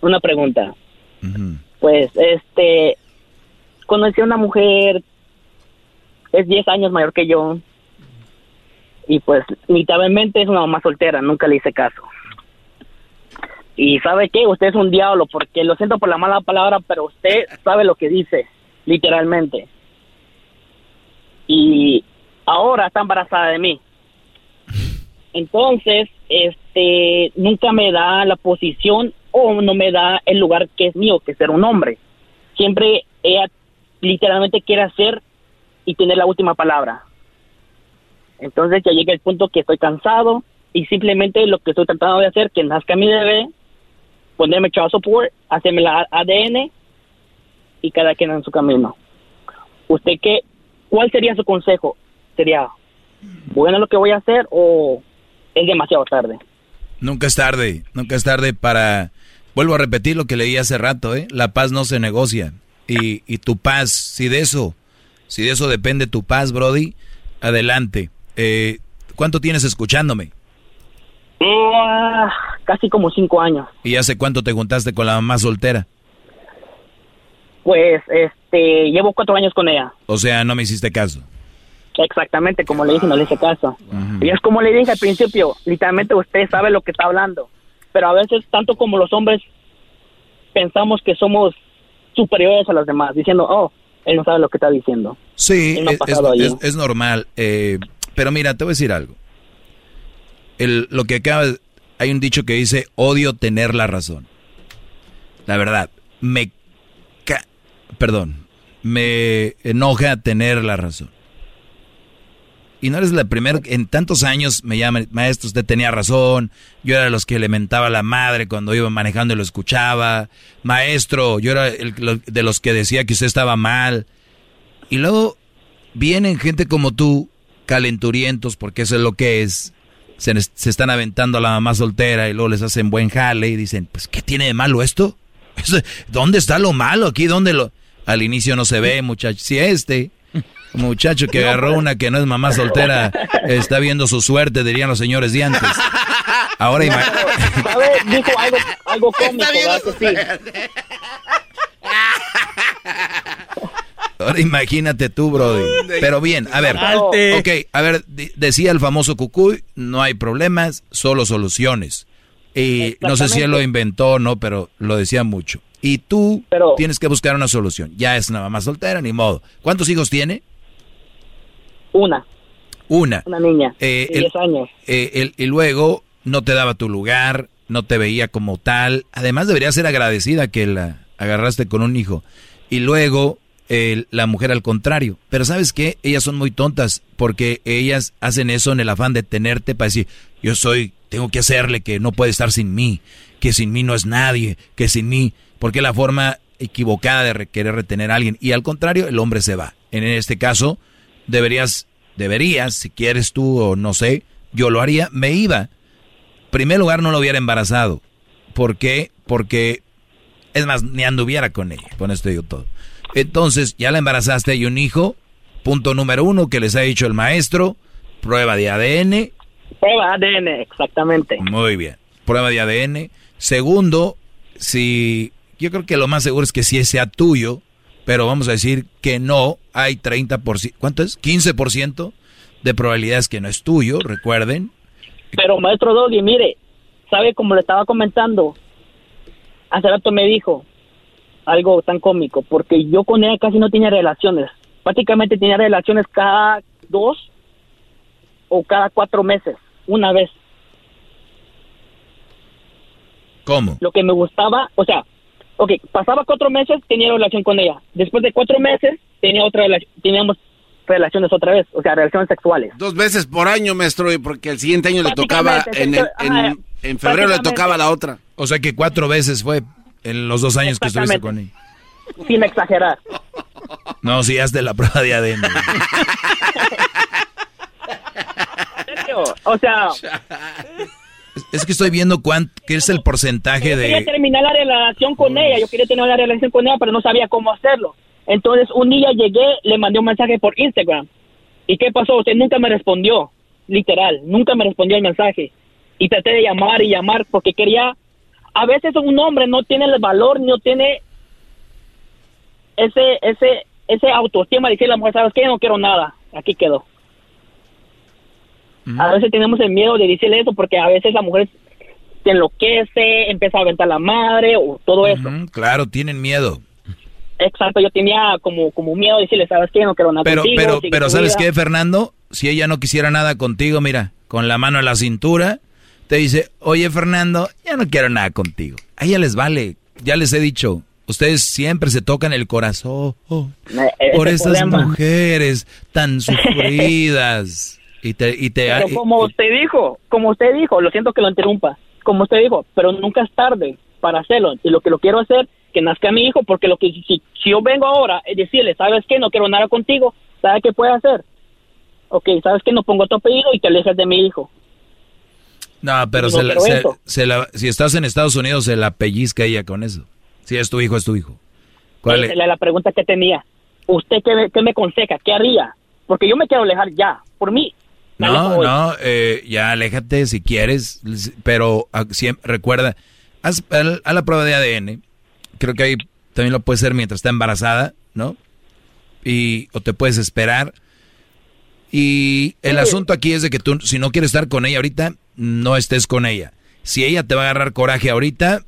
una pregunta. Pues, este, conocí a una mujer, es 10 años mayor que yo, y pues, literalmente es una mamá soltera, nunca le hice caso. Y sabe qué, usted es un diablo, porque lo siento por la mala palabra, pero usted sabe lo que dice, literalmente. Y ahora está embarazada de mí. Entonces, este, nunca me da la posición o no me da el lugar que es mío, que es ser un hombre. Siempre ella literalmente quiere hacer y tener la última palabra. Entonces ya llega el punto que estoy cansado y simplemente lo que estoy tratando de hacer, que nazca mi bebé, ponerme child support, hacerme la ADN y cada quien en su camino. ¿Usted qué? ¿Cuál sería su consejo? ¿Sería bueno lo que voy a hacer o es demasiado tarde? Nunca es tarde. Nunca es tarde para... Vuelvo a repetir lo que leí hace rato, ¿eh? La paz no se negocia. Y, y tu paz, si de eso, si de eso depende tu paz, Brody, adelante. Eh, ¿Cuánto tienes escuchándome? Ah, casi como cinco años. ¿Y hace cuánto te juntaste con la mamá soltera? Pues, este, llevo cuatro años con ella. O sea, no me hiciste caso. Exactamente, como le dije, no le hice caso. Y es como le dije al principio, literalmente usted sabe lo que está hablando. Pero a veces, tanto como los hombres pensamos que somos superiores a los demás, diciendo, oh, él no sabe lo que está diciendo. Sí, no es, normal. eh, pero mira, te voy a decir algo. El- lo que acaba, hay un dicho que dice, odio tener la razón. La verdad, me, perdón, me enoja tener la razón. Y no eres la primera, en tantos años me llaman, maestro, usted tenía razón, yo era de los que le mentaba a la madre cuando iba manejando y lo escuchaba, maestro, yo era el- de los que decía que usted estaba mal. Y luego vienen gente como tú, calenturientos, porque eso es lo que es, se, se están aventando a la mamá soltera y luego les hacen buen jale y dicen, pues, ¿qué tiene de malo esto? ¿Dónde está lo malo aquí? ¿Dónde lo...? Al inicio no se ve, muchacho. Si este muchacho que agarró una que no es mamá soltera está viendo su suerte, dirían los señores de antes. Ahora ¿Sabe? Dijo algo, algo cómico, ¿verdad que sí? Ahora imagínate tú, Brody. Pero bien, a ver. Ok, a ver, decía el famoso Cucuy, no hay problemas, solo soluciones. Y no sé si él lo inventó o no, pero lo decía mucho. Y tú tienes que buscar una solución. Ya es una mamá soltera, ni modo. ¿Cuántos hijos tiene? Una, Una. una niña, Eh, de el- 10 años. Eh, el- y luego no te daba tu lugar, no te veía como tal. Además deberías ser agradecida que la agarraste con un hijo. Y luego el- la mujer al contrario. Pero sabes qué, ellas son muy tontas porque ellas hacen eso en el afán de tenerte para decir, yo soy, tengo que hacerle que no puede estar sin mí, que sin mí no es nadie, que sin mí, porque es la forma equivocada de re- querer retener a alguien. Y al contrario, el hombre se va. En este caso, deberías, deberías, si quieres tú o no sé, yo lo haría, me iba. En primer lugar, no lo hubiera embarazado. ¿Por qué? Porque, es más, ni anduviera con ella. Con esto digo todo. Entonces, ya la embarazaste y un hijo. Punto número uno que les ha dicho el maestro. Prueba de ADN. Prueba ADN, exactamente. Muy bien. Prueba de ADN. Segundo, si yo creo que lo más seguro es que sí sea tuyo, pero vamos a decir que no, hay 30%, ¿cuánto es? 15% de probabilidades que no es tuyo, recuerden. Pero maestro Doggy, mire, ¿sabe como le estaba comentando? Hace rato me dijo algo tan cómico, porque yo con ella casi no tenía relaciones. Prácticamente tenía relaciones cada dos o cada cuatro meses, una vez. ¿Cómo? Lo que me gustaba, o sea, ok, pasaba cuatro meses, tenía relación con ella. Después de cuatro meses, tenía otra relación, teníamos relaciones otra vez, o sea, relaciones sexuales. Dos veces por año, maestro, y porque el siguiente año le tocaba, en, el- en- febrero le tocaba la otra. O sea que cuatro veces fue en los dos años que estuviste con ella. Sin exagerar. No, si hazte la prueba de ADN. ¿En serio? O sea, Es que estoy viendo cuánto, qué es el porcentaje yo quería de... terminar la relación con ella, yo quería tener la relación con ella, pero no sabía cómo hacerlo. Entonces, un día llegué, le mandé un mensaje por Instagram. ¿Y qué pasó? Usted nunca me respondió, literal, nunca me respondió el mensaje. Y traté de llamar y llamar porque quería... A veces un hombre no tiene el valor, no tiene ese ese ese autoestima de decirle a la mujer, ¿sabes qué? No quiero nada. Aquí quedó. A veces tenemos el miedo de decirle eso porque a veces la mujer se enloquece, empieza a aventar la madre o todo eso. Mm, Claro, tienen miedo. Exacto, yo tenía como, como miedo de decirle, ¿sabes qué? No quiero nada Pero, contigo, pero, pero ¿sabes vida". qué, Fernando? Si ella no quisiera nada contigo, mira, con la mano en la cintura, te dice, oye, Fernando, ya no quiero nada contigo. A ella les vale, ya les he dicho, ustedes siempre se tocan el corazón ese por esas problema. mujeres tan sufridas. Y te, y te, Pero como usted dijo, como usted dijo, lo siento que lo interrumpa, como usted dijo, pero nunca es tarde para hacerlo. Y lo que lo quiero hacer, que nazca mi hijo, porque lo que si, si yo vengo ahora y decirle, ¿sabes qué? No quiero nada contigo, ¿sabe qué puede hacer? Ok, ¿sabes qué? No pongo tu apellido y te alejas de mi hijo. no, pero no se la- se- la- si estás en Estados Unidos, se la pellizca ella con eso. Si es tu hijo, es tu hijo. ¿Cuál es? es la pregunta que tenía. ¿Usted qué, me- qué me aconseja? ¿Qué haría? Porque yo me quiero alejar ya, por mí. No, no, eh, ya aléjate si quieres, pero ah, siempre, recuerda, haz haz la prueba de ADN. Creo que ahí también lo puedes hacer mientras está embarazada, ¿no? Y, o te puedes esperar. Y el Sí. asunto aquí es de que tú, si no quieres estar con ella ahorita, no estés con ella. Si ella te va a agarrar coraje ahorita,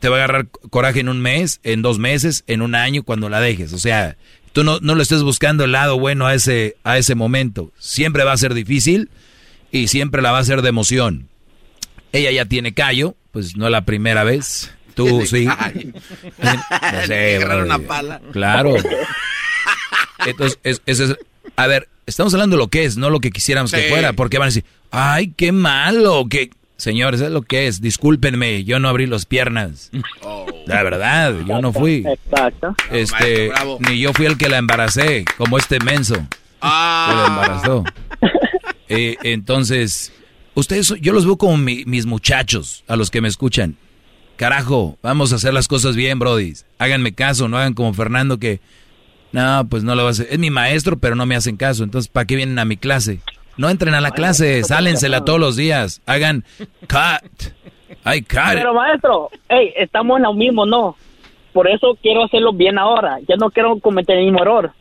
te va a agarrar coraje en un mes, en dos meses, en un año, cuando la dejes. O sea, tú no, no lo estés buscando el lado bueno a ese, a ese momento. Siempre va a ser difícil y siempre la va a hacer de emoción. Ella ya tiene callo, pues no es la primera vez. Tú sí. No sé, una pala. Claro. Entonces, es- es- a ver, estamos hablando de lo que es, no lo que quisiéramos que fuera, porque van a decir, ay, qué malo, que... Señores, es lo que es, discúlpenme, yo no abrí las piernas. La verdad, yo no fui. Exacto. Este, bravo. ni yo fui el que la embaracé, como este menso que Ah. la embarazó. Eh, entonces, ustedes, yo los veo como mi- mis muchachos, a los que me escuchan. Carajo, vamos a hacer las cosas bien, Brody. Háganme caso, no hagan como Fernando que, no, pues no lo va a hacer. Es mi maestro, pero no me hacen caso. Entonces, ¿para qué vienen a mi clase? No entren a la clase, sálensela todos los días. Hagan cut. Ay, cut. Pero maestro, hey, estamos en lo mismo, ¿no? Por eso quiero hacerlo bien ahora. Ya no quiero cometer el mismo error.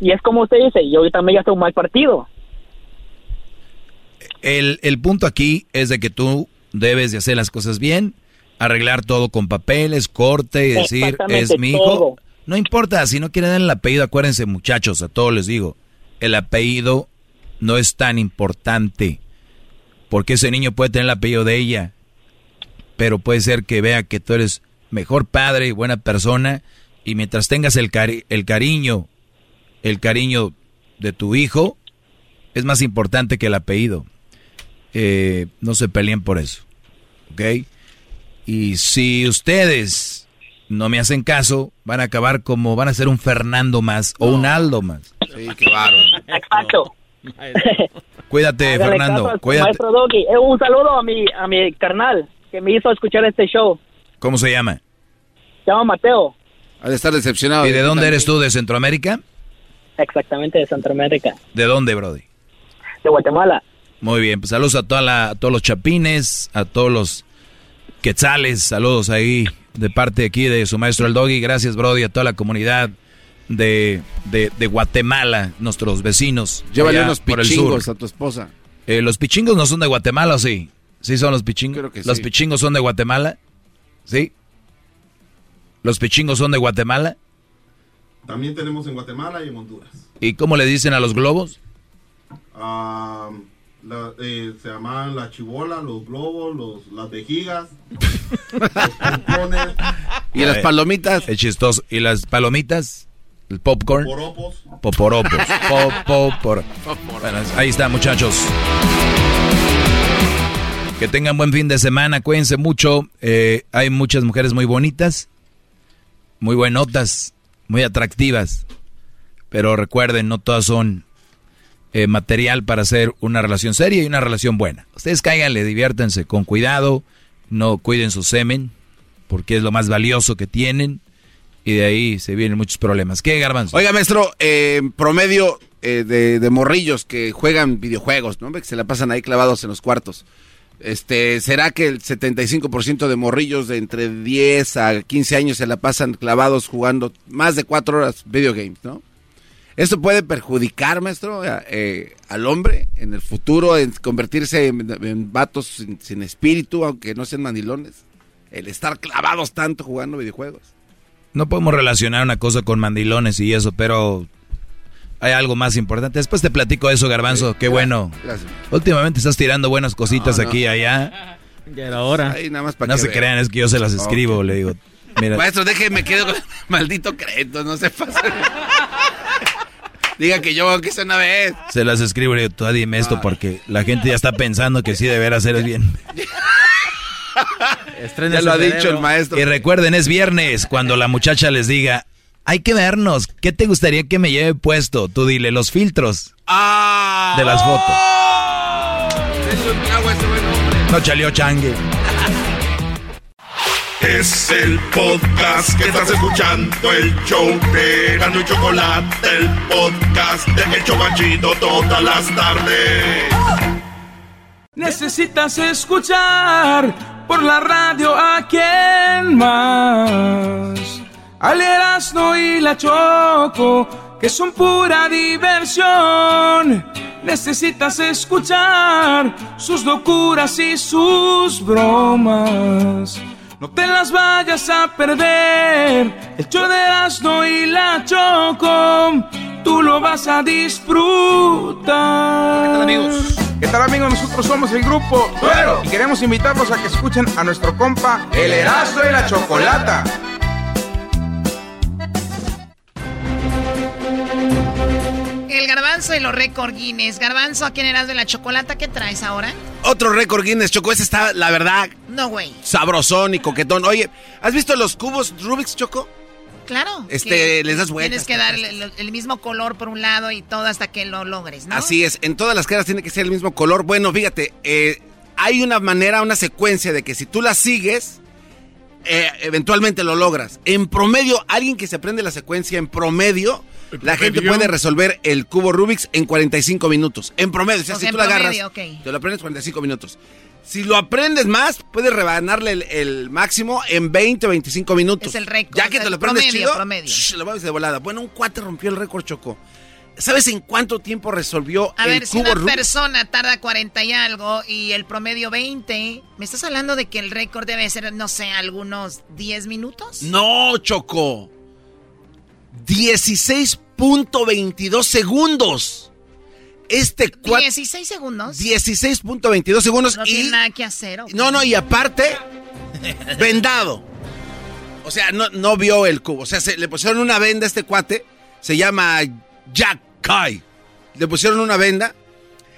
Y es como usted dice, yo también ya estoy un mal partido. El, el punto aquí es de que tú debes de hacer las cosas bien, arreglar todo con papeles, corte y decir, es mi todo. hijo. No importa, si no quieren dar el apellido, acuérdense muchachos, a todos les digo, el apellido no es tan importante, porque ese niño puede tener el apellido de ella, pero puede ser que vea que tú eres mejor padre y buena persona, y mientras tengas el, cari- el cariño, el cariño de tu hijo, es más importante que el apellido. Eh, no se peleen por eso. ¿Ok? Y si ustedes no me hacen caso, van a acabar como van a ser un Fernando más o un Aldo más. Sí, qué bárbaro. Exacto. Cuídate, Hágale Fernando. caso Cuídate. Maestro Doggy, Eh, un saludo a mi, a mi carnal que me hizo escuchar este show. ¿Cómo se llama? Se llama Mateo, Ha de estar decepcionado. ¿Y de dónde eres tú? ¿De Centroamérica? exactamente de Centroamérica, ¿De dónde, Brody? de Guatemala. Muy bien, pues saludos a, toda la- a todos los chapines, a todos los quetzales, saludos ahí de parte aquí de su maestro el Doggy, gracias Brody, a toda la comunidad de, de, de Guatemala, nuestros vecinos. Llévale unos pichingos a tu esposa. Eh, ¿Los pichingos no son de Guatemala o sí? ¿Sí son los pichingos? Creo que ¿Los sí. pichingos son de Guatemala? ¿Sí? ¿Los pichingos son de Guatemala? También tenemos en Guatemala y en Honduras. ¿Y cómo le dicen a los globos? Ah, la- eh, se llaman la chibola, los globos, los, las vejigas, los pompones, ¿Y las Eh, palomitas? Es chistoso. ¿Y las palomitas? ¿El popcorn? poropos. Poporopos. Popopor. Bueno, ahí está, muchachos. Que tengan buen fin de semana, cuídense mucho. Eh, hay muchas mujeres muy bonitas, muy buenotas, muy atractivas. Pero recuerden, no todas son eh, material para hacer una relación seria y una relación buena. Ustedes cáiganle, diviértanse con cuidado, no cuiden su semen, porque es lo más valioso que tienen. Y de ahí se vienen muchos problemas. ¿Qué, Garbanzo? Oiga, maestro, eh, promedio eh, de, morrillos que juegan videojuegos, ¿no? Que se la pasan ahí clavados en los cuartos. Este, ¿Será que el 75% de morrillos de entre 10 a 15 años se la pasan clavados jugando más de 4 horas video games, ¿no? ¿Esto puede perjudicar, maestro, eh, al hombre en el futuro, en convertirse en, en vatos sin, sin espíritu, aunque no sean mandilones? El estar clavados tanto jugando videojuegos. No podemos relacionar una cosa con mandilones y eso, pero hay algo más importante. Después te platico eso, Garbanzo. Qué bueno. Gracias. Últimamente estás tirando buenas cositas No, no. aquí y allá. Ya era hora. Ahí nada más para No que se vean. crean, es que yo se las escribo, le digo. Mira, Maestro, déjeme quedo con maldito crédito, no se pase. Diga que yo, aunque sea una vez. se las escribo, le digo, tú dime esto porque la gente ya está pensando que sí deberá hacer bien. Ya lo ha dicho el maestro. Y recuerden, es viernes, cuando la muchacha les diga, hay que vernos, ¿qué te gustaría que me lleve puesto? Tú dile, los filtros ¡Ah! de las fotos. Hombre. No chaleó changue. Es el podcast que estás escuchando, el show de Gano y Chocolate, el podcast de El Chobachito todas las tardes. Necesitas escuchar por la radio a quien más. Al Erasmo y la Choco, que son pura diversión. Necesitas escuchar sus locuras y sus bromas. No te las vayas a perder. El show de Erasmo y la Choco. Tú lo vas a disfrutar. ¿Qué tal, amigos? ¿Qué tal, amigos? Nosotros somos el grupo Tuero y queremos invitarlos a que escuchen a nuestro compa, el Erasmo y la Chocolata. El garbanzo y los récord Guinness. Garbanzo, ¿a quién eras de la chocolata? ¿Qué traes ahora? Otro récord Guinness, Choco. Ese está, la verdad, No, güey. sabrosón y coquetón. Oye, ¿has visto los cubos Rubik's, Choco? Claro. Este, que les das vueltas, Tienes que darle el, el mismo color por un lado y todo hasta que lo logres, ¿no? Así es, en todas las caras tiene que ser el mismo color. Bueno, fíjate, eh, hay una manera, una secuencia de que si tú la sigues, eh, eventualmente lo logras. En promedio, alguien que se aprende la secuencia en promedio, la gente puede resolver el cubo Rubik's en 45 minutos. En promedio, o sea, O si sea, tú en la agarras, promedio, ok. te lo aprendes en 45 minutos. Si lo aprendes más, puedes rebanarle el, el máximo en 20 o 25 minutos. Es el récord, Ya que te lo aprendes promedio, chido, promedio. shh, lo vamos de volada. Bueno, un cuate rompió el récord, Choco. ¿Sabes en cuánto tiempo resolvió A el ver, si una persona tarda 40 y algo y el promedio 20, ¿me estás hablando de que el récord debe ser, no sé, algunos 10 minutos? No, Choco. 16.22 segundos. Este cuate. 16 segundos. 16.22 segundos. No y, tiene nada que hacer. No, no, y aparte, vendado. O sea, no, no vio el cubo. O sea, se, le pusieron una venda a este cuate. Se llama Jack Kai. Le pusieron una venda.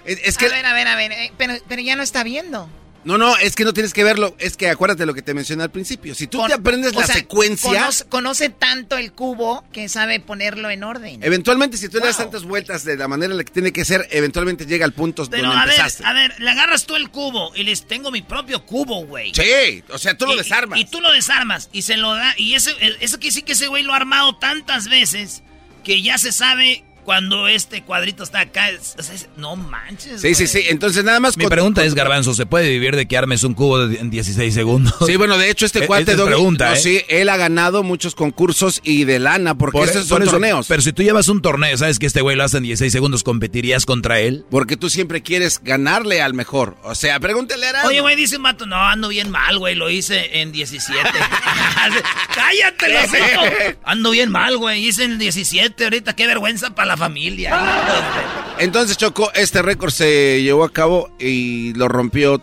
Es, es que. A ver, a ver, a ver, eh, pero, pero ya no está viendo. No, no, es que no tienes que verlo. Es que acuérdate lo que te mencioné al principio. Si tú Con- te aprendes la sea, secuencia. Conoce, conoce tanto el cubo que sabe ponerlo en orden. Eventualmente, si tú le das tantas vueltas de la manera en la que tiene que ser, eventualmente llega al punto Pero donde a ver, empezaste. a ver, le agarras tú el cubo y les tengo mi propio cubo, güey. Sí, o sea, tú lo Y- desarmas. Y tú lo desarmas y se lo da. Y eso, eso quiere decir que ese güey lo ha armado tantas veces que ya se sabe cuando este cuadrito está acá. Es- no manches. Sí, sí, sí. Entonces, nada más. Mi con- pregunta con- es, Garbanzo, ¿se puede vivir de que armes un cubo de- en 16 segundos? Sí, bueno, de hecho, este Eh, cuate es Doggy, pregunta, no, ¿eh? sí, él ha ganado muchos concursos y de lana, porque Por- estos por son eso, torneos. Pero si tú llevas un torneo, ¿sabes que este güey lo hace en 16 segundos? ¿Competirías contra él? Porque tú siempre quieres ganarle al mejor. O sea, pregúntale a. Oye, güey, dice un vato, no, ando bien mal, güey, lo hice en 17. ¡Cállate, lo Ando bien mal, güey, hice en 17, ahorita qué vergüenza para la familia. Entonces, Choco, este récord se llevó a cabo y lo rompió.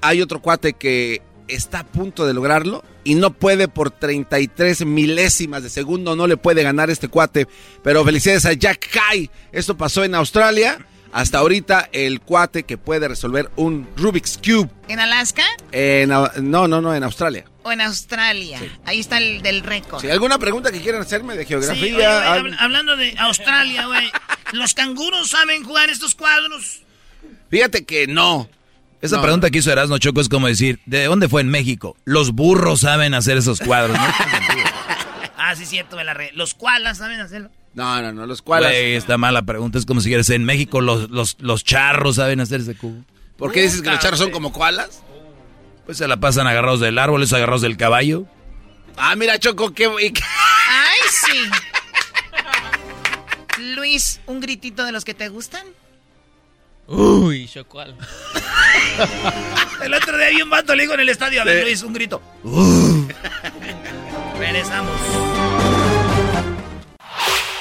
Hay otro cuate que está a punto de lograrlo y no puede por 33 milésimas de segundo, no le puede ganar este cuate. Pero felicidades a Jack Kai. Esto pasó en Australia. Hasta ahorita el cuate que puede resolver un Rubik's Cube. ¿En Alaska En, no, no, no, en Australia. o en Australia? Ahí está el del récord. Si alguna pregunta que quieran hacerme de Sí, geografía. oye, hab- hablando de Australia, güey, ¿los canguros saben jugar estos cuadros? Fíjate que no. Esa No. pregunta que hizo Erasmo Choco es como decir, ¿de dónde fue en México? Los burros saben hacer esos cuadros, ¿no? Ah, sí, cierto, me la re... ¿Los koalas saben hacerlo? No, no, no, los cuales. Güey, está mala pregunta. Es como si quieres en México los, los, los charros saben hacer ese cubo. ¿Por qué dices que los charros son como koalas? Pues se la pasan agarrados del árbol, esos agarrados del caballo. Ah, mira, Choco, qué... ¡Ay, sí! Luis, ¿un gritito de los que te gustan? Uy, chocual. El otro día vi un vato, le digo en el estadio, a ver. Luis, un grito. Regresamos.